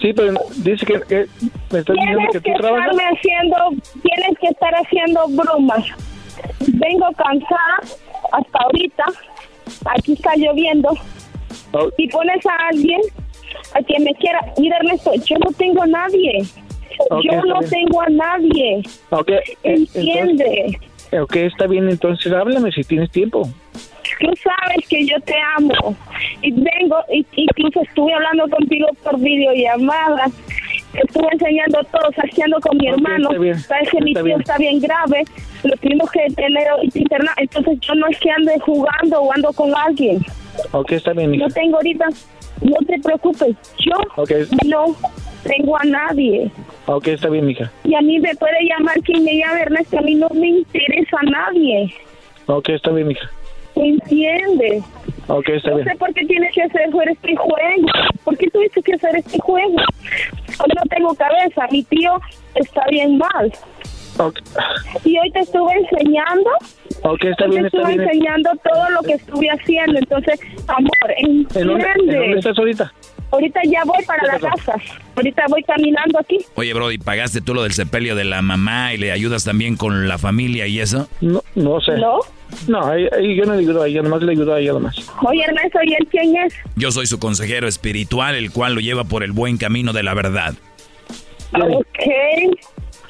Sí, pero dice que, que me estás diciendo que, que tú trabajas. haciendo, tienes que estar haciendo bromas. Vengo cansada hasta ahorita. Aquí está lloviendo. Oh. Y pones a alguien a quien me quiera. Mira, Ernesto, yo no tengo a nadie. Yo no bien. tengo a nadie. Ok, eh, Entiende. entonces- ok, está bien, entonces háblame si tienes tiempo. Tú sabes que yo te amo. Y vengo, y, incluso estuve hablando contigo por videollamada. Estuve enseñando todo, saqueando con mi Ok, hermano. Sabes que mi tío bien. está bien grave. Lo tuvimos que tener internado. Entonces yo no es que ande jugando o ando con alguien. Ok, está bien, hija. No tengo ahorita, no te preocupes. Yo Ok, no tengo a nadie. ok, está bien, hija. Y a mí me puede llamar quien me llame, Ernesto. A mí no me interesa a nadie. Ok, está bien, hija. ¿Entiendes? Ok, está No bien. sé por qué tienes que hacer este juego. ¿Por qué tuviste que hacer este juego? Yo no tengo cabeza. Mi tío está bien mal. Ok, Y hoy te estuve enseñando. ok, está hoy bien, te está estuve bien. enseñando todo lo que estuve haciendo. Entonces, amor, ¿En dónde, ¿En dónde estás ahorita? Ahorita ya voy para la casa. Ahorita voy caminando aquí. Oye, Brody, ¿pagaste tú lo del sepelio de la mamá y le ayudas también con la familia y eso? No, no sé. ¿No? No, ahí, ahí yo no le ayudo a ella, nomás le ayudo a ella nomás. Oye, Ernesto, ¿y él quién es? Yo soy su consejero espiritual, el cual lo lleva por el buen camino de la verdad. Ok.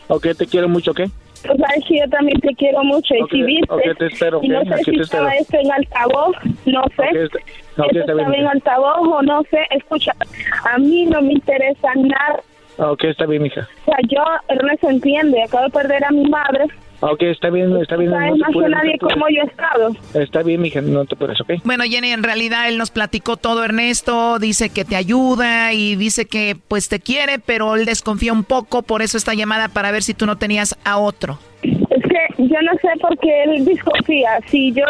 Ok, te quiero mucho, ¿ok? Tú sabes que yo también te quiero mucho. Y Ok, si viste, ok, te espero, y no sé aquí si te estaba espero. esto en altavoz, no sé. Ok, Esto estaba en altavoz o no sé. Escucha, a mí no me interesa nada. Ok, está bien, hija. O sea, yo, Ernesto, entiende, acabo de perder a mi madre. Ok, está bien, está bien. Sabes no más que nadie cómo yo he estado. Está bien, hija, no te apures, ¿ok? Bueno, Jenny, en realidad él nos platicó todo, Ernesto, dice que te ayuda y dice que pues te quiere, pero él desconfía un poco, por eso esta llamada para ver si tú no tenías a otro. Yo no sé por qué él desconfía. Si yo,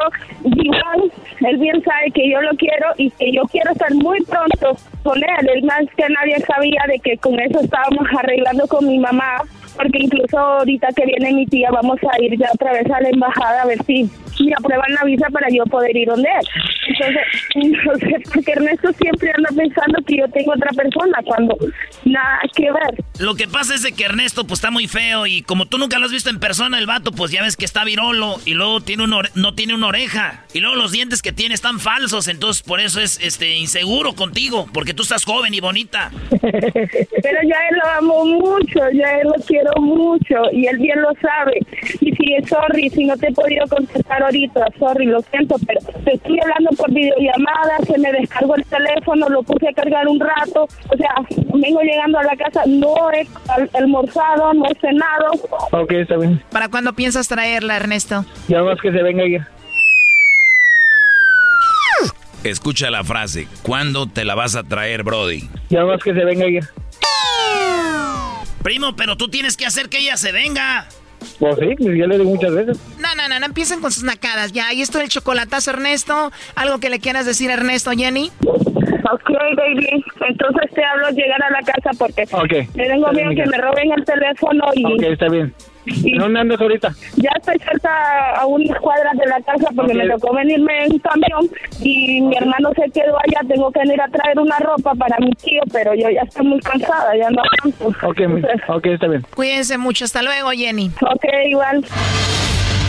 igual, él bien sabe que yo lo quiero y que yo quiero estar muy pronto con él. Él más que nadie sabía de que con eso estábamos arreglando con mi mamá. Porque incluso ahorita que viene mi tía vamos a ir ya otra vez a la embajada a ver si me aprueban la visa para yo poder ir donde él. Entonces, no sé, porque Ernesto siempre anda pensando que yo tengo otra persona cuando nada que ver. Lo que pasa es de que Ernesto pues está muy feo y como tú nunca lo has visto en persona el vato pues ya ves que está virolo y luego tiene un ore- no tiene una oreja y luego los dientes que tiene están falsos entonces por eso es este inseguro contigo porque tú estás joven y bonita. Pero yo a él lo amo mucho, yo a él lo quiero quiero mucho y él bien lo sabe. Y si, sorry, si no te he podido contestar ahorita, sorry, lo siento, pero te estoy hablando por videollamada, se me descargó el teléfono, lo puse a cargar un rato, o sea, vengo llegando a la casa, no he almorzado, no he cenado. Ok, está bien. ¿Para cuándo piensas traerla, Ernesto? Ya más que se venga ya. Escucha la frase. ¿Cuándo te la vas a traer, Brody? Ya más que se venga ya. Primo, pero tú tienes que hacer que ella se venga. Pues sí, ya le digo muchas veces. No, no, no, no empiecen con sus nacadas. Ya, ahí está el chocolatazo, Ernesto. ¿Algo que le quieras decir, Ernesto, Jenny? Ok, baby. Entonces te hablo llegar a la casa porque okay. me tengo miedo que me roben el teléfono y... Ok, está bien. ¿Dónde andas ahorita? Ya estoy cerca a unas cuadras de la casa porque me tocó venirme en un camión y mi hermano se quedó allá. Tengo que ir a traer una ropa para mi tío, pero yo ya estoy muy cansada, ya no aguanto. Ok, ok, está bien. Cuídense mucho. Hasta luego, Jenny. Ok, igual.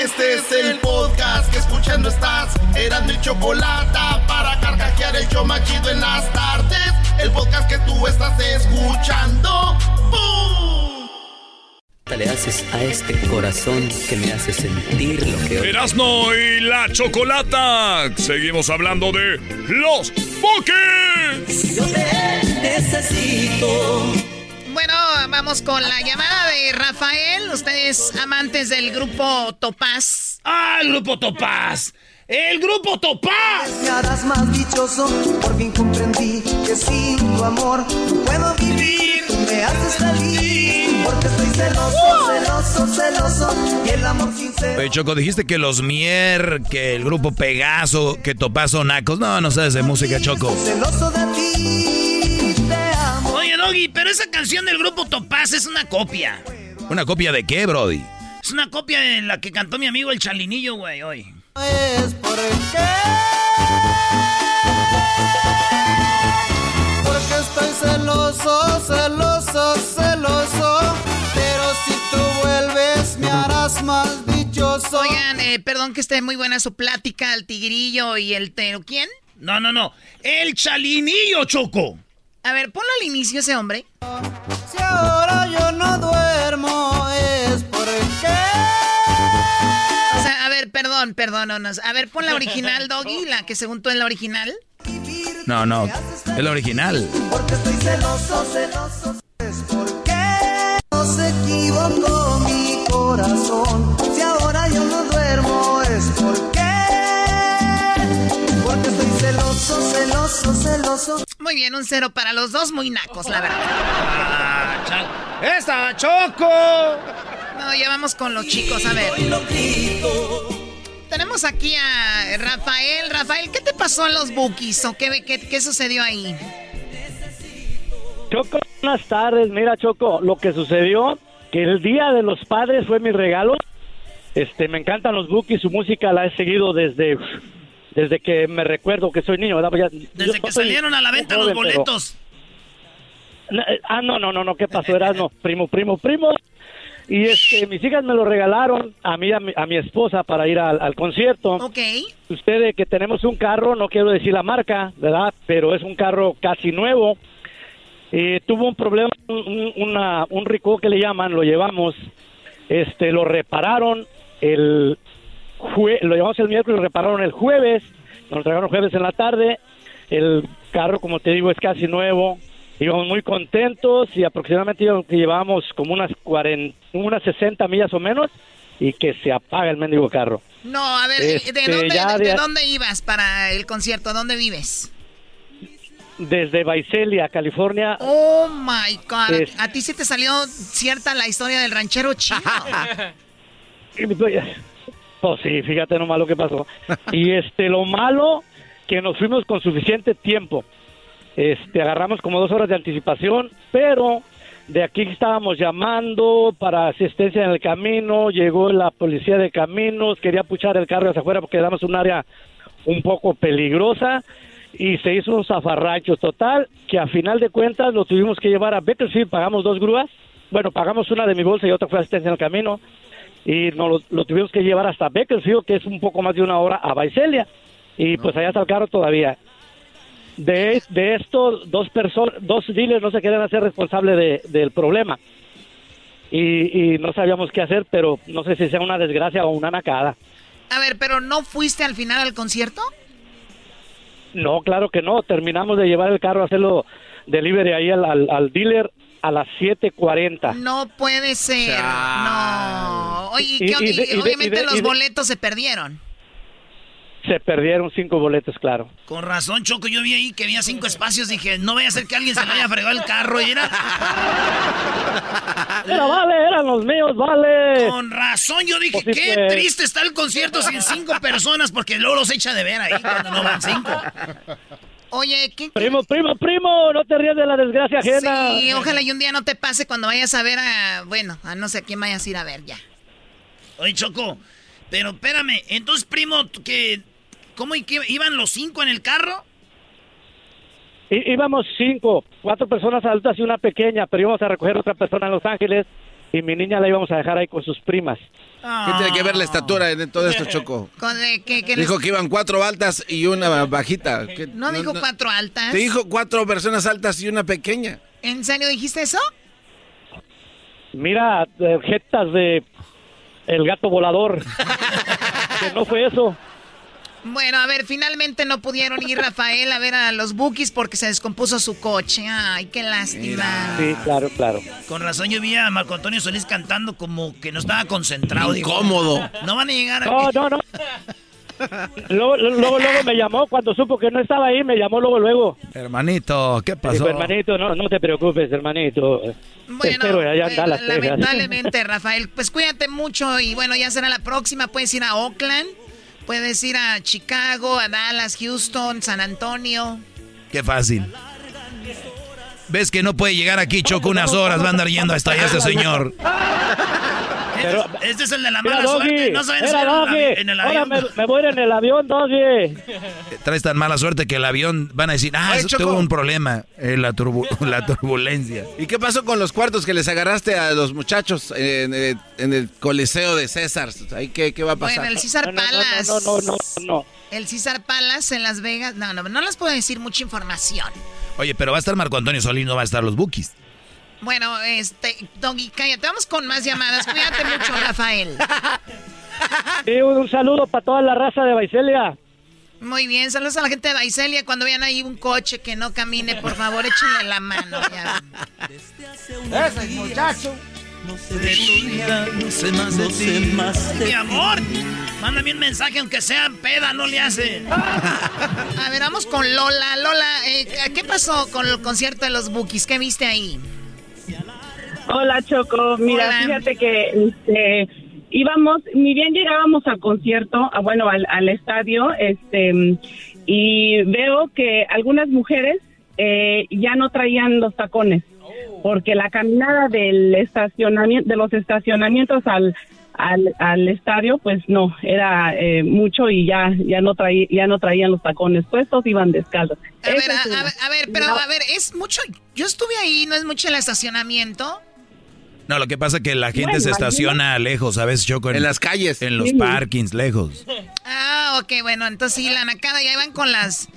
Este es el podcast que escuchando estás. Eran mi chocolate para carcajear el yo machido en las tardes. El podcast que tú estás escuchando. ¡Bum! Le haces a este corazón que me hace sentir lo que... Erasno y la chocolata. Seguimos hablando de los Bookies. Yo te necesito. Bueno, vamos con la llamada de Rafael. Ustedes amantes del grupo Topaz. ¡Ah, el grupo Topaz! ¡El grupo Topaz! Me harás más dichoso, por fin comprendí que sin tu amor no puedo vivir. Tú me haces feliz, porque estoy celoso, celoso, celoso. Y el amor sincero. Oye, Choco, dijiste que los Mier, que el grupo Pegaso, que Topaz son nacos. No, no sabes de música, Choco. Celoso de Doggy, pero esa canción del grupo Topaz es una copia. ¿Una copia de qué, Brody? Es una copia de la que cantó mi amigo el Chalinillo, güey, hoy. Es porque. Porque estoy celoso, celoso, celoso. Pero si tú vuelves, me harás más dichoso. Oigan, eh, perdón que esté muy buena su plática, el tigrillo y el tero. ¿Quién? No, no, no. El Chalinillo, Choco. A ver, ponlo al inicio ese hombre. Si ahora yo no duermo, es porque. O sea, a ver, perdón, perdón, no, no. A ver, pon la original, Doggy, la que según tú es la original. No, no, es la original. Porque estoy celoso, celoso. Es porque no se equivocó mi corazón. Si ahora yo no duermo, es. Porque celoso, celoso, celoso. Muy bien, un cero para los dos, muy nacos, la verdad. Ah, ¡Esta, Choco! No, ya vamos con los chicos, a ver. Tenemos aquí a Rafael. Rafael, ¿qué te pasó en los bookies o qué, qué, qué sucedió ahí? Choco, buenas tardes. Mira, Choco, lo que sucedió, que el Día de los Padres fue mi regalo. Este, me encantan los bookies, su música la he seguido desde, desde que me recuerdo que soy niño. ¿verdad? Pues ya- Desde yo que salieron a la venta los pero- boletos. Eh, Ah, no, no, no, no, ¿qué pasó? Eras no, primo, primo, primo. Y este, mis hijas me lo regalaron a mí, a mi, a mi esposa para ir al, al concierto. Ok. Ustedes que tenemos un carro, no quiero decir la marca, ¿verdad? Pero es un carro casi nuevo. Eh, tuvo un problema, un, un- una, un rico que le llaman, lo llevamos, este, lo repararon el jue- lo llevamos el miércoles, lo repararon el jueves, nos lo el jueves en la tarde. El carro, como te digo, es casi nuevo. Íbamos muy contentos y aproximadamente llevábamos como unas 40, unas 60 millas o menos y que se apaga el mendigo carro. No, a ver, Este, ¿de, dónde, de de- dónde ibas para el concierto? ¿Dónde vives? Desde Visalia, California. Oh my God. Es- A ti sí te salió cierta la historia del ranchero chino. Pues sí, fíjate nomás lo que pasó. Y este, lo malo, que nos fuimos con suficiente tiempo. Este, agarramos como dos horas de anticipación, pero de aquí estábamos llamando para asistencia en el camino, llegó la policía de caminos, quería puchar el carro hacia afuera porque éramos un área un poco peligrosa y se hizo un zafarracho total que a final de cuentas lo tuvimos que llevar a Bakersfield, pagamos dos grúas, bueno, pagamos una de mi bolsa y otra fue asistencia en el camino y nos lo, lo tuvimos que llevar hasta Bakersfield, que es un poco más de una hora, a Baicelia y pues allá está el carro todavía. De, de esto, dos personas, dos dealers no se querían hacer responsables de, del problema. Y, y no sabíamos qué hacer, pero no sé si sea una desgracia o una nacada. A ver, pero ¿no fuiste al final al concierto? No, claro que no. Terminamos de llevar el carro a hacerlo delivery ahí al, al, al dealer a las 7.40. No puede ser. No. Oye, Y- ¿qué- y y obviamente los boletos se perdieron. Se perdieron cinco boletos, claro. Con razón, Choco, yo vi ahí que había cinco espacios. Dije, no vaya a ser que alguien se le haya fregado el carro. Y era... Era vale, eran los míos, vale. Con razón, yo dije, Pues sí, qué pues. triste está el concierto sin cinco personas, porque luego los echa de ver ahí cuando no van cinco. Oye, ¿qué? Primo, primo, primo, no te rías de la desgracia ajena. Sí, ojalá y un día no te pase cuando vayas a ver a, bueno, a no sé a quién vayas a ir a ver ya. Oye, Choco, pero espérame, entonces, primo, que ¿cómo y qué, iban los cinco en el carro? Í- íbamos cinco, cuatro personas adultas y una pequeña, pero íbamos a recoger otra persona en Los Ángeles y mi niña la íbamos a dejar ahí con sus primas. ¿Qué tiene que ver la estatura en todo esto, Choco? Con de- que, que Dijo les- que iban cuatro altas y una bajita. ¿Qué- no dijo cuatro altas. Te dijo cuatro personas altas y una pequeña. ¿En serio dijiste eso? Mira, eh, jetas de el gato volador. que no fue eso. Bueno, a ver, finalmente no pudieron ir Rafael a ver a los Bookies porque se descompuso su coche. Ay, qué lástima. Sí, claro, claro. Con razón yo vi a Marco Antonio Solís cantando como que no estaba concentrado. digo, Incómodo. no van a llegar a... No, no, no. Luego, luego, luego me llamó cuando supo que no estaba ahí, me llamó luego, luego. Hermanito, ¿qué pasó? Dijo, hermanito, no, no te preocupes, hermanito. Eh, Dallas, Texas. lamentablemente, Rafael, pues cuídate mucho y bueno, ya será la próxima. Puedes ir a Oakland, puedes ir a Chicago, a Dallas, Houston, San Antonio. Qué fácil. ¿Ves que no puede llegar aquí, Choco, unas horas? Va a andar yendo hasta allá este señor. Pero- Este es el de la mala Doggy, suerte. No saben mira, en el Doggy, avi- en el ahora avión. me, me voy a ir en el avión, Doggy. Traes tan mala suerte que el avión van a decir, ah, eso Choco. tuvo un problema, eh, la, turbu- la turbulencia. ¿Y qué pasó con los cuartos que les agarraste a los muchachos en, el- en el Coliseo de César? Ahí, ¿qué, ¿Qué va a pasar? Bueno, el César No, no, no, Palace. no, no, no, no. El César Palace en Las Vegas. No, no, no les puedo decir mucha información. Oye, pero va a estar Marco Antonio Solís, no va a estar los Bookies. Bueno, este, Doggy, cállate, vamos con más llamadas. Cuídate mucho, Rafael. Sí, un, un saludo para toda la raza de Baicelia. Muy bien, saludos a la gente de Baicelia. Cuando vean ahí un coche que no camine, por favor, échenle la mano. ya. Ese muchacho. De tu vida, no sé más de ti. Mi amor, mándame un mensaje, aunque sea peda, no le hace. A ver, vamos con Lola. Lola, eh, ¿qué pasó con el concierto de los Bookies? ¿Qué viste ahí? Hola Choco, mira, Hola. fíjate que este, íbamos, ni bien llegábamos al concierto, ah, bueno, al, al estadio, este, y veo que algunas mujeres eh, ya no traían los tacones, porque la caminada del estacionamiento, de los estacionamientos al, al, al estadio, pues no, era eh, mucho y ya, ya no traía, ya no traían los tacones puestos, iban descalzos. A ver, a, una. a ver, a ver, pero a ver, es mucho. Yo estuve ahí, no es mucho el estacionamiento. No, lo que pasa es que la gente Bueno, se estaciona lejos, ¿sabes, Choco? En las calles. En los Sí. parkings, lejos. Ah, ok, bueno, entonces sí, la nacada ya iban con las,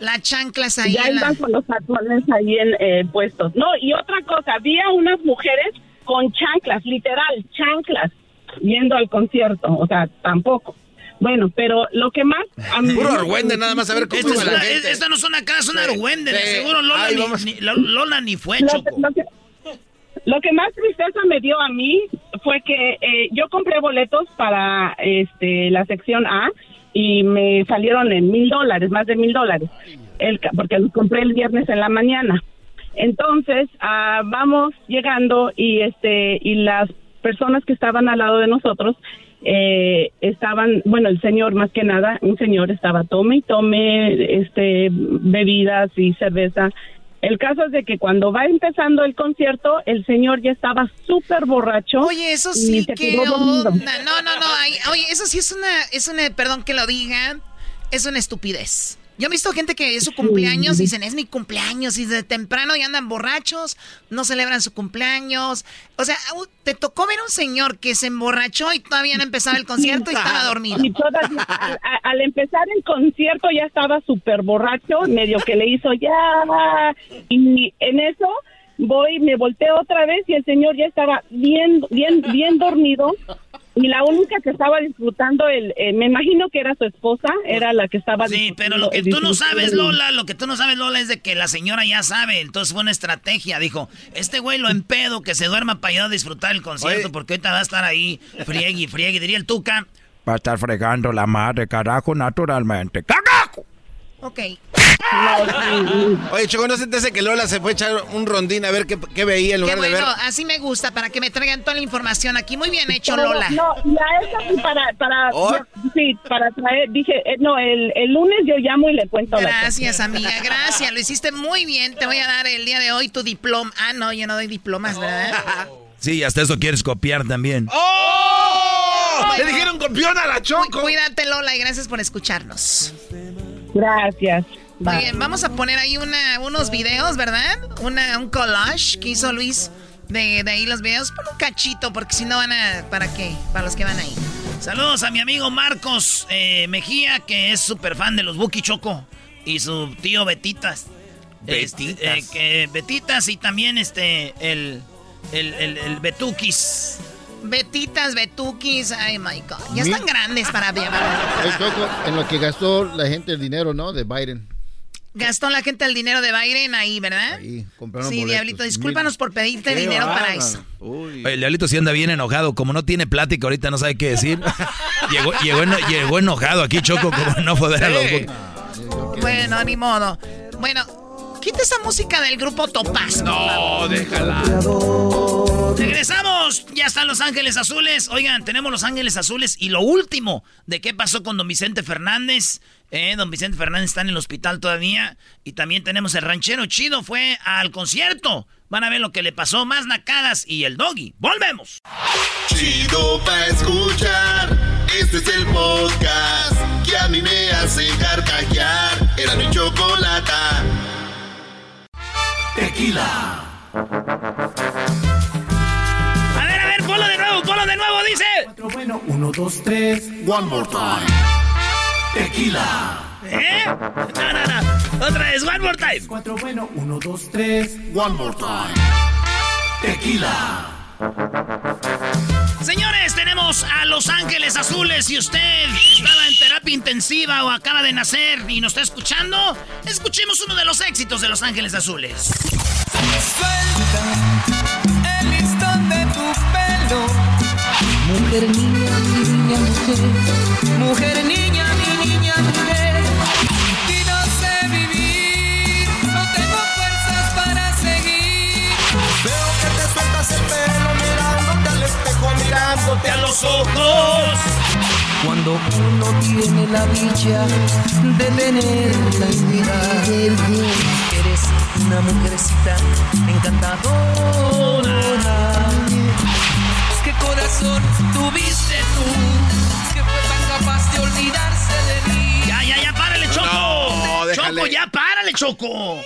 las chanclas ahí. ya en la- iban con los tacones ahí en, eh, puestos. No, y otra cosa, había unas mujeres con chanclas, literal, chanclas, yendo al concierto, o sea, tampoco. Bueno, pero lo que más... a mí- Puro argüende, nada más a ver cómo Esta, es iba la una- gente. esta no son acá, son Sí, argüendes. de sí. Seguro Lola, Ay, ni, Lola ni fue, Lo, Choco. lo que, lo que más tristeza me dio a mí fue que eh, yo compré boletos para este la sección A y me salieron en mil dólares, más de mil dólares, el, porque los compré el viernes en la mañana. Entonces, ah, vamos llegando y este y las personas que estaban al lado de nosotros eh, estaban, bueno, el señor más que nada, un señor estaba tome y tome este bebidas y cerveza El caso es de que cuando va empezando el concierto, el señor ya estaba súper borracho. Oye, eso sí que No, no, no. oye, eso sí es una, es una, perdón que lo diga, es una estupidez. Yo he visto gente que es su cumpleaños y dicen, es mi cumpleaños, y de temprano ya andan borrachos, no celebran su cumpleaños. O sea, te tocó ver un señor que se emborrachó y todavía no empezaba el concierto y estaba dormido. Y al, empezar el concierto ya estaba súper borracho, medio que le hizo ya, y en eso voy, me volteo otra vez y el señor ya estaba bien, bien, bien dormido y la única que estaba disfrutando, el, eh, me imagino que era su esposa, era la que estaba Sí, pero lo que tú no sabes, Lola, lo que tú no sabes, Lola, es de que la señora ya sabe, entonces fue una estrategia, dijo, este güey lo empedo, que se duerma para ir a disfrutar el concierto, porque ahorita va a estar ahí, friegue y friegue, diría el Tuca. Va a estar fregando la madre, carajo, naturalmente. ¡Carajo! Ok. Oye, Choco, ¿no se te hace que Lola se fue a echar un rondín a ver qué, veía en lugar qué bueno, de ver? así me gusta, para que me traigan toda la información aquí. Muy bien hecho, Lola. No, ya es para, para, oh. sí, para traer, dije, eh, no, el, el, lunes yo llamo y le cuento Gracias, amiga, gracias, lo hiciste muy bien. Te voy a dar el día de hoy tu diploma. Ah, no, yo no doy diplomas, ¿verdad? Sí, hasta eso quieres copiar también. ¡Oh! Le dijeron copión a la Choco. Cuídate, Lola, y gracias por escucharnos. Gracias. Muy bien, vamos a poner ahí una, unos videos, ¿verdad? Una, un collage que hizo Luis de, ahí los videos. Pon un cachito, porque si no van a... ¿Para qué? Para los que van ahí. Saludos a mi amigo Marcos eh, Mejía, que es súper fan de los Buki Choco. Y su tío Betitas. Betitas. Este, eh, que Betitas y también este, el, el, el, Betukis. Betitas, Betukis, ay my god. Ya están grandes para llamar. en lo que gastó la gente el dinero, ¿no? De Biden. Gastó la gente el dinero de Biden ahí, ¿verdad? Ahí, compraron Sí, Diablito, discúlpanos por pedirte dinero para eso. El Diablito sí anda bien enojado, como no tiene plática ahorita no sabe qué decir. llegó, llegó, enojado aquí, Choco, como no poder a los... Bueno, ni modo. Bueno, quita esa música del grupo Topaz. No, déjala. Regresamos. Ya están Los Ángeles Azules. Oigan, tenemos Los Ángeles Azules. Y lo último de qué pasó con don Vicente Fernández. Eh, don Vicente Fernández está en el hospital todavía. Y también tenemos el ranchero chido. Fue al concierto. Van a ver lo que le pasó. Más nacadas y el doggy. Volvemos. Chido pa' escuchar. Este es el podcast que a mí me hace carcajear. Era mi chocolate. Tequila. A ver, a ver, ponlo de nuevo, ponlo de nuevo, dice. Cuatro, bueno, uno, dos, tres. One more time. Tequila. ¿Eh? No, no, no. Otra vez, one more time. Cuatro, bueno, uno, dos, tres. One more time. Tequila. Señores, tenemos a Los Ángeles Azules. Si usted estaba en terapia intensiva o acaba de nacer y nos está escuchando, escuchemos uno de los éxitos de Los Ángeles Azules. Suelta el listón de tu pelo. Mujer, niña, niña, mujer. Niña, mirándote a los ojos. Cuando uno tiene la dicha de tenerla en mirar, eres una mujercita encantadora. ¿Qué corazón tuviste tú que fue tan capaz de olvidarse de mí? Ya, ya, ya, párale, Choco. No, Choco, ya, párale, Choco.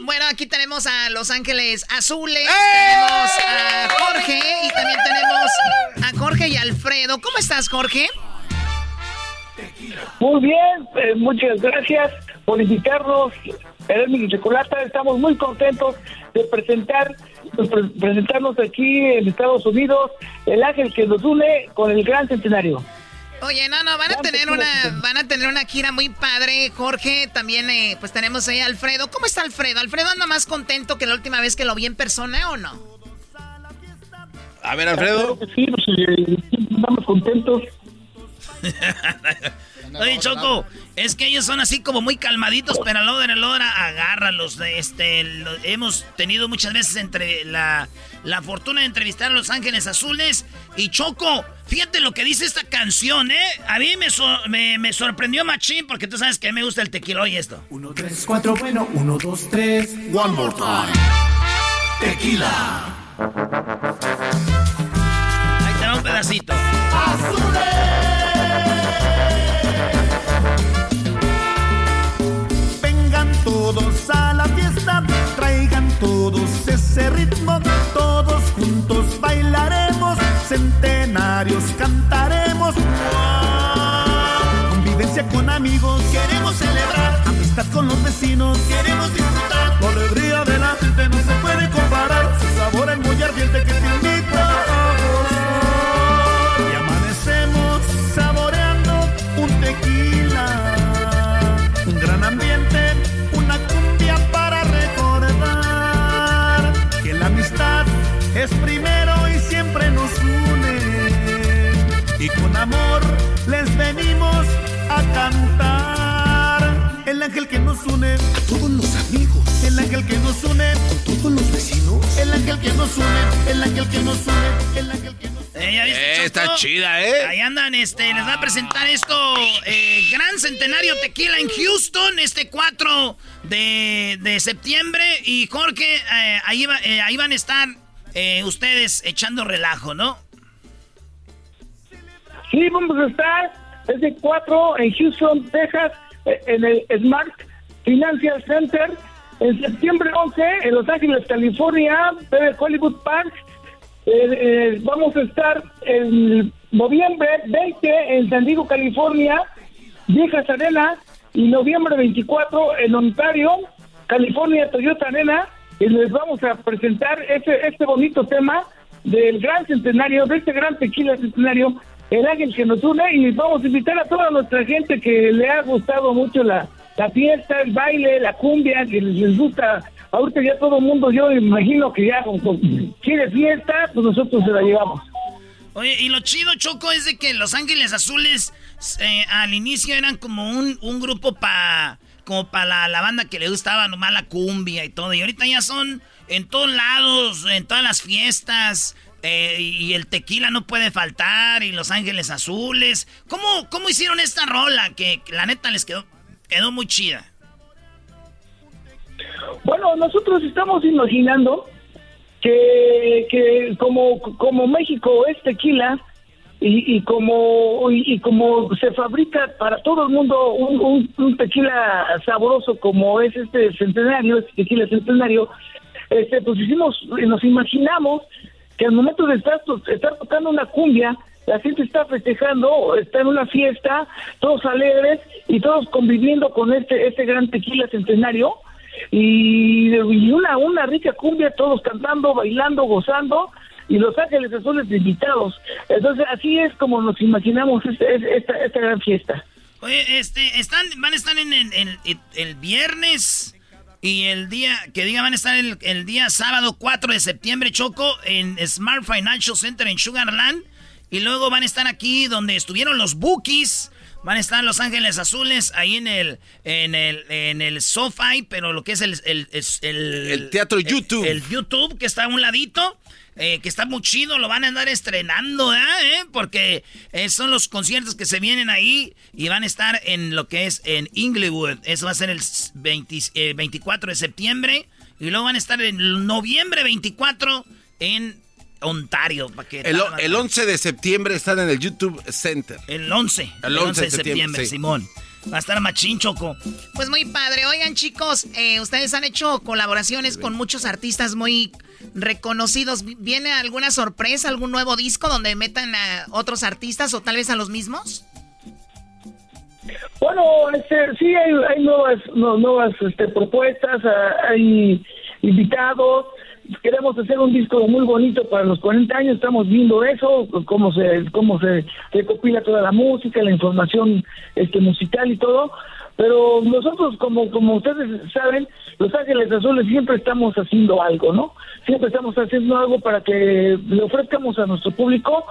Bueno, aquí tenemos a Los Ángeles Azules, tenemos a Jorge y también tenemos a Jorge y Alfredo. ¿Cómo estás, Jorge? Muy bien, eh, muchas gracias por invitarnos. mi Chocolata, estamos muy contentos de presentar presentarnos aquí en Estados Unidos, el ángel que nos une con el gran centenario. Oye, no, no, van a tener una, van a tener una gira muy padre, Jorge. También, eh, pues tenemos ahí a Alfredo. ¿Cómo está Alfredo? ¿Alfredo anda más contento que la última vez que lo vi en persona o no? A ver, Alfredo. Sí, pues, eh, estamos contentos. Oye, Choco, es que ellos son así como muy calmaditos, pero a la hora de la hora agárralos. Este, hemos tenido muchas veces entre la, la fortuna de entrevistar a Los Ángeles Azules y Choco. Fíjate lo que dice esta canción, ¿eh? A mí me, me, sorprendió machín porque tú sabes que me gusta el tequila y esto. Uno, tres, cuatro, bueno, uno, dos, tres. One more time. Tequila. Ahí te va un pedacito. Vengan todos a la fiesta, traigan todos ese ritmo, todos juntos bailaremos, centenarios cantaremos. Convivencia con amigos, queremos celebrar, amistad con los vecinos, queremos disfrutar. Y con amor les venimos a cantar. El ángel que nos une a todos los amigos. El ángel que nos une con todos los vecinos. El ángel que nos une, el ángel que nos une, el ángel que nos une. Eh, ¿ya viste, Eh, está chida, ¿eh? Ahí andan, este, les va a presentar esto, eh, Gran Centenario Tequila en Houston, este 4 de, de septiembre. Y Jorge, eh, ahí, va- eh, ahí van a estar eh, ustedes echando relajo, ¿no? Sí, vamos a estar desde 4 en Houston, Texas, eh, en el Smart Financial Center. En septiembre 11 en Los Ángeles, California, de Hollywood Park. Eh, eh, vamos a estar en noviembre 20 en San Diego, California, Viejas Arena. Y noviembre 24 en Ontario, California, Toyota Arena. Y les vamos a presentar este, este bonito tema del gran centenario, de este gran tequila centenario, el ángel que nos une. Y vamos a invitar a toda nuestra gente que le ha gustado mucho la, la fiesta, el baile, la cumbia, que les, gusta. Ahorita ya todo el mundo, yo imagino que ya con- con- quiere fiesta, pues nosotros se la llevamos. Oye, y lo chido, Choco, es de que Los Ángeles Azules eh, al inicio eran como un, un grupo para como para la, la banda que le gustaba nomás la cumbia y todo. Y ahorita ya son en todos lados, en todas las fiestas. Eh, y el tequila no puede faltar. Y Los Ángeles Azules. ¿Cómo, cómo hicieron esta rola? Que, la neta les quedó, quedó muy chida. Bueno, nosotros estamos imaginando que, que como, como México es tequila y, y como y, como se fabrica para todo el mundo un, un- un tequila sabroso como es este centenario, este tequila centenario, este, pues hicimos, nos imaginamos que al momento de estar, estar tocando una cumbia, la gente está festejando, está en una fiesta, todos alegres y todos conviviendo con este, este gran tequila centenario y, una, una rica cumbia, todos cantando, bailando, gozando y Los Ángeles Azules invitados. Entonces así es como nos imaginamos este- esta, esta gran fiesta. Oye, este, están, van a estar en el- el viernes y el día, que diga, van a estar el, el día sábado 4 de septiembre, Choco, en Smart Financial Center en Sugarland. Y luego van a estar aquí donde estuvieron los Bookies. Van a estar Los Ángeles Azules ahí en el, en el, en el SoFi, pero lo que es el, el, el, El teatro YouTube. El, YouTube, que está a un ladito. eh, que está muy chido, lo van a andar estrenando, ¿verdad? ¿eh? Porque eh, son los conciertos que se vienen ahí y van a estar en lo que es en Inglewood. Eso va a ser el 20 eh, 24 de septiembre. Y luego van a estar en noviembre 24 en Ontario. para que El, el 11 de septiembre están en el YouTube Center. El 11. El 11 de septiembre, sí. Simón. Va a estar machín, Choco. Pues muy padre. Oigan, chicos, eh, ustedes han hecho colaboraciones con muchos artistas muy reconocidos. ¿Viene alguna sorpresa, algún nuevo disco donde metan a otros artistas o tal vez a los mismos? Bueno, este, sí hay, hay nuevas, no- nuevas este, propuestas, ah, hay invitados. Queremos hacer un disco muy bonito para los 40 años. Estamos viendo eso, cómo se cómo se recopila toda la música, la información este musical y todo. Pero nosotros, como como ustedes saben, Los Ángeles Azules siempre estamos haciendo algo, ¿no? Siempre estamos haciendo algo para que le ofrezcamos a nuestro público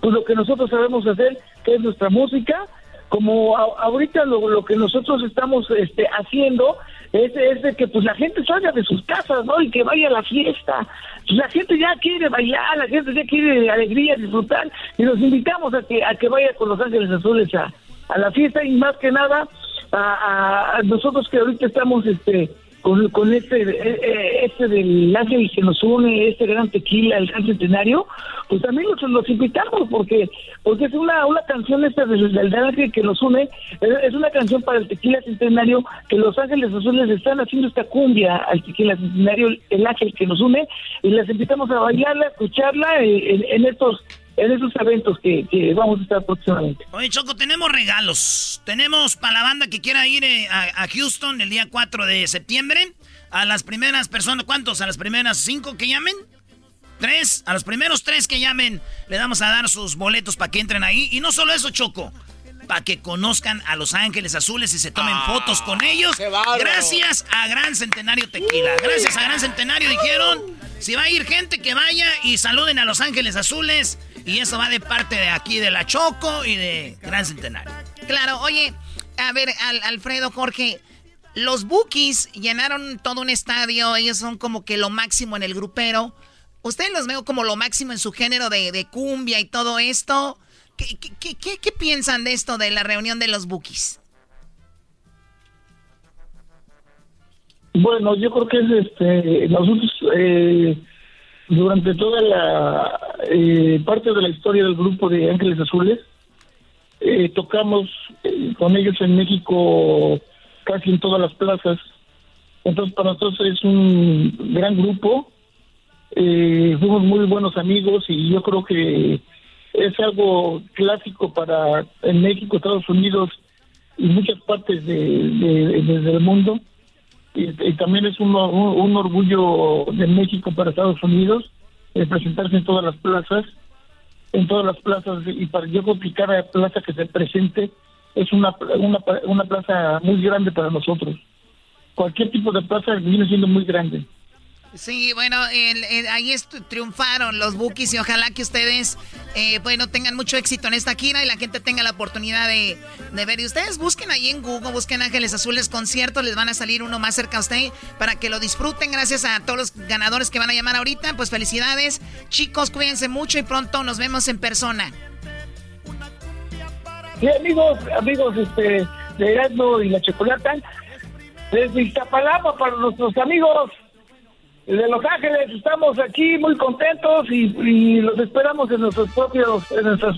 pues lo que nosotros sabemos hacer, que es nuestra música, como ahorita lo, lo, que nosotros estamos este, haciendo es, es, de que pues la gente salga de sus casas, ¿no? Y que vaya a la fiesta. Pues, la gente ya quiere bailar, la gente ya quiere alegría, disfrutar, y los invitamos a que, a que vaya con Los Ángeles Azules a, a la fiesta y más que nada a, a nosotros que ahorita estamos este con, con este eh, eh, este del ángel que nos une, este gran tequila, el gran centenario, pues también los, los invitamos porque porque es una, una canción esta del, del ángel que nos une, es una canción para el tequila centenario que los ángeles azules están haciendo esta cumbia al tequila centenario, el ángel que nos une, y les invitamos a bailarla, a escucharla eh, en estos en esos eventos que, vamos a estar próximamente. Oye, Choco, tenemos regalos. Tenemos para la banda que quiera ir eh, a, Houston el día 4 de septiembre. A las primeras personas, ¿cuántos? A las primeras cinco que llamen. Tres, a los primeros tres que llamen, le damos a dar sus boletos para que entren ahí. Y no solo eso, Choco, para que conozcan a Los Ángeles Azules y se tomen ah, fotos con ellos. Gracias a Gran Centenario Tequila. Gracias a Gran Centenario dijeron, si va a ir gente que vaya y saluden a Los Ángeles Azules. Y eso va de parte de aquí de la Choco y de Gran Centenario. Claro, oye, a ver, Alfredo, Jorge, los Bookies llenaron todo un estadio, ellos son como que lo máximo en el grupero. Ustedes los veo como lo máximo en su género de, cumbia y todo esto. ¿Qué, qué, piensan de esto, de la reunión de los Bookies? Bueno, yo creo que es este, nosotros eh, durante toda la eh, parte de la historia del grupo de Ángeles Azules, eh, tocamos eh, con ellos en México casi en todas las plazas. Entonces para nosotros es un gran grupo, fuimos muy buenos amigos y yo creo que es algo clásico para en México, Estados Unidos y muchas partes de, del mundo y, también es un, un, orgullo de México para Estados Unidos eh, presentarse en todas las plazas, en todas las plazas y para yo creo que cada plaza que se presente es una, una, una plaza muy grande para nosotros. Cualquier tipo de plaza viene siendo muy grande. Sí, bueno, ahí triunfaron los Bookies y ojalá que ustedes, eh, bueno, tengan mucho éxito en esta gira y la gente tenga la oportunidad de, ver. Y ustedes busquen ahí en Google, busquen Ángeles Azules conciertos, les van a salir uno más cerca a usted para que lo disfruten. Gracias a todos los ganadores que van a llamar ahorita, pues felicidades. Chicos, cuídense mucho y pronto nos vemos en persona. Sí, amigos, amigos este, de Erasmo y la Chocolata, desde Iztapalapa para nuestros amigos de Los Ángeles estamos aquí muy contentos y, los esperamos en nuestros propios, en nuestras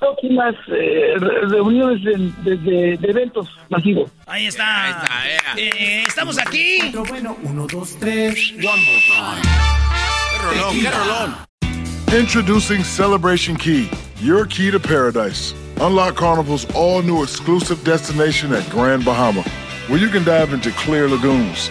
próximas eh, reuniones de, eventos masivos. Ahí está. Eh, estamos aquí. Bueno, uno, dos, tres. One more time. rolón, qué rolón. Introducing Celebration Key, your key to paradise. Unlock Carnival's all new exclusive destination at Grand Bahama, where you can dive into clear lagoons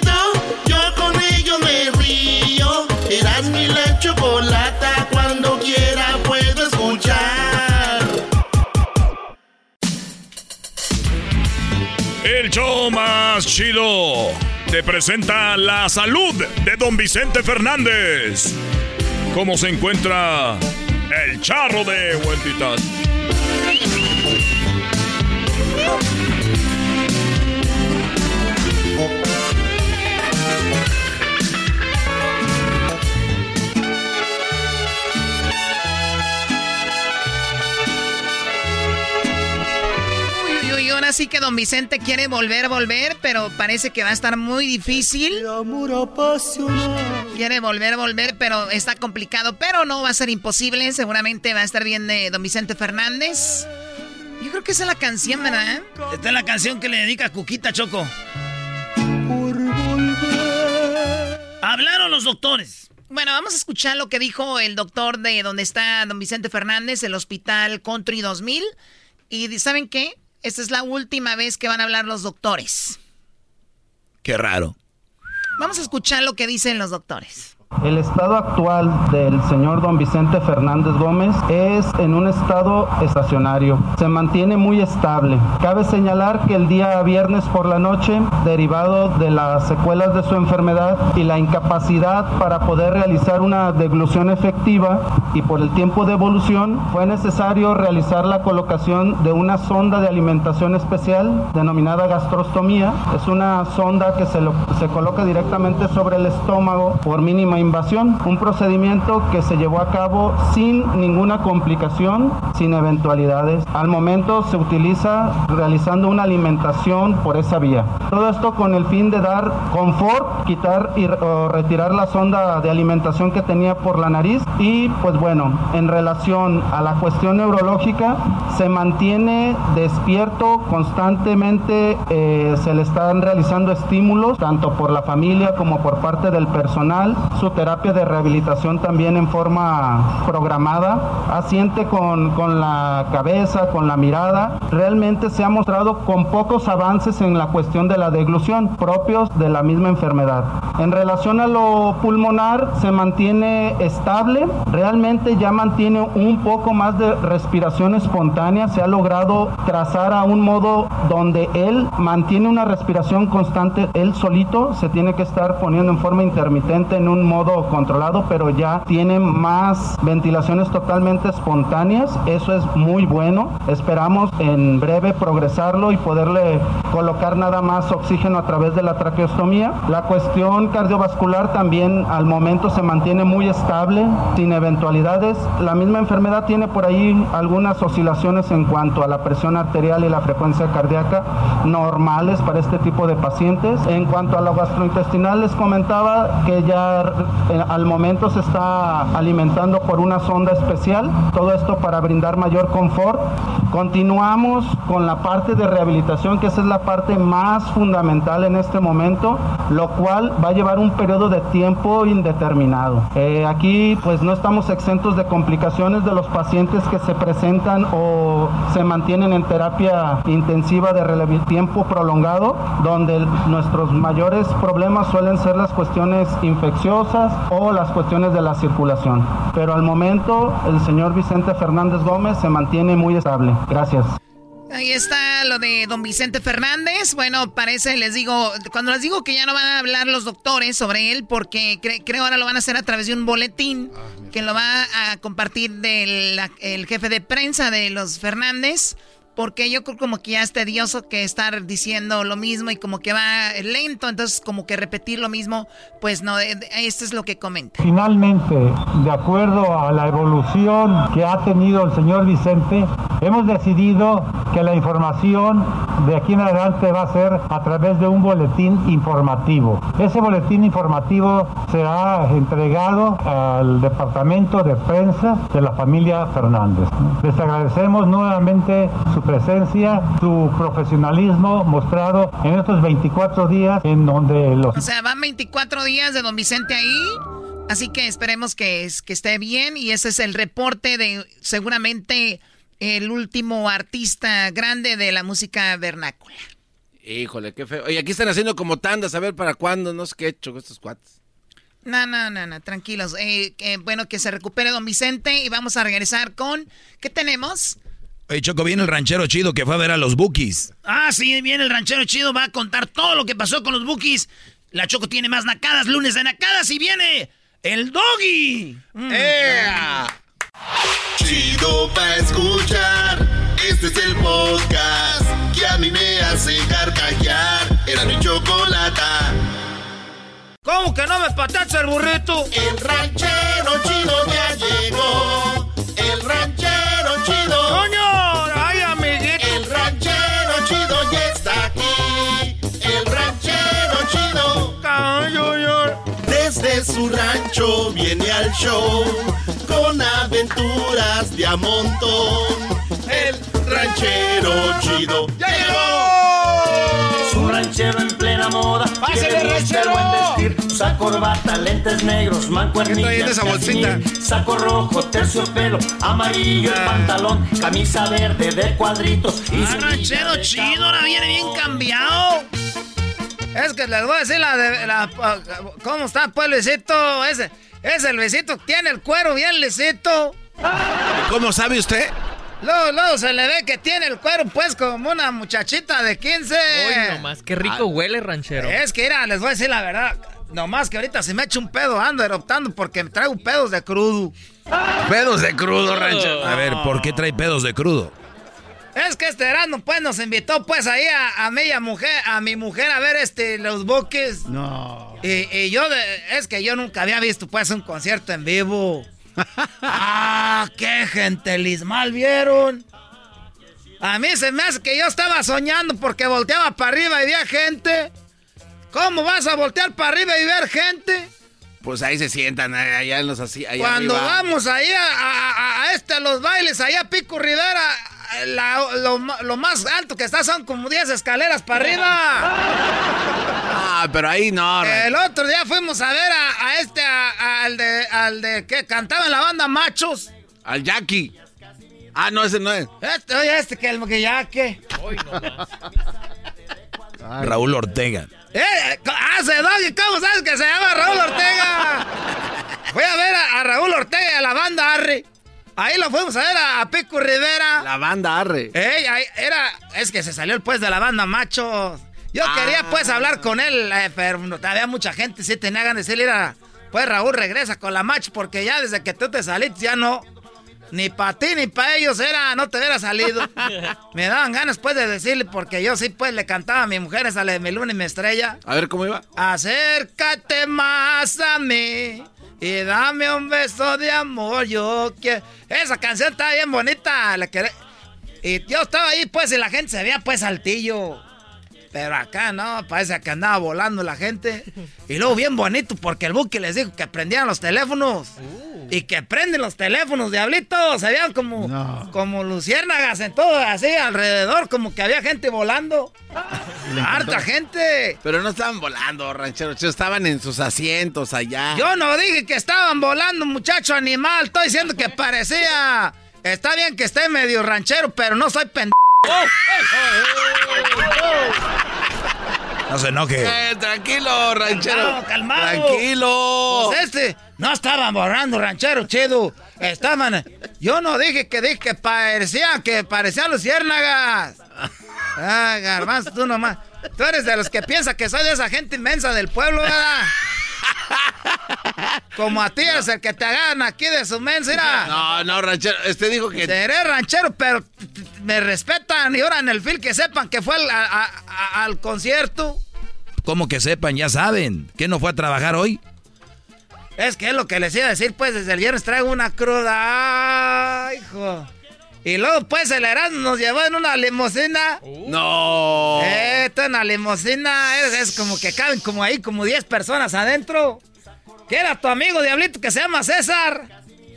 chido te presenta la salud de don Vicente Fernández. ¿Cómo se encuentra el charro de así que don Vicente quiere volver, volver, pero parece que va a estar muy difícil. Quiere volver, volver, pero está complicado, pero no va a ser imposible. Seguramente va a estar bien de don Vicente Fernández. Yo creo que esa es la canción, ¿verdad? Esta es la canción que le dedica a Cuquita Choco. Hablaron los doctores. Bueno, vamos a escuchar lo que dijo el doctor de donde está don Vicente Fernández, el hospital Country 2000. Y ¿saben qué? Esta es la última vez que van a hablar los doctores. Qué raro. Vamos a escuchar lo que dicen los doctores. El estado actual del señor don Vicente Fernández Gómez es en un estado estacionario. Se mantiene muy estable. Cabe señalar que el día viernes por la noche, derivado de las secuelas de su enfermedad y la incapacidad para poder realizar una deglución efectiva y por el tiempo de evolución, fue necesario realizar la colocación de una sonda de alimentación especial denominada gastrostomía. Es una sonda que se, se coloca directamente sobre el estómago por mínima invasión, un procedimiento que se llevó a cabo sin ninguna complicación, sin eventualidades. Al momento se utiliza realizando una alimentación por esa vía. Todo esto con el fin de dar confort, quitar y o retirar la sonda de alimentación que tenía por la nariz y pues bueno, en relación a la cuestión neurológica, se mantiene despierto constantemente, eh, se le están realizando estímulos tanto por la familia como por parte del personal, su terapia de rehabilitación también en forma programada, asiente con, con la cabeza, con la mirada, realmente se ha mostrado con pocos avances en la cuestión de la deglución propios de la misma enfermedad. En relación a lo pulmonar, se mantiene estable, realmente ya mantiene un poco más de respiración espontánea, se ha logrado trazar a un modo donde él mantiene una respiración constante, él solito. Se tiene que estar poniendo en forma intermitente en un modo controlado, pero ya tiene más ventilaciones totalmente espontáneas, eso es muy bueno, esperamos en breve progresarlo y poderle colocar nada más oxígeno a través de la traqueostomía. La cuestión cardiovascular también al momento se mantiene muy estable, sin eventualidades. La misma enfermedad tiene por ahí algunas oscilaciones en cuanto a la presión arterial y la frecuencia cardíaca normales para este tipo de pacientes. En cuanto a lo gastrointestinal les comentaba que ya al momento se está alimentando por una sonda especial, todo esto para brindar mayor confort. Continuamos con la parte de rehabilitación, que esa es la parte más fundamental en este momento, lo cual va a llevar un periodo de tiempo indeterminado. Eh, aquí pues no estamos exentos de complicaciones de los pacientes que se presentan o se mantienen en terapia intensiva de tiempo prolongado, donde nuestros mayores problemas suelen ser las cuestiones infecciosas o las cuestiones de la circulación. Pero al momento el señor Vicente Fernández Gómez se mantiene muy estable. Gracias. Ahí está lo de don Vicente Fernández. Bueno, parece, les digo, cuando les digo que ya no van a hablar los doctores sobre él, porque cre- creo ahora lo van a hacer a través de un boletín que lo va a compartir del la- el jefe de prensa de los Fernández. Porque yo creo como que ya es tedioso que estar diciendo lo mismo y como que va lento, entonces como que repetir lo mismo, pues no, de- esto es lo que comenta. Finalmente, de acuerdo a la evolución que ha tenido el señor Vicente, hemos decidido que la información de aquí en adelante va a ser a través de un boletín informativo. Ese boletín informativo será entregado al departamento de prensa de la familia Fernández. Les agradecemos nuevamente su presencia, su profesionalismo mostrado en estos 24 días en donde los... O sea, van 24 días de don Vicente ahí. Así que esperemos que, es- que esté bien. Y ese es el reporte de seguramente el último artista grande de la música vernácula. Híjole, qué feo. Oye, aquí están haciendo como tandas, a ver para cuándo, no sé qué he hecho con estos cuates. No, no, no, no, tranquilos. Eh, que, bueno, que se recupere don Vicente y vamos a regresar con... ¿Qué tenemos? Oye, Choco, viene el ranchero chido que fue a ver a los Bookies. Ah, sí, viene el ranchero chido, va a contar todo lo que pasó con los bookies. La Choco tiene más nacadas, lunes de nacadas y viene el doggy. Mm. Chido pa' escuchar. Este es el podcast que a mí me hace carcajear. Era mi chocolata. ¿Cómo que no me patacha el burrito? El ranchero chido ya llegó. Desde su rancho viene al show con aventuras de a montón. El ranchero chido ya llegó. Su ranchero en plena moda. ¡Pásale, ranchero! buen vestir. Usa corbata, lentes negros, ¿Qué trae en mancuernillas, esa bolsita? cachemir, Saco rojo, terciopelo, amarillo el pantalón, camisa verde de cuadritos y Ah, ranchero chido, ahora viene bien cambiado. Es que les voy a decir la de. La, ¿Cómo está, pues, Luisito? Ese, ese Luisito tiene el cuero bien lisito. ¿Cómo sabe usted? Luego, luego se le ve que tiene el cuero, pues, como una muchachita de 15. Uy, nomás, qué rico huele, ranchero. Es que, mira, les voy a decir la verdad. Nomás que ahorita si me echo un pedo, ando eruptando porque me traigo pedos de crudo. Pedos de crudo, ranchero. A ver, ¿por qué trae pedos de crudo? Es que este verano, pues, nos invitó, pues, ahí a, a mujer, a mi mujer a ver, este, los buques. No. Y, y yo, de- es que yo nunca había visto, pues, un concierto en vivo. ¡Ah, qué gentelismal vieron! A mí se me hace que yo estaba soñando porque volteaba para arriba y veía gente. ¿Cómo vas a voltear para arriba y ver gente? Pues ahí se sientan, allá en los así. allá Cuando arriba. vamos ahí a, a- a este, a los bailes, allá a Pico Rivera, la- lo, más alto que está son como 10 escaleras para arriba. Ah, pero ahí no. El otro día fuimos a ver a, a este, a- a- al de, al de que cantaba en la banda Machos. Al Jackie. Ah, no, ese no es. Este, oye, este que el que que. Raúl Ortega. ¡Eh! ¡Hace Doggy! ¿Cómo sabes que se llama Raúl Ortega? Fui a ver a, a Raúl Ortega y a la banda Arre. Ahí lo fuimos a ver a, a Pico Rivera. La banda Arre. Ey, ahí era, es que se salió el pues de la banda Macho. Yo Ah. quería pues hablar con él, eh, pero no, había mucha gente, sí tenía ganas de decirle, "Mira, pues Raúl regresa con la Macho porque ya desde que tú te saliste ya no, ni para ti ni para ellos era, no te hubiera salido. Me daban ganas pues de decirle porque yo sí pues le cantaba a mi mujer esa la de mi luna y mi estrella. A ver cómo iba. Acércate más a mí y dame un beso de amor. Yo quiero. Esa canción está bien bonita. La quere- Y yo estaba ahí, pues, y la gente se veía, pues, altillo. Pero acá no, parece que andaba volando la gente. Y luego bien bonito, porque el buque les dijo que prendieran los teléfonos. Y que prenden los teléfonos, diablitos. Se veían como, como luciérnagas en todo, así alrededor, como que había gente volando. Harta gente. Pero no estaban volando, ranchero. Estaban en sus asientos allá. Yo no dije que estaban volando, muchacho animal. Estoy diciendo que parecía. Está bien que esté medio ranchero, pero no soy pendejo. No se enoje. Eh, tranquilo, ranchero. Calmado, calmado. Tranquilo. Pues este, no estaban borrando ranchero chido. Estaban. Yo no dije que dije que parecía, que parecían luciérnagas. Ah, garbanzo, tú nomás. Tú eres de los que piensa que soy de esa gente inmensa del pueblo, ¿verdad? Como a ti eres el que te agarran aquí de su mensa, mira. No, no, ranchero. Usted dijo que. Seré ranchero, pero me respetan y ahora en el film que sepan que fue al, a- a- a- al concierto. Como que sepan, ya saben. ¿Que no fue a trabajar hoy? Es que es lo que les iba a decir, pues desde el viernes traigo una cruda. Ay, hijo. Y luego, pues, el Erasmo nos llevó en una limusina. No. Eh, Esto en la limusina es, es como que caben como ahí, como 10 personas adentro. Que era tu amigo Diablito que se llama César.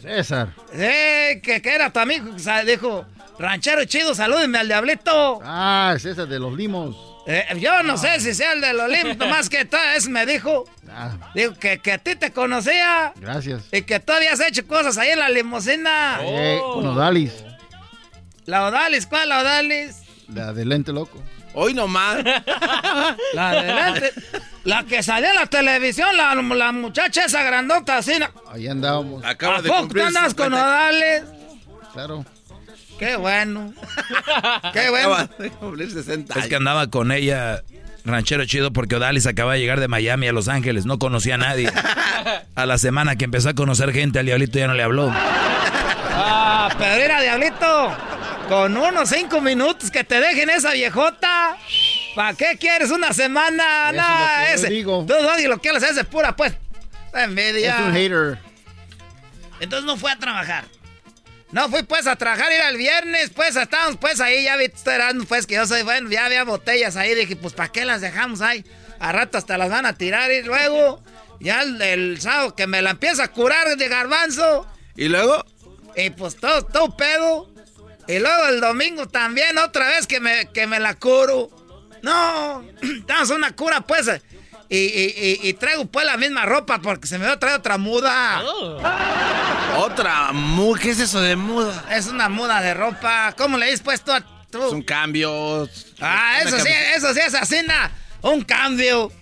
César. Eh, que, que era tu amigo. O sea, dijo, ranchero chido, salúdeme al Diablito. Ah, César de los limos. Eh, yo no sé si sea el del Olimpo, más que todo, eso me dijo. Ah, Digo, que, que a ti te conocía. gracias. Y que tú habías hecho cosas ahí en la limusina. Eh, con Odalis, La Odalis, ¿cuál la Odalis? la del lente loco. Hoy nomás. La adelante. La que salió en la televisión, la, la muchacha esa grandota así. ¿no? Ahí andábamos. Acaba ¿A de poco tú cumplir andas con 50. Odales? Claro. Qué bueno. Qué Acaba bueno. de cumplir 60 Es que años. andaba con ella, ranchero chido, porque Odalis acaba de llegar de Miami a Los Ángeles. No conocía a nadie. A la semana que empezó a conocer gente, al diablito ya no le habló. Ah, pero mira, Diablito. Con unos cinco minutos que te dejen esa viejota. ¿Para qué quieres una semana? Eso Nah, es lo que yo ese. digo. Tú, Doggy, lo que haces es de pura, pues. Envidia. Es un hater. Entonces no fue a trabajar. No fui pues a trabajar, ir el viernes, pues estábamos pues ahí, ya vi esperando pues que yo soy bueno, ya había botellas ahí, dije pues ¿para qué las dejamos ahí? A rato hasta las van a tirar y luego ya el, el sábado que me la empieza a curar de garbanzo ¿Y luego? y pues todo, todo pedo. Y luego el domingo también otra vez que me, que me la curo. No, estamos una cura pues. Y, y- y- y traigo pues la misma ropa porque se me va a traer otra muda. Otra. mu- ¿Qué es eso de muda? Es una muda de ropa. ¿Cómo le dices pues tú a tú? Son cambios. Ah, eso sí, eso sí es así, na. Un cambio.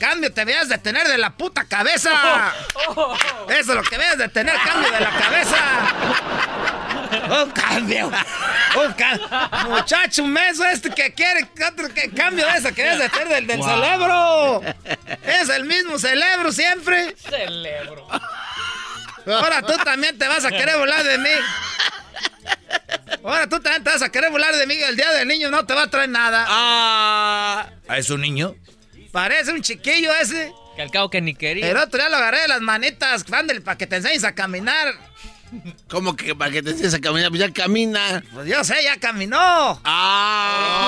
Cambio te debías de tener de la puta cabeza. Eso es lo que debes de tener, cambio de la cabeza. Un cambio. Un cambio. Muchacho, un meso este que quiere otro que cambio de eso que debes de tener del, del Wow. cerebro. Es el mismo cerebro siempre. Celebro. Ahora tú también te vas a querer volar de mí. Ahora tú también te vas a querer volar de mí. El día del niño no te va a traer nada. ¿Ah, ¿Es un niño? Parece un chiquillo ese. Que al cabo que ni quería. El otro día lo agarré de las manitas, ándale, para que te enseñes a caminar. ¿Cómo que para que te enseñes a caminar? Pues ya camina. Pues yo sé, ya caminó. ¡Ah!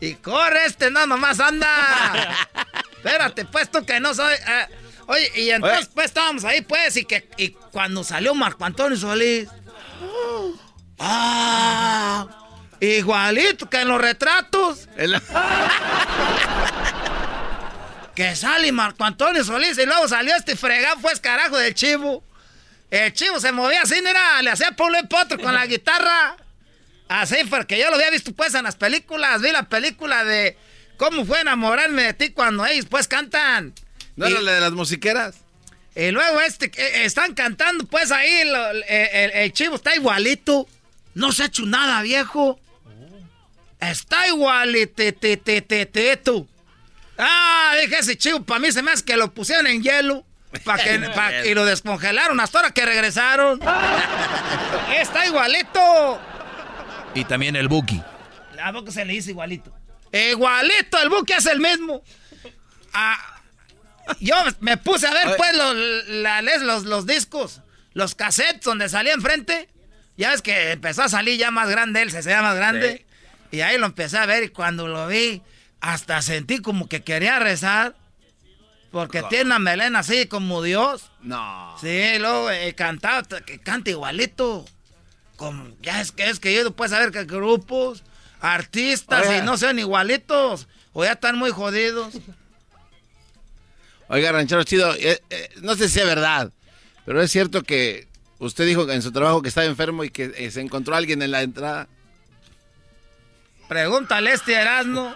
Y corre este, no, nomás anda. Espérate, pues tú que no soy. eh, oye, y entonces pues estábamos ahí, pues, y que y cuando salió Marco Antonio Solís. ¡Ah! Igualito que en los retratos. que sale Marco Antonio Solís y luego salió este fregado, pues carajo del chivo. El chivo se movía así, mira, le hacía un potro con la guitarra. Así, porque yo lo había visto pues en las películas. Vi la película de cómo fue enamorarme de ti cuando ellos pues cantan. ¿No era la de las musiqueras? Y luego este, eh, están cantando pues ahí, el, el- el chivo está igualito. No se ha hecho nada, viejo. Está igualitito. Ah, dije ese chivo, para mí se me hace que lo pusieron en hielo. Pa que, pa- y lo descongelaron hasta ahora que regresaron. Está igualito. Y también el Buki. ¿A poco se le dice igualito? Igualito, el buque es el mismo. Ah, yo me puse a ver, pues, los, la- los, los discos, los cassettes donde salía enfrente. Ya ves que empezó a salir ya más grande él, se hacía más grande. Y ahí lo empecé a ver y cuando lo vi, hasta sentí como que quería rezar. Porque tiene una melena así como Dios. No. Sí, luego eh, cantaba, que canta igualito. Como, ya es que es que yo puedes saber que grupos, artistas Oiga. y no sean igualitos. O ya están muy jodidos. Oiga, ranchero chido, eh, eh, no sé si es verdad, pero es cierto que usted dijo en su trabajo que estaba enfermo y que se encontró alguien en la entrada. Pregúntale a este Erasmo.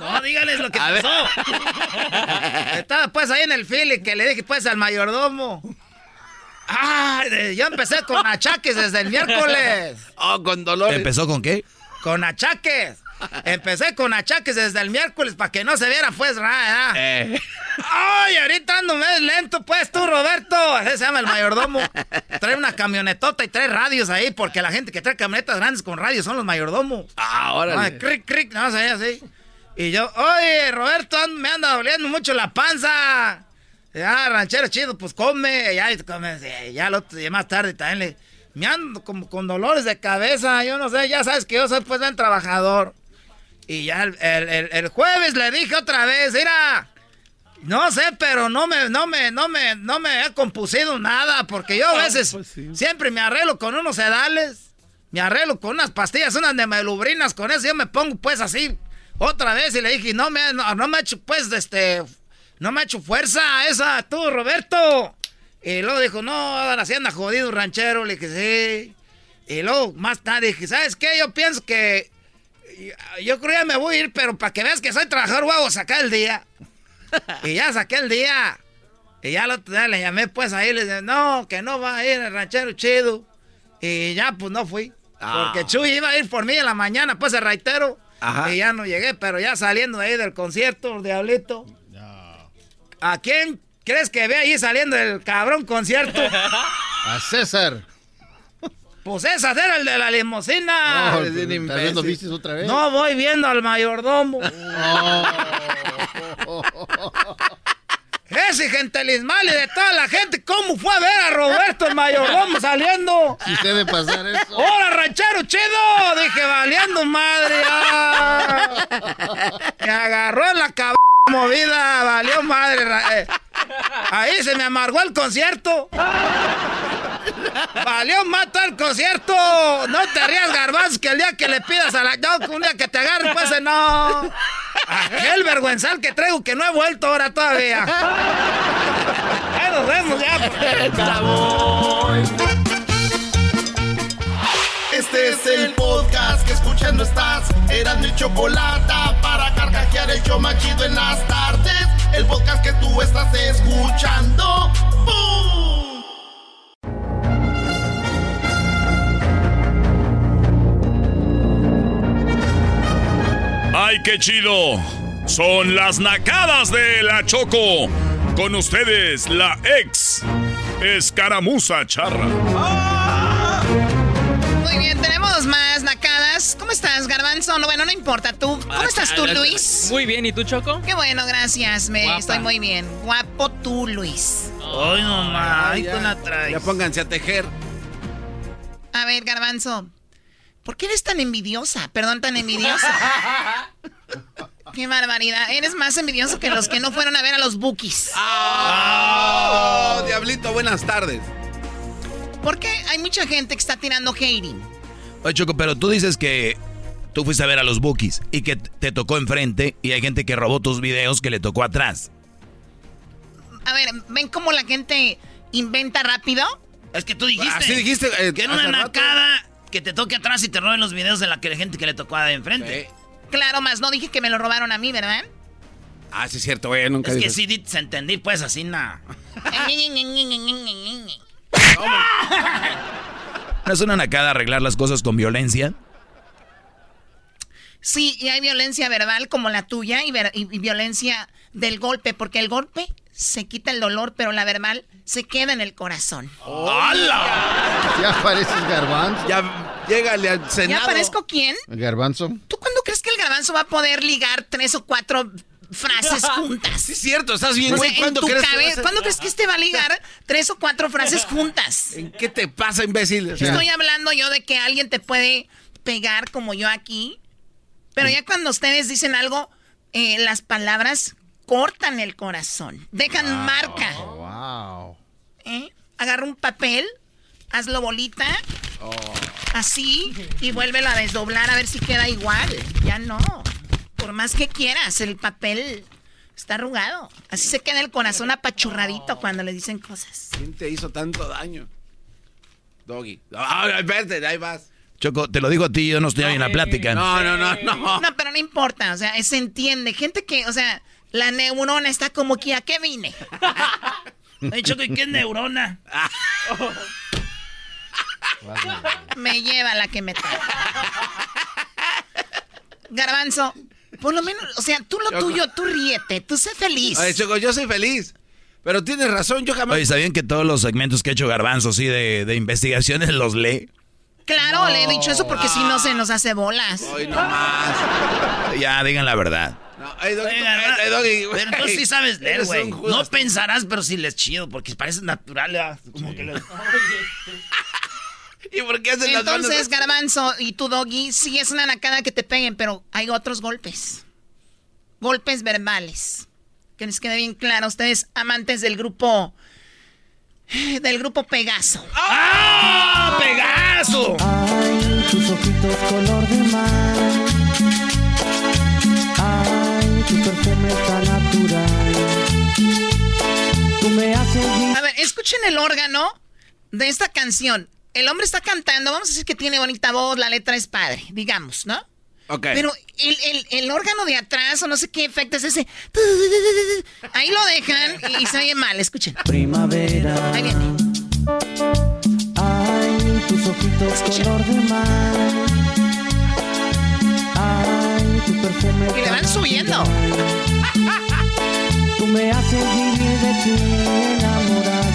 No, dígales lo que A ver. pasó. Estaba pues ahí en el fili que le dije pues al mayordomo. Ah, yo empecé con achaques desde el miércoles. Oh, con dolor. ¿Empezó con qué? Con achaques. Empecé con achaques desde el miércoles para que no se viera pues nada. Eh. Ay, ahorita ando medio lento, pues tú, Roberto. Así se llama el mayordomo. Trae una camionetota y trae radios ahí, porque la gente que trae camionetas grandes con radios son los mayordomos. Ah, órale. Ay, cric, cric, no sé, así. Y yo, oye, Roberto, ando- me anda doliendo mucho la panza. Ya, ranchero chido, pues come. Ya, come, ya, lo, ya más tarde también le. Me ando como con dolores de cabeza. Yo no sé, ya sabes que yo soy pues buen trabajador. Y ya el, el- el- jueves le dije otra vez, mira, no sé, pero no me, no me, no me, no me he compusido nada, porque yo a veces siempre me arreglo con unos sedales, me arreglo con unas pastillas, unas de melubrinas, con eso yo me pongo pues así otra vez y le dije, no me, no, no me ha hecho pues, este, no me ha hecho fuerza esa, tú, Roberto. Y luego dijo, no, ahora sí anda jodido ranchero, le dije, sí. Y luego más tarde dije, ¿sabes qué? Yo pienso que yo creo que ya me voy a ir, pero para que veas que soy trabajador, a sacar el día. y ya saqué el día. Y ya el otro día le llamé pues ahí, le dije, no, que no va a ir el ranchero chido. Y ya pues no fui. Ah. Porque Chuy iba a ir por mí en la mañana, pues el raitero. Ajá. Y ya no llegué, pero ya saliendo de ahí del concierto, Diablito. ¿A quién crees que ve ahí saliendo del cabrón concierto? A César. Pues ese era el de la limusina. Oh, tal vez lo viste otra vez. No voy viendo al mayordomo. Ese gentelismal y de toda la gente, ¿cómo fue a ver a Roberto el mayordomo saliendo? Sí debe pasar eso. ¡Hola, ranchero chido! Dije, valiendo madre. ah. Me agarró en la cabrón movida, valió madre. eh. Ahí se me amargó el concierto. Valió mata el concierto. No te rías, garbanzo, que el día que le pidas a la... No, un día que te agarre, pues eh, no. Aquel vergüenzal que traigo que no he vuelto ahora todavía. Ya nos vemos ya. Este Es el podcast que escuchando estás. Eran mi chocolate para carcajear el yo machido en las tardes. El podcast que tú estás escuchando. ¡Bum! ¡Ay, qué chido! Son las nacadas de la Choco. Con ustedes, la ex escaramuza charra. Muy bien, tenemos más nacadas. ¿Cómo estás, Garbanzo? No, bueno, no importa. ¿Tú? ¿Cómo estás tú, Luis? Muy bien, ¿y tú, Choco? Qué bueno, gracias. Me Guapa. estoy muy bien. Guapo tú, Luis. Ay, no más. Tú la traes. ya pónganse a tejer. A ver, Garbanzo. ¿Por qué eres tan envidiosa? Perdón, tan envidiosa. Qué barbaridad. Eres más envidioso que los que no fueron a ver a los bookies. ¡Oh, Diablito, buenas tardes. ¿Por qué hay mucha gente que está tirando hating? Oye, Choco, pero tú dices que tú fuiste a ver a los bookies y que te tocó enfrente y hay gente que robó tus videos que le tocó atrás. A ver, ¿ven cómo la gente inventa rápido? Es que tú dijiste. Así dijiste, eh, que en una rato. nacada que te toque atrás y te roben los videos de la que- gente que le tocó de enfrente. Claro, más no dije que me lo robaron a mí, ¿verdad? Ah, sí es cierto, güey, nunca Es que sí, se entendí, pues así, nada. ¿No es una nacada arreglar las cosas con violencia? Sí, y hay violencia verbal como la tuya y, ver- y- y violencia del golpe, porque el golpe se quita el dolor, pero la verbal se queda en el corazón. Ya pareces garbanzo. Ya llégale al ¿Ya Senado. parezco quién? Garbanzo. ¿Tú cuándo crees que el garbanzo va a poder ligar tres o cuatro frases juntas? Sí es cierto, estás bien, O sea, güey. ¿Cuándo crees que a- ¿Cuándo crees que este va a ligar tres o cuatro frases juntas? ¿En qué te pasa, imbécil? O sea, Estoy hablando yo de que alguien te puede pegar como yo aquí, pero ya cuando ustedes dicen algo, eh, las palabras cortan el corazón, dejan marca. Wow. ¿eh? Agarra un papel, hazlo bolita, así, y vuélvelo a desdoblar a ver si queda igual. Ya no. Por más que quieras, el papel está arrugado. Así se queda el corazón apachurradito cuando le dicen cosas. ¿Quién te hizo tanto daño? Doggy. Ah, espérate, ahí vas. Choco, te lo digo a ti, yo no estoy ahí en la plática. No, no, no, no. No, pero no importa, o sea, se entiende. Gente que, o sea, la neurona está como que, ¿a qué vine? Choco, ¿y qué es neurona? Me lleva la que me trae. Garbanzo, por lo menos, o sea, tú lo Choco. tuyo, tú ríete, tú sé feliz. Oye, Choco, yo soy feliz. Pero tienes razón, yo jamás. Oye, ¿sabían que todos los segmentos que ha hecho Garbanzo, sí, de, de investigaciones los lee? Claro, le he dicho eso porque si no se nos hace bolas. Hoy no más. Ya, digan la verdad. No, ay, Doggy, ay. Pero tú sí sabes leer, güey. No pensarás, pero sí les chido, porque parece natural. Como que le- ¿Y por qué hacen las manos? Entonces, Garbanzo y tu doggy, sí es una nacada que te peguen, pero hay otros golpes. Golpes verbales. Que les quede bien claro, ustedes amantes del grupo. Del grupo Pegaso. ¡Ah! ¡Pegaso! Ay, tus ojitos color de mar. Ay, tu perfume tan natural. Tú me haces A ver, escuchen el órgano de esta canción. El hombre está cantando, vamos a decir que tiene bonita voz, la letra es padre, digamos, ¿no? Ok. Pero el, el- el órgano de atrás, o no sé qué efecto es ese. Ahí lo dejan y se oye mal, escuchen. primavera. Ahí viene. Ay, tus ojitos color de mar. Ay, tu perfume Y le van subiendo. Tú me haces vivir de ti enamorado.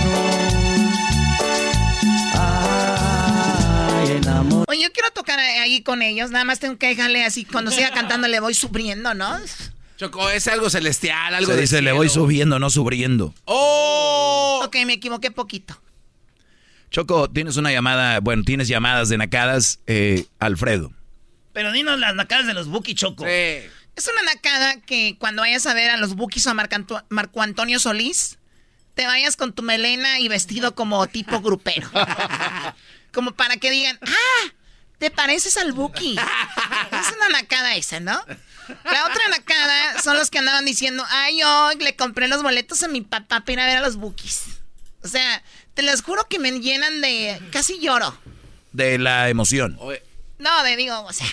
Oye, yo quiero tocar ahí con ellos, nada más tengo que dejarle así, cuando siga cantando le voy subiendo, ¿no? Choco, es algo celestial, algo Se de dice, le voy subiendo, no subiendo. ¡Oh! Ok, me equivoqué poquito. Choco, tienes una llamada, bueno, tienes llamadas de nacadas, eh, Alfredo. Pero dinos las nacadas de los Buki Choco. Es una nacada que cuando vayas a ver a los Bukis o a Marco Antonio Solís, te vayas con tu melena y vestido como tipo grupero. como para que digan, ah, te pareces al Buki. Es una nacada esa, ¿no? La otra nacada son los que andaban diciendo, ay, yo le compré los boletos a mi papá para ir a ver a los Bukis. O sea, te los juro que me llenan de... casi lloro. De la emoción. No, de digo, o sea,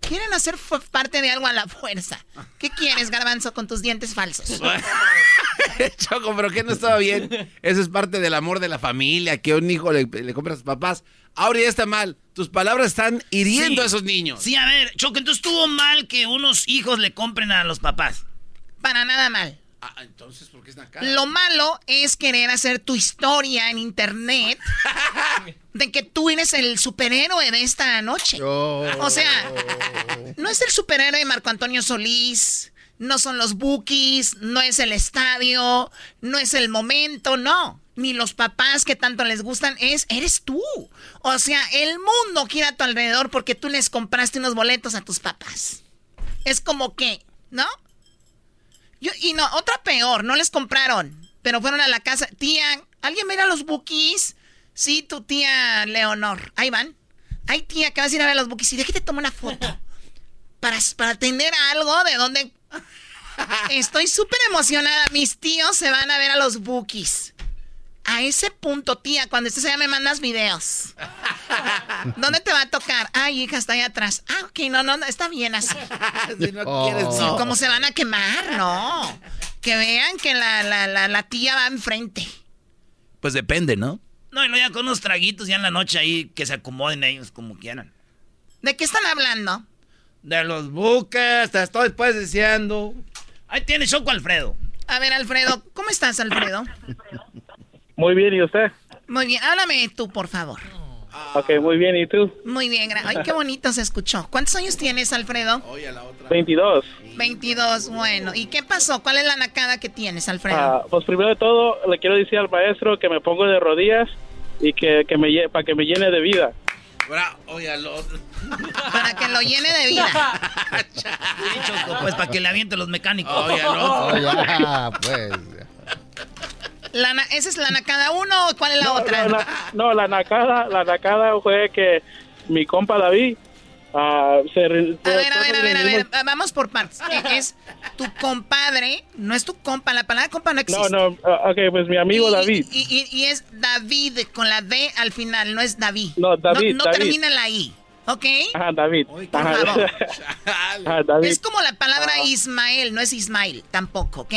quieren hacer parte de algo a la fuerza. ¿Qué quieres, garbanzo, con tus dientes falsos? Choco, pero que no estaba bien. Eso es parte del amor de la familia, que un hijo le, le compra a sus papás. Ahora ya está mal. Tus palabras están hiriendo Sí. a esos niños. Sí, a ver, Choco, entonces estuvo mal que unos hijos le compren a los papás. Para nada mal. Ah, entonces, ¿por qué es acá? Lo malo es querer hacer tu historia en internet de que tú eres el superhéroe de esta noche. O sea, no es el superhéroe Marco Antonio Solís, no son los bookies, no es el estadio, no es el momento, no. Ni los papás que tanto les gustan, es, eres tú. O sea, el mundo quiere a tu alrededor porque tú les compraste unos boletos a tus papás. Es como que, ¿no? Yo, y no, otra peor, no les compraron, pero fueron a la casa. Tía, ¿alguien mira los bookies? Sí, tu tía Leonor. Ahí van. Ay, tía, que vas a ir a ver los bookies. Y déjate tomar una foto. Para, para tener algo de donde... Estoy súper emocionada. Mis tíos se van a ver a los bookies. A ese punto, tía, cuando estés allá me mandas videos. ¿Dónde te va a tocar? Ay, hija, está ahí atrás. Ah, ok, no, no, no, está bien así. Si no quieres, no. ¿Cómo se van a quemar? No. Que vean que la, la, la, la tía va enfrente. Pues depende, ¿no? No, y luego ya con unos traguitos ya en la noche ahí que se acomoden ellos como quieran. ¿De qué están hablando? De los buques, te estoy pues diciendo. Ahí tiene Choco Alfredo. A ver, Alfredo, ¿cómo estás, Alfredo? Muy bien, ¿y usted? Muy bien, háblame tú, por favor. Ok, muy bien, ¿y tú? Muy bien, gra- ay, qué bonito se escuchó. ¿Cuántos años tienes, Alfredo? 22. 22, bueno. ¿Y qué pasó? ¿Cuál es la nacada que tienes, Alfredo? Ah, pues primero de todo, le quiero decir al maestro que me pongo de rodillas y que, que me lle- para que me llene de vida. Oye. Para que lo llene de vida. Pues para que le aviente los mecánicos. Oye. Oh, ya, pues. La na- ¿Esa es la nacada uno o cuál es la No, otra? no, la- no, la nacada, la nacada fue que mi compa David ah, se... re- A ver, a ver, a ver, a ver, vamos por partes. Es tu compadre, no es tu compa, la palabra compa no No, existe. no, ah, ok, pues mi amigo Y- David. Y, y- y es David con la D al final, no es David. No, David, No, David. termina la I, ¿ok? Ajá, David. por Ajá. favor. Ajá, David. Es como la palabra Ah. Ismael, no es Ismael tampoco, ¿ok?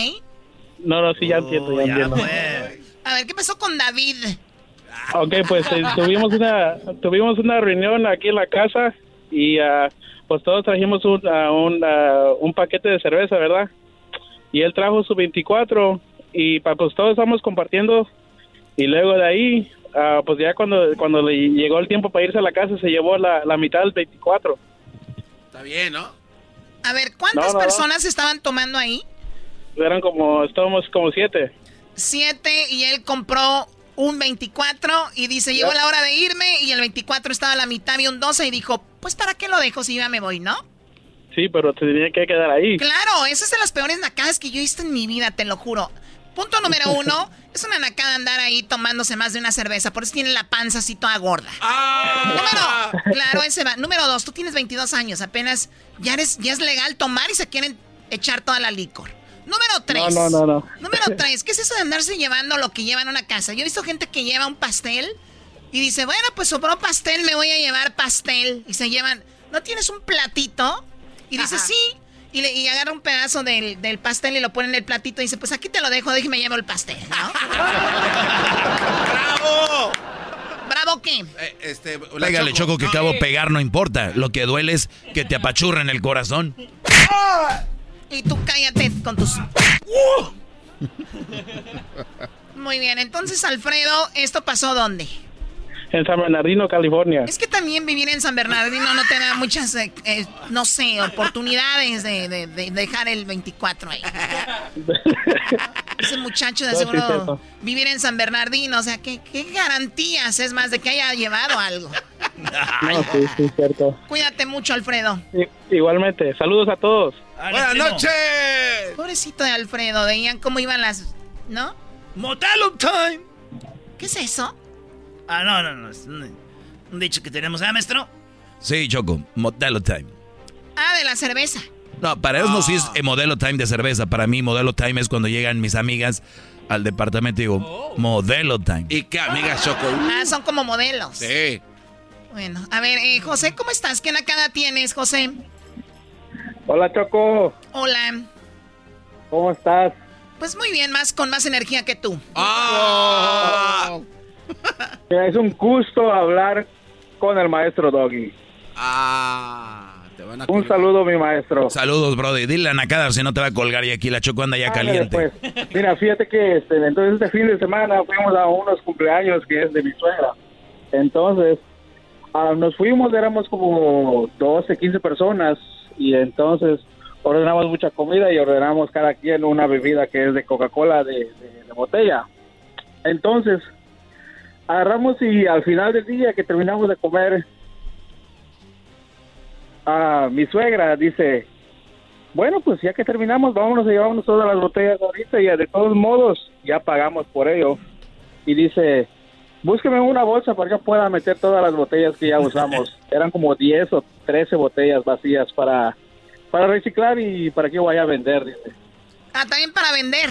No, no, sí, ya entiendo, ya, entiendo. A ver, ¿qué pasó con David? Ok, pues eh, tuvimos una tuvimos una reunión aquí en la casa y ah, pues todos trajimos un, ah, un, ah, un paquete de cerveza, ¿verdad? Y él trajo su 24 y pa- pues todos estamos compartiendo y luego de ahí, ah, pues ya cuando cuando le llegó el tiempo para irse a la casa se llevó la, la mitad del 24. Está bien, ¿no? A ver, ¿cuántas No, no, no. personas estaban tomando ahí? Eran como, estábamos como siete. Siete y él compró un 24 y dice, llegó la hora de irme y el 24 estaba a la mitad, había un 12 y dijo, pues ¿para qué lo dejo si ya me voy, no? Sí, pero te tenía que quedar ahí. Claro, esa es de las peores nacadas que yo he visto en mi vida, te lo juro. Punto número uno, es una nacada andar ahí tomándose más de una cerveza, por eso tiene la panza así toda gorda. Número, claro, ese va. Número dos, tú tienes 22 años, apenas ya eres, ya es legal tomar y se quieren echar toda la licor. Número tres. No, no, no, no. Número tres, ¿qué es eso de andarse llevando lo que lleva en una casa? Yo he visto gente que lleva un pastel y dice, bueno, pues sobró pastel, me voy a llevar pastel. Y se llevan, ¿no tienes un platito? Y dice, sí. Y, le, y agarra un pedazo del, del pastel y lo pone en el platito y dice, pues aquí te lo dejo, déjeme llevo el pastel, ¿no? ¡Bravo! ¿Bravo qué? Eh, este, la Pégale, Choco, que acabo pegar, no importa. Lo que duele es que te apachurra en el corazón. Y tú cállate con tus... Muy bien, entonces Alfredo, ¿esto pasó dónde? En San Bernardino, California. Es que también vivir en San Bernardino no te da muchas, eh, eh, no sé, oportunidades de, de- de dejar el 24 ahí. Ese muchacho de No, seguro vivir en San Bernardino, o sea, ¿qué, qué garantías es más de que haya llevado algo? No, sí, sí, cierto. Cuídate mucho, Alfredo. Igualmente, saludos a todos. ¡Buenas noches! Pobrecito de Alfredo, veían cómo iban las, ¿no? Motelum time. ¿Qué es eso? Ah, no, no, no. Es un, un dicho que tenemos, ¿ah, maestro? Sí, Choco, modelo time. Ah, de la cerveza. No, para ellos no sí es eh, modelo time de cerveza. Para mí, modelo time es cuando llegan mis amigas al departamento y digo, modelo time. ¿Y qué amigas, Choco? Ah, son como modelos. Sí. Bueno, a ver, eh, José, ¿cómo estás? ¿Qué nacada tienes, José? Hola, Choco. Hola. ¿Cómo estás? Pues muy bien, más con más energía que tú. Ah. es un gusto hablar con el maestro Doggy. Ah, te van a Un saludo, mi maestro. Saludos, brother. Dile a Nakada si no te va a colgar y aquí la Choco anda ya caliente. Pues, mira, fíjate que este, entonces este fin de semana fuimos a unos cumpleaños que es de mi suegra. Entonces, ah, nos fuimos, éramos como 12, 15 personas y entonces ordenamos mucha comida y ordenamos cada quien una bebida que es de Coca-Cola de, botella. Entonces, agarramos y al final del día que terminamos de comer, ah, mi suegra dice, bueno, pues ya que terminamos, vámonos a llevarnos todas las botellas ahorita y de todos modos ya pagamos por ello. Y dice, búsqueme una bolsa para que pueda meter todas las botellas que ya usamos. Eran como 10 o 13 botellas vacías para, para reciclar y para que vaya a vender, dice. Ah, también para vender.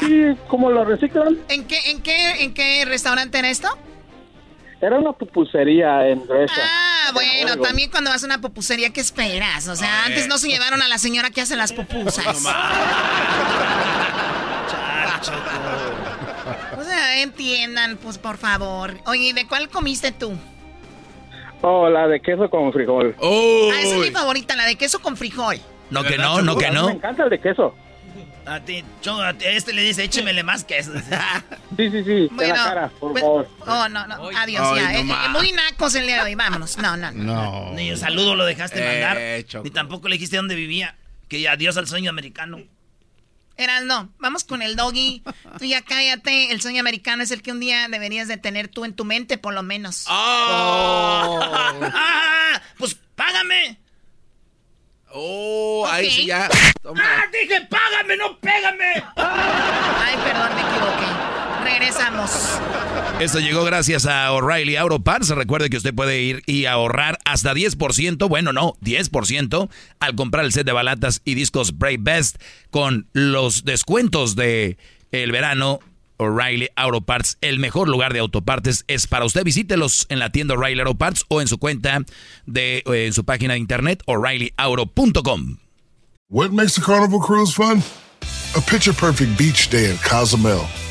Sí, ¿cómo lo reciclan? ¿En qué, en qué, en qué restaurante era esto? Era una pupusería en Grecia. Ah, bueno, también cuando vas a una pupusería, ¿qué esperas? O sea, antes no se llevaron a la señora que hace las pupusas. O sea, entiendan, pues, por favor. Oye, ¿de cuál comiste tú? Oh, la de queso con frijol. Ah, esa es mi favorita, la de queso con frijol. No que no, no que no. Me encanta el de queso. A ti, Choco, a ti- este le dice, échemele más queso. Sí, sí, sí. Bueno, en la cara, por pues- favor. Oh, no, no. Adiós, Ay, ya. no Eh, eh, muy nacos el día de hoy. Vámonos. No, no, no. No. Ni un saludo lo dejaste Eh, mandar. Choco. Ni tampoco le dijiste dónde vivía. Que adiós al sueño americano. Eras, no. Vamos con el doggy. Tú ya cállate. El sueño americano es el que un día deberías de tener tú en tu mente, por lo menos. Ah, pues págame. Oh, ahí Ok. sí ya. Ah, dije, págame, no pégame. Ay, perdón, me equivoqué. Regresamos. Esto llegó gracias a O'Reilly Auto Parts. Recuerde que usted puede ir y ahorrar hasta 10%, bueno, no, 10% al comprar el set de balatas y discos Brave Best con los descuentos de el verano. O'Reilly Auto Parts, el mejor lugar de autopartes es para usted. Visítelos en la tienda O'Reilly Auto Parts o en su cuenta de eh, en su página de internet o'ReillyAuto.com. What makes a carnival cruise fun? A picture perfect beach day in Cozumel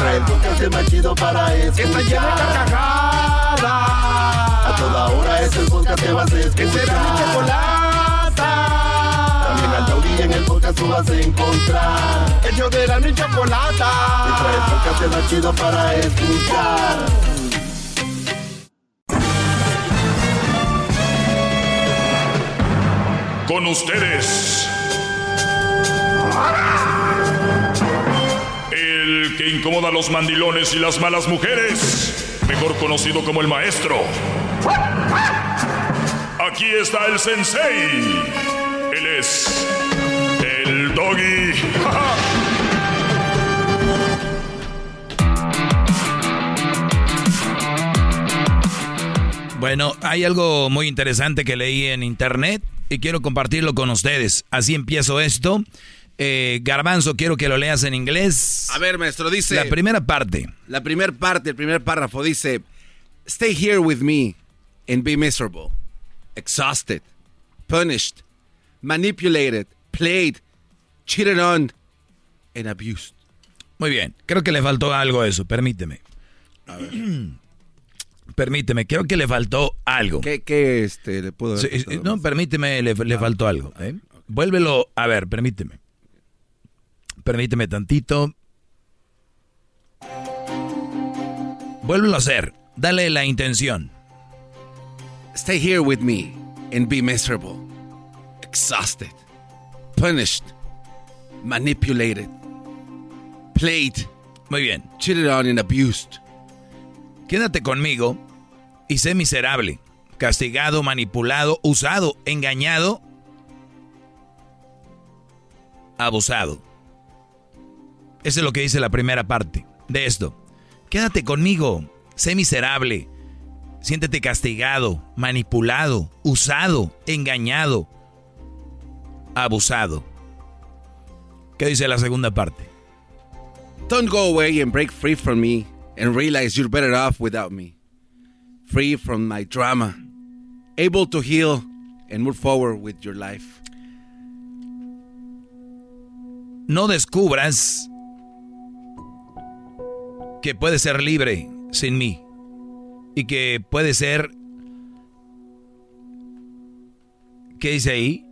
Que trae el podcast más chido para escuchar. Está de carcajadas. A toda hora es el podcast que vas a escuchar. Que será mi chocolata. También al taurí en el podcast tú vas a encontrar. Ellos de la ni chocolata. Que trae el podcast más chido para escuchar. Con ustedes. Que incomoda a los mandilones y las malas mujeres. Mejor conocido como el maestro. Aquí está el sensei. Él es. El doggy. Bueno, hay algo muy interesante que leí en internet y quiero compartirlo con ustedes. Así empiezo esto. Eh, Garbanzo, quiero que lo leas en inglés. A ver, maestro, dice. La primera parte. La primera parte, el primer párrafo dice: Stay here with me and be miserable, exhausted, punished, manipulated, played, cheated on, and abused. Muy bien, creo que le faltó algo a eso, permíteme. Permíteme, creo que le faltó algo. ¿Qué, qué, este, le haber Sí, costado? no, permíteme, le, le faltó algo. ¿eh? Vuélvelo, a ver, permíteme. Permíteme tantito. Vuélvelo a hacer. Dale la intención. Stay here with me and be miserable, exhausted, punished, manipulated, played. Muy bien. Cheated on and abused. Quédate conmigo y sé miserable, castigado, manipulado, usado, engañado, abusado. Eso es lo que dice la primera parte de esto. Quédate conmigo, sé miserable, siéntete castigado, manipulado, usado, engañado, abusado. ¿Qué dice la segunda parte? Don't go away and break free from me and realize you're better off without me. Free from my drama, able to heal and move forward with your life. No descubras que puedes ser libre sin mí y que puede ser... ¿Qué dice ahí?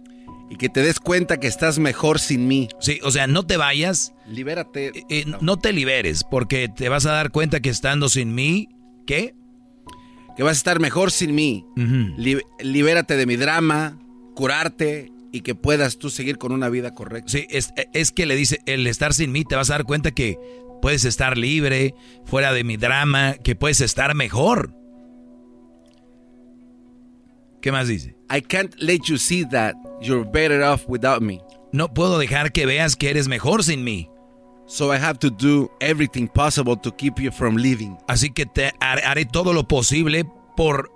Y que te des cuenta que estás mejor sin mí. Sí, o sea, no te vayas. Libérate. Eh, eh, no. te liberes, porque te vas a dar cuenta que estando sin mí, ¿qué? Que vas a estar mejor sin mí. libérate de mi drama, curarte y que puedas tú seguir con una vida correcta. Sí, es, es que le dice, el estar sin mí, te vas a dar cuenta que puedes estar libre, fuera de mi drama, que puedes estar mejor. ¿Qué más dice? I can't let you see that you're better off without me. No puedo dejar que veas que eres mejor sin mí. So I have to do everything possible to keep you from leaving. Así que te haré todo lo posible por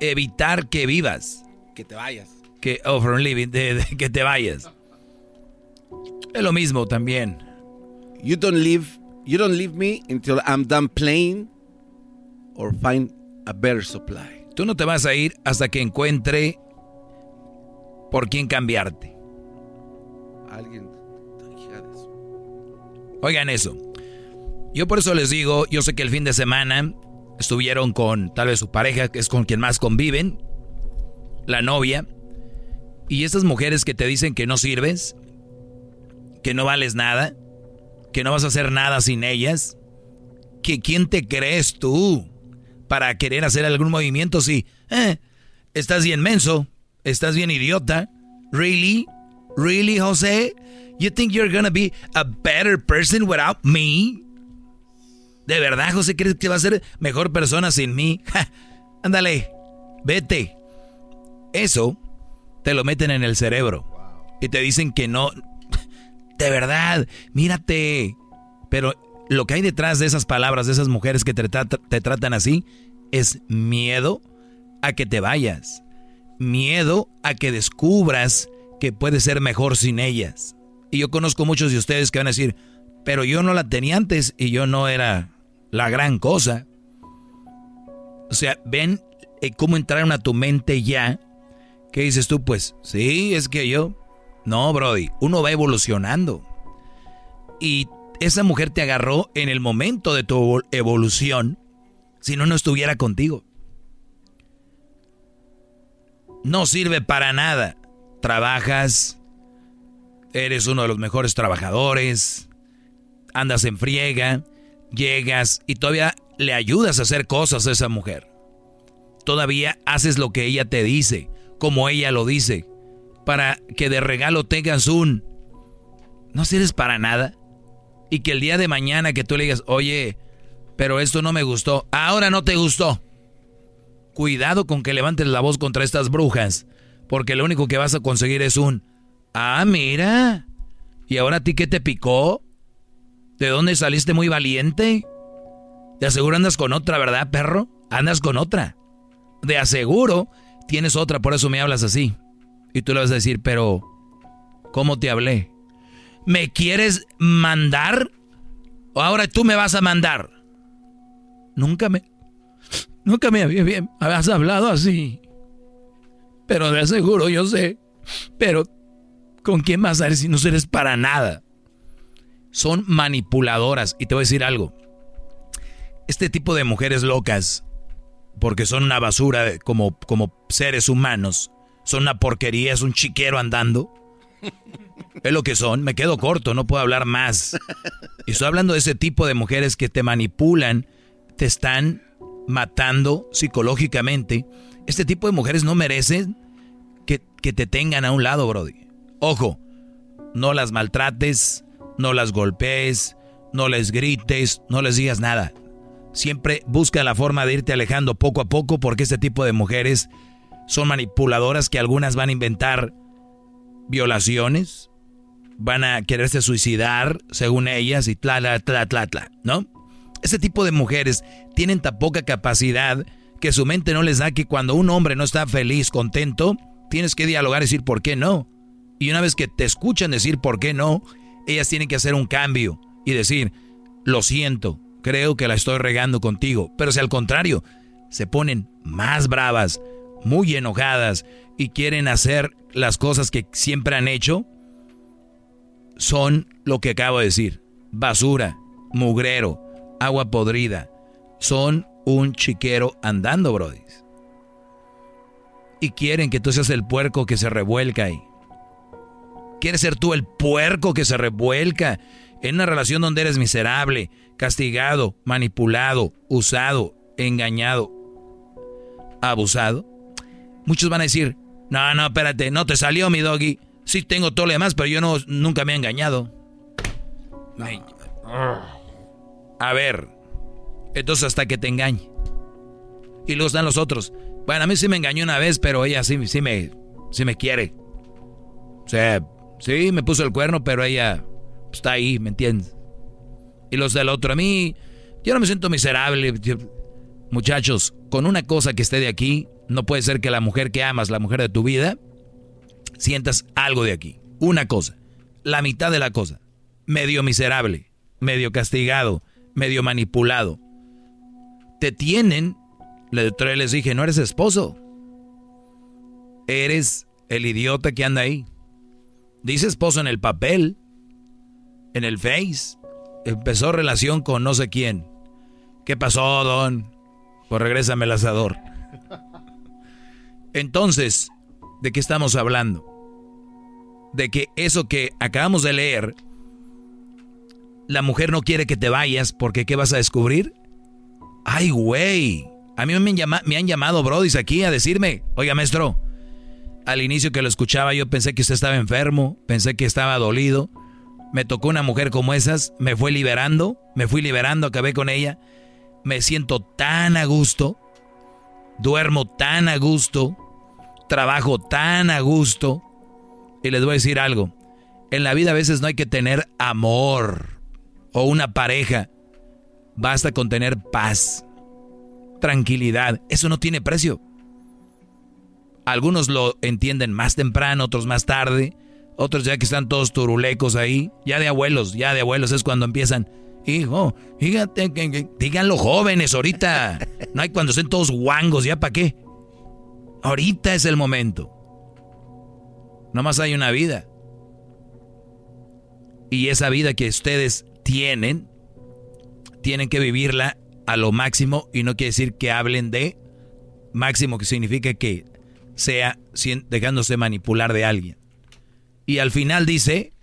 evitar que vivas. Que te vayas. Que oh, from living, que te vayas. Es lo mismo también. You don't leave, you don't leave me until I'm done playing or find a better supply. Tú no te vas a ir hasta que encuentre por quién cambiarte. Alguien. Oigan eso. Yo por eso les digo, yo sé que el fin de semana estuvieron con tal vez su pareja, que es con quien más conviven, la novia, y esas mujeres que te dicen que no sirves, que no vales nada, que no vas a hacer nada sin ellas, que quién te crees tú para querer hacer algún movimiento si eh, estás bien menso, estás bien idiota. Really? Really, José? You think you're gonna be a better person without me? ¿De verdad, José, crees que va a ser mejor persona sin mí? ándale, vete. Eso te lo meten en el cerebro. Y te dicen que no. De verdad, mírate. Pero lo que hay detrás de esas palabras, de esas mujeres que te, tratan así, es miedo a que te vayas. Miedo a que descubras que puedes ser mejor sin ellas. Y yo conozco muchos de ustedes que van a decir, pero yo no la tenía antes y yo no era la gran cosa. O sea, ven eh, cómo entraron a tu mente ya. ¿Qué dices tú? Pues sí, es que yo... No, Brody, uno va evolucionando. Y esa mujer te agarró en el momento de tu evolución, si no, no estuviera contigo. No sirve para nada. Trabajas, eres uno de los mejores trabajadores, andas en friega, llegas y todavía le ayudas a hacer cosas a esa mujer. Todavía haces lo que ella te dice, como ella lo dice, para que de regalo tengas un... No sirves para nada y que el día de mañana que tú le digas, oye, pero esto no me gustó, ahora no te gustó. Cuidado con que levantes la voz contra estas brujas, porque lo único que vas a conseguir es un, ah, mira, ¿y ahora a ti qué te picó? ¿De dónde saliste muy valiente? De aseguro andas con otra, ¿verdad, perro? Andas con otra. De aseguro tienes otra, por eso me hablas así. Y tú le vas a decir, pero, ¿cómo te hablé? ¿Me quieres mandar? ¿O ahora tú me vas a mandar? Nunca me... Nunca me habías hablado así. Pero de aseguro, yo sé. Pero, ¿con quién vas a ver si no eres para nada? Son manipuladoras. Y te voy a decir algo. Este tipo de mujeres locas, porque son una basura como, como seres humanos, son una porquería, es un chiquero andando es lo que son. Me quedo corto, no puedo hablar más. Y estoy hablando de ese tipo de mujeres que te manipulan, te están matando psicológicamente. Este tipo de mujeres no merecen que, que te tengan a un lado, Brody. Ojo, no las maltrates, no las golpees, no les grites, no les digas nada. Siempre busca la forma de irte alejando poco a poco porque este tipo de mujeres son manipuladoras que algunas van a inventar violaciones, van a quererse suicidar, según ellas, y tla, tla, tla, tla, ¿no? Ese tipo de mujeres tienen tan poca capacidad que su mente no les da que cuando un hombre no está feliz, contento, tienes que dialogar y decir por qué no. Y una vez que te escuchan decir por qué no, ellas tienen que hacer un cambio y decir, lo siento, creo que la estoy regando contigo. Pero si al contrario, se ponen más bravas, muy enojadas y quieren hacer las cosas que siempre han hecho, son lo que acabo de decir. Basura, mugrero, agua podrida. Son un chiquero andando, Brody. Y quieren que tú seas el puerco que se revuelca ahí. Quieres ser tú el puerco que se revuelca en una relación donde eres miserable, castigado, manipulado, usado, engañado, abusado. Muchos van a decir, no, no, espérate, no te salió mi doggy. Sí tengo todo lo demás, pero yo no, nunca me he engañado. A ver, entonces hasta que te engañe. Y luego están los otros. Bueno, a mí sí me engañó una vez, pero ella sí, sí, me, sí me quiere. O sea, sí, me puso el cuerno, pero ella está ahí, ¿me entiendes? Y los del otro, a mí, yo no me siento miserable. Muchachos, con una cosa que esté de aquí, no puede ser que la mujer que amas, la mujer de tu vida, sientas algo de aquí. Una cosa, la mitad de la cosa. Medio miserable, medio castigado, medio manipulado. Te tienen, les dije, no eres esposo. Eres el idiota que anda ahí. Dice esposo en el papel, en el face. Empezó relación con no sé quién. ¿Qué pasó, don? Pues regrésame el asador. Entonces, ¿de qué estamos hablando? De que eso que acabamos de leer, la mujer no quiere que te vayas porque ¿qué vas a descubrir? Ay, güey. A mí me han, llamado, me han llamado brodis aquí a decirme, oiga maestro, al inicio que lo escuchaba yo pensé que usted estaba enfermo, pensé que estaba dolido. Me tocó una mujer como esas, me fue liberando, me fui liberando, acabé con ella. Me siento tan a gusto, duermo tan a gusto, trabajo tan a gusto. Y les voy a decir algo, en la vida a veces no hay que tener amor o una pareja. Basta con tener paz, tranquilidad. Eso no tiene precio. Algunos lo entienden más temprano, otros más tarde. Otros ya que están todos turulecos ahí. Ya de abuelos, ya de abuelos es cuando empiezan. Hijo, fíjate, que, díganlo jóvenes ahorita. No hay cuando estén todos guangos, ¿ya para qué? Ahorita es el momento. Nomás hay una vida. Y esa vida que ustedes tienen, tienen que vivirla a lo máximo y no quiere decir que hablen de máximo, que significa que sea dejándose manipular de alguien. Y al final dice...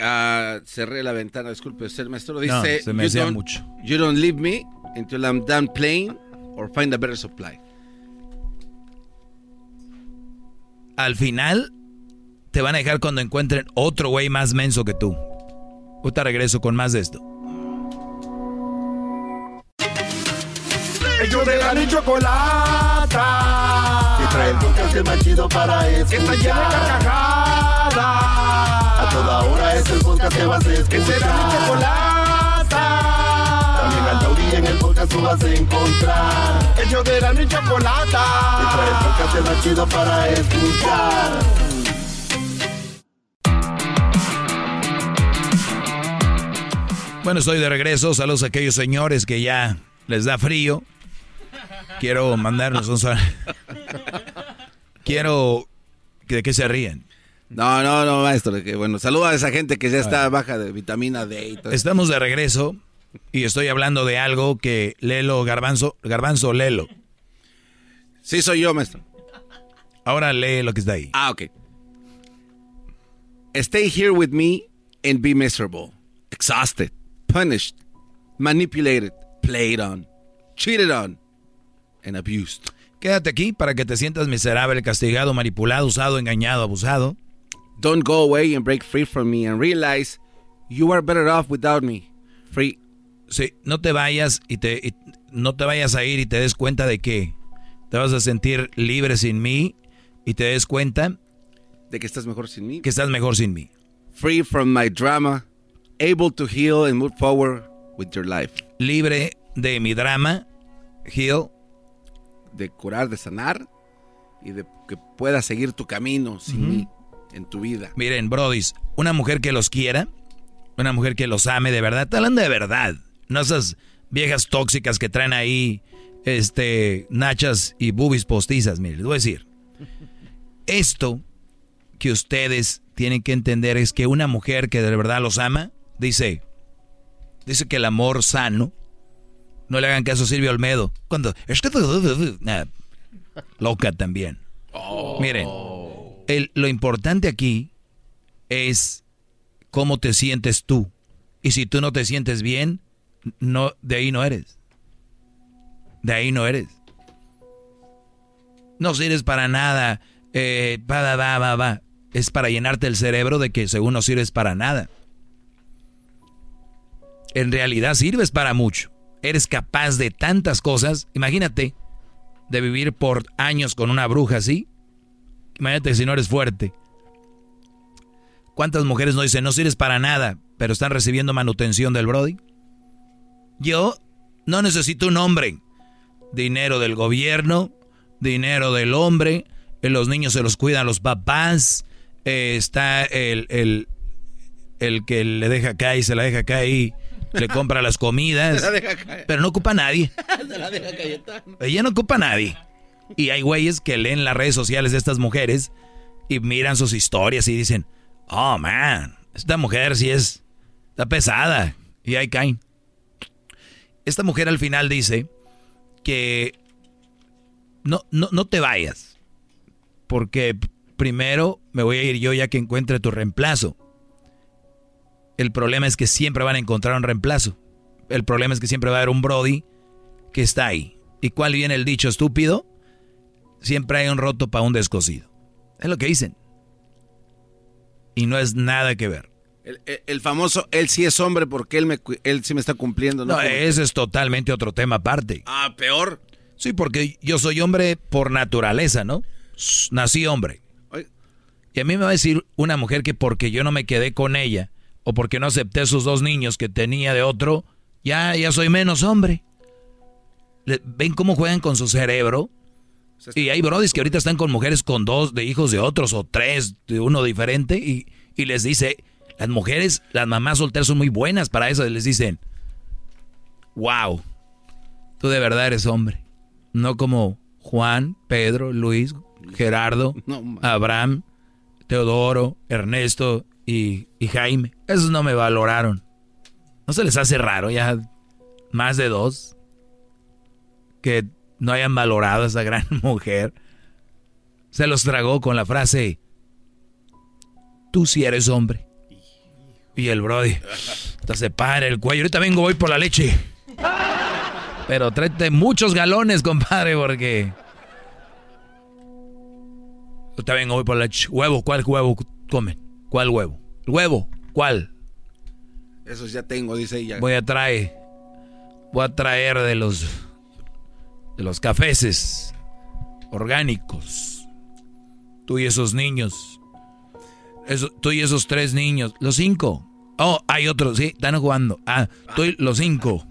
Ah, cerré la ventana, disculpe, el maestro dice... se me hacía mucho. You don't leave me until I'm done playing or find a better supply. Al final te van a dejar cuando encuentren otro güey más menso que tú. Ahorita regreso con más de esto. Ellos de la ni chocolata. Que trae el podcast más chido para escuchar. Que está llena de carcajadas. A toda hora es el podcast que vas a escuchar. Que será mi chocolata. Taurí en el podcast tú vas a encontrar. Ellos de la ni chocolata. Que trae el podcast más chido para escuchar. Bueno, estoy de regreso. Saludos a aquellos señores que ya les da frío. Quiero mandarnos un saludo. Quiero que de qué se ríen. No, no, no, maestro. Que, bueno, saluda a esa gente que ya está baja de vitamina D y todo Estamos de regreso y estoy hablando de algo que Lelo Garbanzo, Garbanzo Lelo. Sí, soy yo, maestro. Ahora lee lo que está ahí. Ah, ok. Stay here with me and be miserable, exhausted, punished, manipulated, played on, cheated on, and abused. Quédate aquí para que te sientas miserable, castigado, manipulado, usado, engañado, abusado. Don't go away and break free from me and realize you are better off without me. Free Sí, no te vayas y te y no te vayas a ir y te des cuenta de que te vas a sentir libre sin mí y te des cuenta De que estás mejor sin mí. que estás mejor sin mí. Free from my drama, able to heal and move forward with your life. Libre de mi drama, heal, De curar, de sanar y de que puedas seguir tu camino sin mí en tu vida. Miren, brodis, una mujer que los quiera, una mujer que los ame de verdad, te hablan de verdad. No esas viejas tóxicas que traen ahí, este, nachas y boobies postizas. Miren, les voy a decir. Esto que ustedes tienen que entender es que una mujer que de verdad los ama, dice, dice que el amor sano, no le hagan caso a Silvio Olmedo. Cuando, es que, Nah, loca también. Miren, el- lo importante aquí es cómo te sientes tú. Y si tú no te sientes bien, no, de ahí no eres. De ahí no eres. No sirves para nada. Eh, va, va, va, va. Es para llenarte el cerebro de que según no sirves para nada. En realidad sirves para mucho. Eres capaz de tantas cosas. Imagínate de vivir por años con una bruja así. Imagínate si no eres fuerte. ¿Cuántas mujeres no dicen no sirves para nada, pero están recibiendo manutención del Brody? Yo no necesito un hombre. Dinero del gobierno, dinero del hombre, eh, los niños se los cuidan los papás, eh, está el, el, el que le deja acá y se la deja acá y le compra las comidas, Se la deja caer. pero no ocupa a nadie. Se la deja. Ella no ocupa a nadie. Y hay güeyes que leen las redes sociales de estas mujeres y miran sus historias y dicen, oh man, esta mujer sí es, está pesada. Y ahí caen. Esta mujer al final dice que no, no, no te vayas. Porque primero me voy a ir yo ya que encuentre tu reemplazo. El problema es que siempre van a encontrar un reemplazo. El problema es que siempre va a haber un Brody que está ahí. ¿Y cuál viene el dicho estúpido? Siempre hay un roto para un descosido. Es lo que dicen. Y no es nada que ver. El, el- el famoso, él sí es hombre porque él, me, él sí me está cumpliendo. No, ese es totalmente otro tema aparte. Ah, peor. Sí, porque yo soy hombre por naturaleza, ¿no? Nací hombre. Oye. Y a mí me va a decir una mujer que porque yo no me quedé con ella o porque no acepté esos dos niños que tenía de otro, ya, ya soy menos hombre. ¿Ven cómo juegan con su cerebro? Y hay brodis que ahorita están con mujeres con dos de hijos de otros o tres de uno diferente y, y les dice, las mujeres, las mamás solteras son muy buenas para eso. Les dicen, wow, tú de verdad eres hombre. No como Juan, Pedro, Luis, Gerardo, No. Abraham, Teodoro, Ernesto y, y Jaime. Esos no me valoraron. ¿No se les hace raro ya más de dos que no hayan valorado a esa gran mujer? Se los tragó con la frase, tú sí eres hombre. Y el Brody, se para el cuello. Ahorita vengo, voy por la leche. Pero tráete muchos galones, compadre, porque... Ahorita vengo, voy por la leche. Huevo, ¿cuál huevo comen? ¿Cuál huevo? ¿Huevo? ¿Cuál? Esos ya tengo, dice ella. Voy a traer... Voy a traer de los... De los cafeces orgánicos. Tú y esos niños. Tú y esos tres niños. Los cinco. Oh, hay otros, sí, están jugando. Ah, tú los cinco.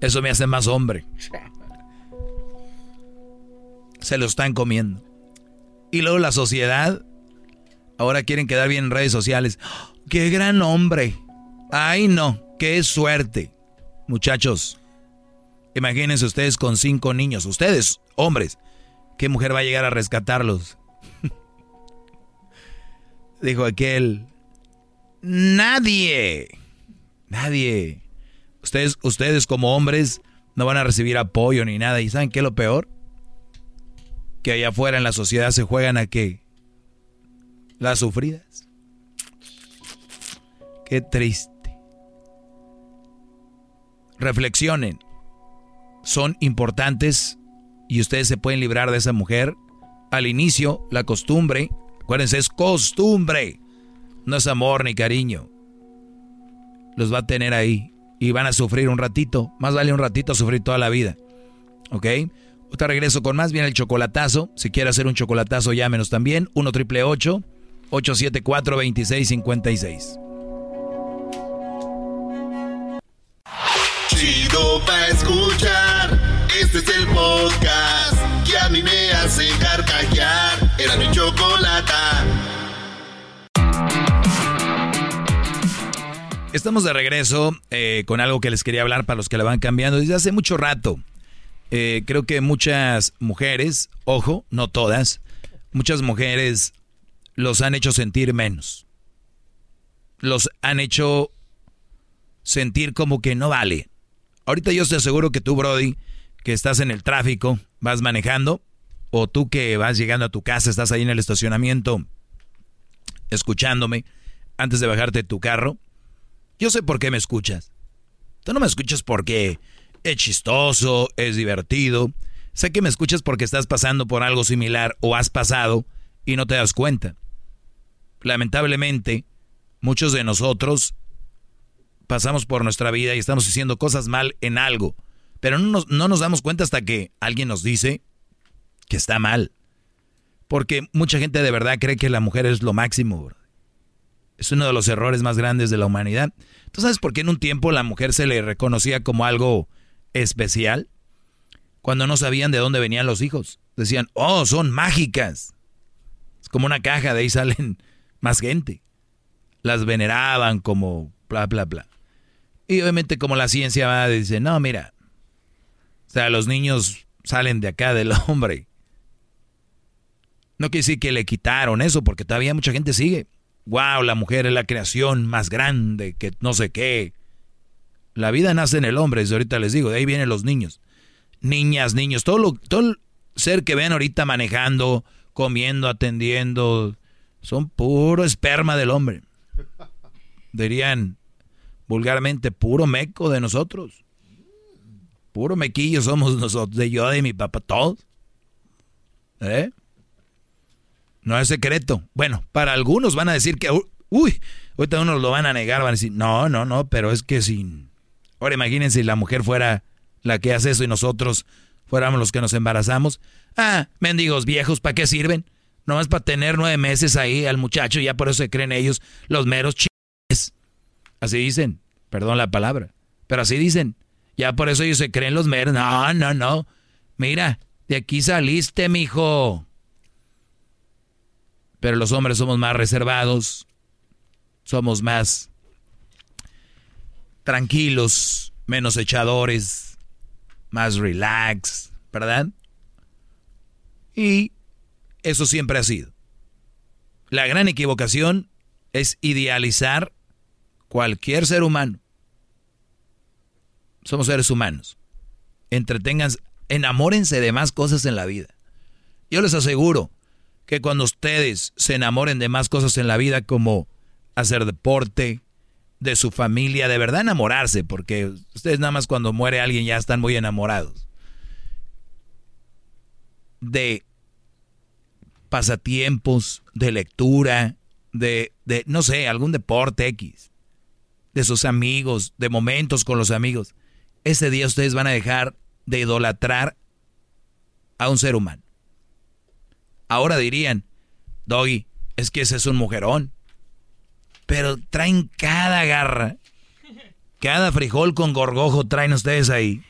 Eso me hace más hombre. Se lo están comiendo. Y luego la sociedad. Ahora quieren quedar bien en redes sociales. ¡Oh, ¡Qué gran hombre! ¡Ay, no! ¡Qué suerte! Muchachos, imagínense ustedes con cinco niños. Ustedes, hombres. ¿Qué mujer va a llegar a rescatarlos? Dijo aquel. Nadie. Nadie. Ustedes, ustedes como hombres no van a recibir apoyo ni nada. ¿Y saben qué es lo peor? Que allá afuera en la sociedad se juegan a qué? Las sufridas. Qué triste. Reflexionen. Son importantes y ustedes se pueden librar de esa mujer. Al inicio, la costumbre, acuérdense, es costumbre. No es amor ni cariño. Los va a tener ahí. y van a sufrir un ratito. Más vale un ratito sufrir toda la vida. ¿Ok? Te regreso con más. Viene el chocolatazo. Si quiere hacer un chocolatazo, llámenos también. 1 triple 874 2656. Chido pa' escuchar. Este es el podcast que a mí me hace carcajear. Estamos de regreso eh, con algo que les quería hablar para los que la van cambiando desde hace mucho rato. Eh, creo que muchas mujeres, ojo, no todas, muchas mujeres los han hecho sentir menos. Los han hecho sentir como que no vale. Ahorita yo te aseguro que tú, Brody, que estás en el tráfico, vas manejando, o tú que vas llegando a tu casa, estás ahí en el estacionamiento, escuchándome, antes de bajarte de tu carro, yo sé por qué me escuchas. Tú no me escuchas porque es chistoso, es divertido. Sé que me escuchas porque estás pasando por algo similar o has pasado y no te das cuenta. Lamentablemente, muchos de nosotros pasamos por nuestra vida y estamos haciendo cosas mal en algo, pero no nos, no nos damos cuenta hasta que alguien nos dice que está mal. Porque mucha gente de verdad cree que la mujer es lo máximo. Es uno de los errores más grandes de la humanidad. ¿Tú sabes por qué en un tiempo la mujer se le reconocía como algo especial? Cuando no sabían de dónde venían los hijos. Decían, oh, son mágicas. Es como una caja, de ahí salen más gente. Las veneraban como bla, bla, bla. Y obviamente como la ciencia va, dice, no, mira, o sea, los niños salen de acá del hombre. No quiere decir que le quitaron eso, porque todavía mucha gente sigue. Wow, la mujer es la creación más grande, que no sé qué. La vida nace en el hombre, desde ahorita les digo, de ahí vienen los niños. Niñas, niños, todo, lo, todo el ser que ven ahorita manejando, comiendo, atendiendo, son puro esperma del hombre. Dirían vulgarmente, puro meco de nosotros. Puro mequillo somos nosotros, de yo, de mi papá, todos. ¿Eh? No es secreto. Bueno, para algunos van a decir que, uy, ahorita unos lo van a negar, van a decir, no, no, no, pero es que sin... Ahora imagínense si la mujer fuera la que hace eso y nosotros fuéramos los que nos embarazamos. Ah, mendigos viejos, ¿para qué sirven? Nomás para tener nueve meses ahí al muchacho y ya por eso se creen ellos los meros chistes. Así dicen, perdón la palabra, pero así dicen. Ya por eso ellos se creen los meros. No, no, no. Mira, de aquí saliste, mijo. Pero los hombres somos más reservados, somos más tranquilos, menos echadores, más relax, ¿verdad? Y eso siempre ha sido. La gran equivocación es idealizar cualquier ser humano. Somos seres humanos. Entretengan, enamórense de más cosas en la vida. Yo les aseguro, que cuando ustedes se enamoren de más cosas en la vida como hacer deporte, de su familia, de verdad enamorarse, porque ustedes nada más cuando muere alguien ya están muy enamorados. De pasatiempos, de lectura, de, de, no sé, algún deporte X, de sus amigos, de momentos con los amigos. Ese día ustedes van a dejar de idolatrar a un ser humano. Ahora dirían, Doggy, es que ese es un mujerón. Pero traen cada garra, cada frijol con gorgojo traen ustedes ahí.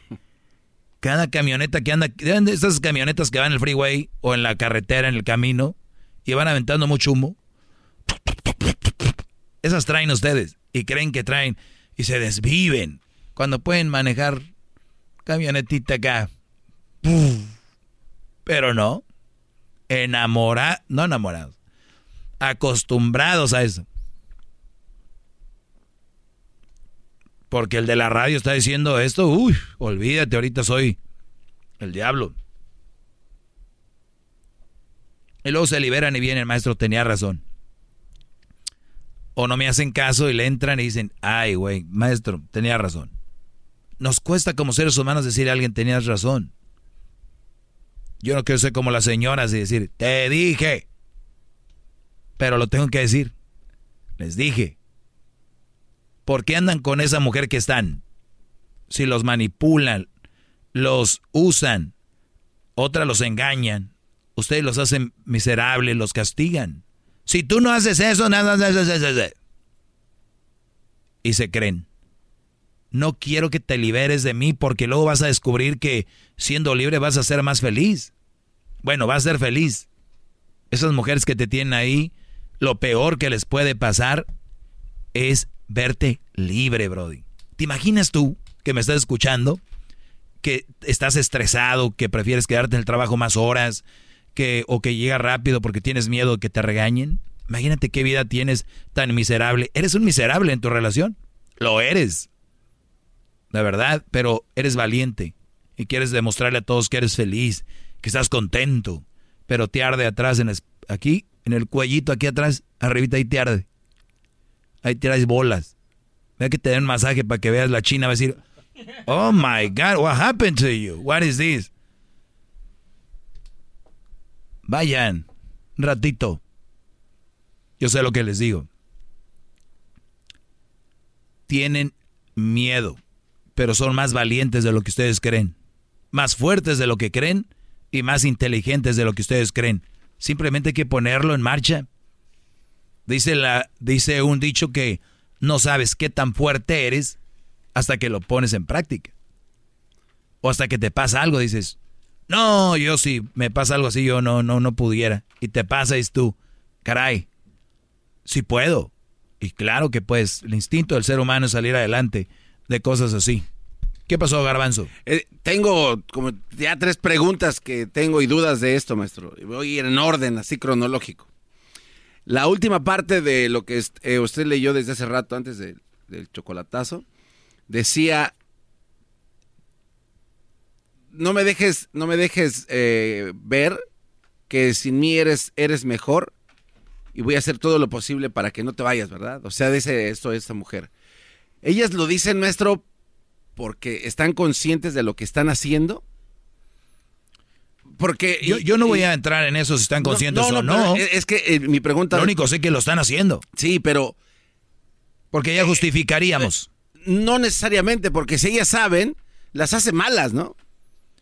Cada camioneta que anda, de esas camionetas que van en el freeway o en la carretera, en el camino, y van aventando mucho humo. Esas traen ustedes y creen que traen y se desviven cuando pueden manejar camionetita acá. Pero no enamorados, no enamorados, acostumbrados a eso. Porque el de la radio está diciendo esto, uy, olvídate, ahorita soy el diablo. Y luego se liberan y viene el maestro, tenía razón. O no me hacen caso y le entran y dicen, ay, güey, maestro, tenía razón. Nos cuesta como seres humanos decir a alguien, tenías razón. Yo no quiero ser como las señoras y decir, te dije. Pero lo tengo que decir. Les dije. ¿Por qué andan con esa mujer que están? si los manipulan, los usan, otras los engañan, ustedes los hacen miserables, los castigan. Si tú no haces eso, nada, nada, nada, nada. Y se creen. No quiero que te liberes de mí porque luego vas a descubrir que siendo libre vas a ser más feliz. Bueno, vas a ser feliz. Esas mujeres que te tienen ahí, lo peor que les puede pasar es verte libre, Brody. ¿Te imaginas tú que me estás escuchando? Que estás estresado, que prefieres quedarte en el trabajo más horas, que, o que llega rápido porque tienes miedo de que te regañen. Imagínate qué vida tienes tan miserable. Eres un miserable en tu relación. Lo eres. De verdad, pero eres valiente y quieres demostrarle a todos que eres feliz, que estás contento, pero te arde atrás, en aquí, en el cuellito, aquí atrás, arribita ahí te arde. Ahí traes bolas. Ve que te den masaje para que veas la china, va a decir, oh my God, what happened to you? What is this? Vayan, un ratito. Yo sé lo que les digo. Tienen miedo, pero son más valientes de lo que ustedes creen. Más fuertes de lo que creen y más inteligentes de lo que ustedes creen. Simplemente hay que ponerlo en marcha. Dice, la, dice un dicho que no sabes qué tan fuerte eres hasta que lo pones en práctica. O hasta que te pasa algo, dices, no, yo si me pasa algo así, yo no, no, no pudiera. Y te pasa y tú, caray, sí puedo. Y claro que pues, el instinto del ser humano es salir adelante de cosas así. ¿Qué pasó, Garbanzo? Eh, tengo como ya tres preguntas que tengo y dudas de esto, maestro. Voy a ir en orden, así cronológico. La última parte de lo que eh, usted leyó desde hace rato, antes del chocolatazo, decía no me dejes, no me dejes eh, ver que sin mí eres, eres mejor y voy a hacer todo lo posible para que no te vayas, ¿verdad? O sea, dice esto esta mujer. Ellas lo dicen, nuestro, porque están conscientes de lo que están haciendo. Porque yo, no voy a entrar en eso si están conscientes o no. Es que eh, mi pregunta. Lo único sé que lo están haciendo. Sí, pero. Porque ya justificaríamos. no necesariamente, porque si ellas saben, las hace malas, ¿no?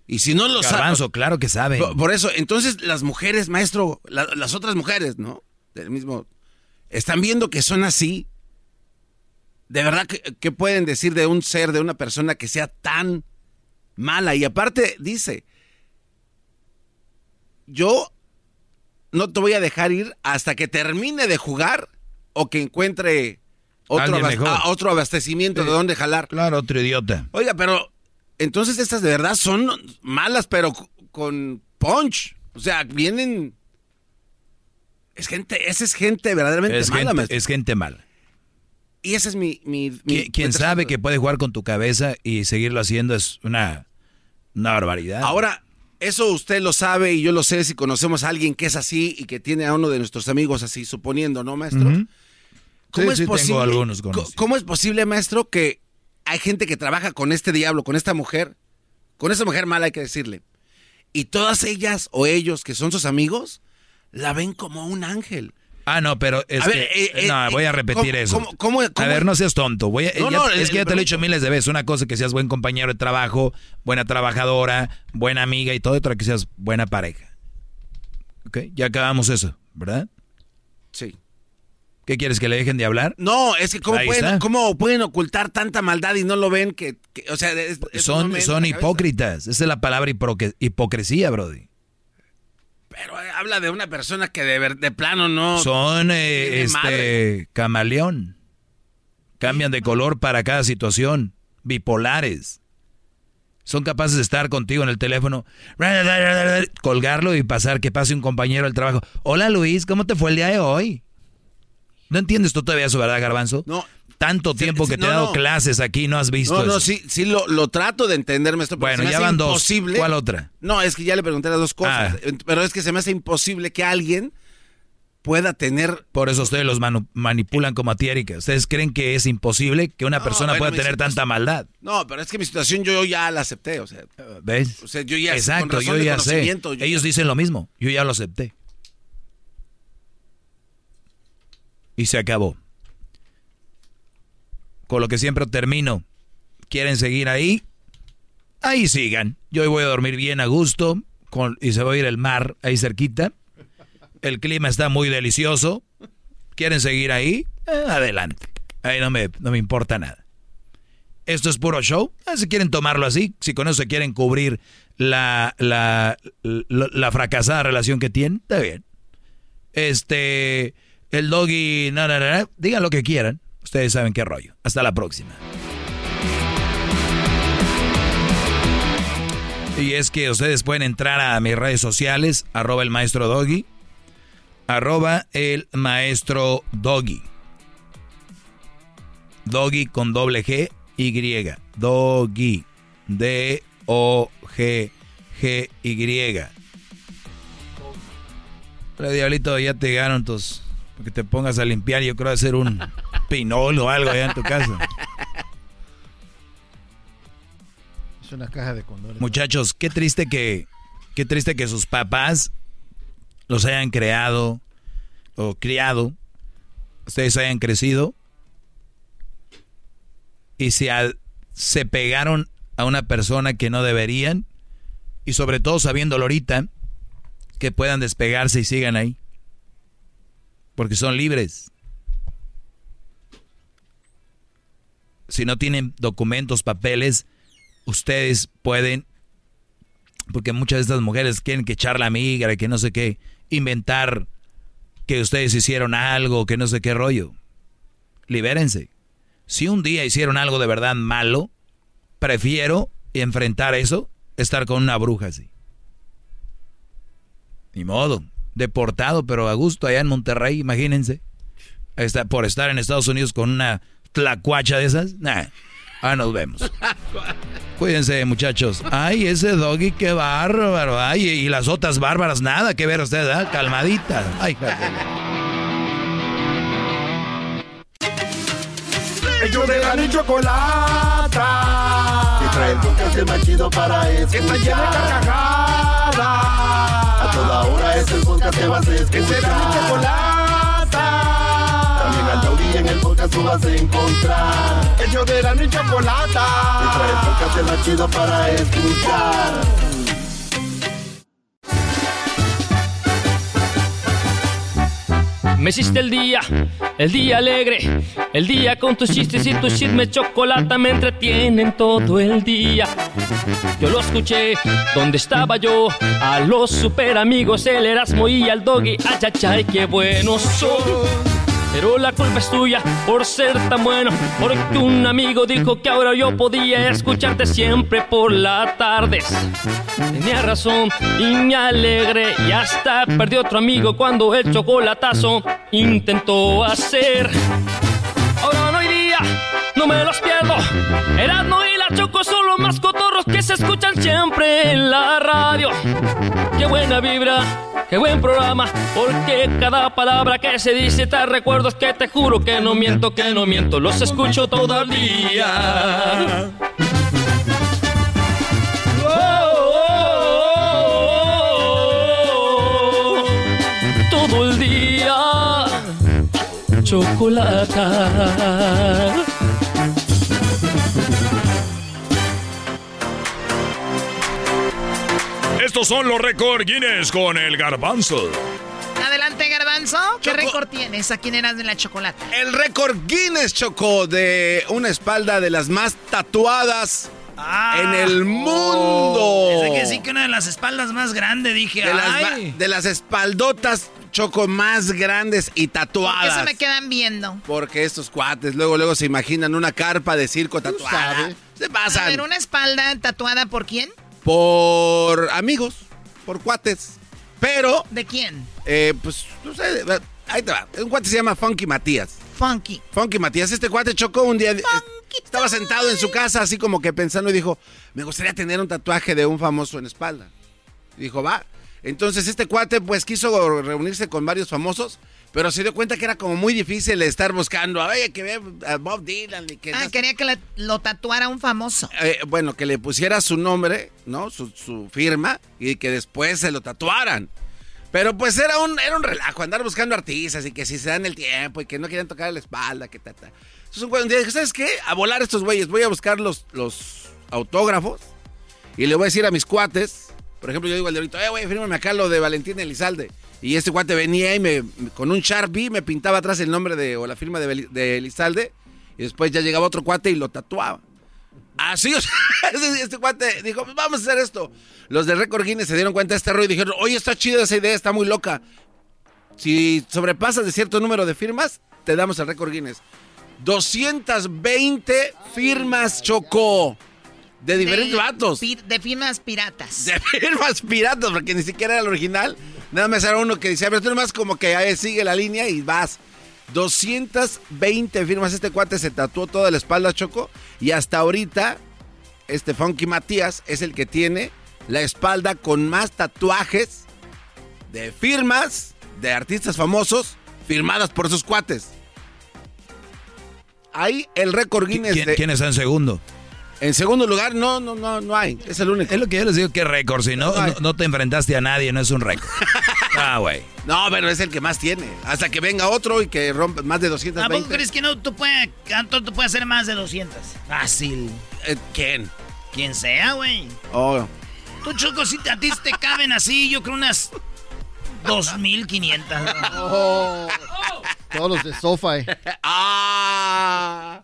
Y si no lo saben. claro que saben. Por, eso, entonces las mujeres, maestro, las otras mujeres, ¿no? Del mismo. Están viendo que son así. De verdad, ¿qué, pueden decir de un ser, de una persona que sea tan mala? Y aparte, dice. Yo no te voy a dejar ir hasta que termine de jugar o que encuentre otro, otro abastecimiento de dónde jalar. Claro, otro idiota. Oiga, pero entonces estas de verdad son malas, pero con punch. O sea, vienen... Es gente, esa es gente verdaderamente es mala. Gente, es gente mala. Y ese es mi... mi, Quien sabe que puede jugar con tu cabeza y seguirlo haciendo es una, una barbaridad. Ahora, eso usted lo sabe y yo lo sé si conocemos a alguien que es así y que tiene a uno de nuestros amigos así, suponiendo, ¿no, maestro? ¿Cómo, es posible, algunos ¿Cómo es posible, maestro, que hay gente que trabaja con este diablo, con esta mujer, con esa mujer mala hay que decirle. Y todas ellas o ellos que son sus amigos, la ven como un ángel. Ah, no, pero es que, eh, eh, no, voy a eh, repetir eso. a ver, no seas tonto. Voy es que ya te lo he dicho miles de veces. Una cosa que seas buen compañero de trabajo, buena trabajadora, buena amiga y todo. Otra que seas buena pareja. ¿Ok? Ya acabamos eso, ¿verdad? Sí. ¿Qué quieres, que le dejen de hablar? No, es que cómo, pueden, cómo pueden, ocultar tanta maldad y no lo ven que, o sea, son, son hipócritas. Esa es la palabra hipocresía, Brody. Pero eh, habla de una persona que de, de plano no. Son eh, este camaleón. Cambian de color para cada situación. Bipolares. Son capaces de estar contigo en el teléfono, colgarlo y pasar que pase un compañero del trabajo. Hola Luis, ¿cómo te fue el día de hoy? ¿No entiendes tú todavía eso, verdad, Garbanzo? No. Tanto tiempo que te he dado clases aquí, no has visto No, no, sí, sí lo, lo trato de entender, maestro. Bueno, ya van dos. ¿Cuál otra? No, es que ya le pregunté las dos cosas. Ah. Pero es que se me hace imposible que alguien pueda tener... Por eso ustedes los manipulan como a Tiérica. Ustedes creen que es imposible que una persona pueda tener tanta maldad. No, pero es que mi situación yo ya la acepté, o sea... ¿Ves? O sea, yo ya... Exacto, yo ya sé. Ellos dicen lo mismo, yo ya lo acepté. y se acabó. Con lo que siempre termino. ¿Quieren seguir ahí? Ahí sigan. Yo hoy voy a dormir bien a gusto y se va a ir el mar ahí cerquita. El clima está muy delicioso. ¿Quieren seguir ahí? Eh, adelante. Ahí no me, no me importa nada. Esto es puro show. Ah, si quieren tomarlo así, si con eso quieren cubrir la, la, la, la fracasada relación que tienen, está bien. Este, el doggy, no, no, digan lo que quieran. Ustedes saben qué rollo. Hasta la próxima. Y es que ustedes pueden entrar a mis redes sociales, arroba el maestro doggy, arroba el maestro doggy. Doggy con doble G, Y. Doggy. D-O-G-G-Y. Pero diablito, ya te llegaron tus... Porque te pongas a limpiar, yo creo hacer un pinol o algo allá en tu casa. Es una caja de condones. Muchachos, qué triste que, qué triste que sus papás los hayan creado o criado, ustedes hayan crecido y se, a- se pegaron a una persona que no deberían y sobre todo sabiéndolo ahorita que puedan despegarse y sigan ahí porque son libres. Si no tienen documentos, papeles, ustedes pueden, porque muchas de estas mujeres quieren que echar la migra que no sé qué, inventar que ustedes hicieron algo, que no sé qué rollo. Libérense. Si un día hicieron algo de verdad malo, prefiero enfrentar eso, estar con una bruja así. Ni modo, deportado, pero a gusto allá en Monterrey, imagínense. Está, por estar en Estados Unidos con una tlacuacha de esas, nah, ah, nos vemos. Cuídense, muchachos. Ay, ese doggy, qué bárbaro. Ay, y las otras bárbaras, nada que ver usted, ¿ah? Calmaditas. Ay, Ellos de la chocolata. Que trae el podcast más chido para escuchar. Que está llena de carcajadas. A toda hora es el podcast que vas a escuchar. Que será mi chocolata. En el podcast tú vas a encontrar. Ellos de la chocolata. Trae el podcast más chido para escuchar. Me hiciste el día, el día alegre, el día con tus chistes y tu chisme chocolate me entretienen todo el día. Yo lo escuché, donde estaba yo, a los super amigos, el Erasmo y al Doggy, ay, ay, ay, qué buenos son. Pero la culpa es tuya por ser tan bueno, porque un amigo dijo que ahora yo podía escucharte siempre por las tardes. Tenía razón y me alegré y hasta perdió otro amigo cuando el chocolatazo intentó hacer. Ahora no día, no me los pierdo. Y la Choco son los más cotorros que se escuchan siempre en la radio. Qué buena vibra, qué buen programa, porque cada palabra que se dice te recuerdo es que te juro que no miento, que no miento, los escucho todo el día. Todo el día, chocolata. Estos son los récord Guinness con el garbanzo. Adelante, Garbanzo. ¿Qué récord tienes? ¿A quién eras de la chocolate? El récord Guinness chocó de una espalda de las más tatuadas en el mundo. Pensé que sí que una de las espaldas más grandes, dije, de, las, ay. de las espaldotas choco más grandes y ¿Por qué tatuadas. se me quedan viendo? Porque estos cuates luego luego se imaginan una carpa de circo tatuada. sabes. Se A pasan ver, una espalda tatuada por quién? Por amigos, por cuates. Pero, ¿De quién? eh, pues, no sé, ahí te va. Un cuate se llama Funky Matías. Funky. Funky Matías, este cuate chocó un día. eh, estaba sentado en su casa, así como que pensando, y dijo: Me gustaría tener un tatuaje de un famoso en espalda. Y dijo, va. Entonces este cuate, pues quiso reunirse con varios famosos, pero se dio cuenta que era como muy difícil estar buscando, oye, que ve a Bob Dylan y que. Ah, no- quería que le- lo tatuara un famoso. eh, bueno, que le pusiera su nombre, ¿no? Su, su firma y que después se lo tatuaran. Pero pues era un, era un relajo, andar buscando artistas y que si se dan el tiempo y que no quieren tocar la espalda, que tata. Entonces un güey un día dije, ¿sabes qué? A volar estos güeyes. Voy a buscar los, los autógrafos y le voy a decir a mis cuates. Por ejemplo, yo digo al de ahorita, eh, güey, fírmame acá lo de Valentín Elizalde. Y este cuate venía y me, con un Sharpie me pintaba atrás el nombre de, o la firma de, de Elizalde. Y después ya llegaba otro cuate y lo tatuaba. Así, o sea, este, este cuate dijo, "Pues vamos a hacer esto. Los de Record Guinness se dieron cuenta de este rollo y dijeron, oye, está chida esa idea, está muy loca. Si sobrepasas de cierto número de firmas, te damos el Record Guinness. 220 firmas, Choco. De diferentes vatos. pi- De firmas piratas. De firmas piratas, porque ni siquiera era el original. Nada más era uno que decía, pero tú nomás como que ahí sigue la línea y vas. 220 firmas. Este cuate se tatuó toda la espalda, Choco. Y hasta ahorita, este Funky Matías es el que tiene la espalda con más tatuajes de firmas de artistas famosos firmadas por sus cuates. Ahí el récord Guinness. ¿Quién, de- quién está en segundo? En segundo lugar, no, no, no, no hay. Es el único. Es lo que yo les digo, que récord. Si no, no, no te enfrentaste a nadie, no es un récord. Ah, güey. No, pero es el que más tiene. Hasta que venga otro y que rompa más de ¿A 220. poco crees que no tú puedes, Anton, tú puedes hacer más de 200? Fácil. Eh, ¿Quién? Quien sea, güey. Oh. Tú, Choco, si te- a ti te caben así, yo creo unas 2500. Oh, todos los de SoFi. ¡Ah!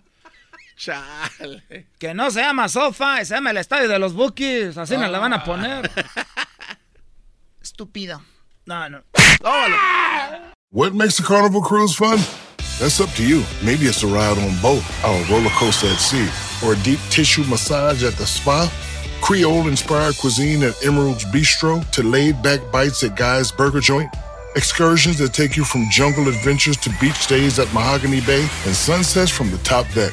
Chale. Que no se llama sofa, se llama el estadio de los Bookies. Así nos la van a poner. Estúpido. No, no. What makes the Carnival cruise fun? That's up to you. Maybe it's a ride on boat, or a roller coaster at sea, or a deep tissue massage at the spa. Creole inspired cuisine at Emerald's Bistro to laid back bites at Guy's Burger Joint. Excursions that take you from jungle adventures to beach days at Mahogany Bay and sunsets from the top deck.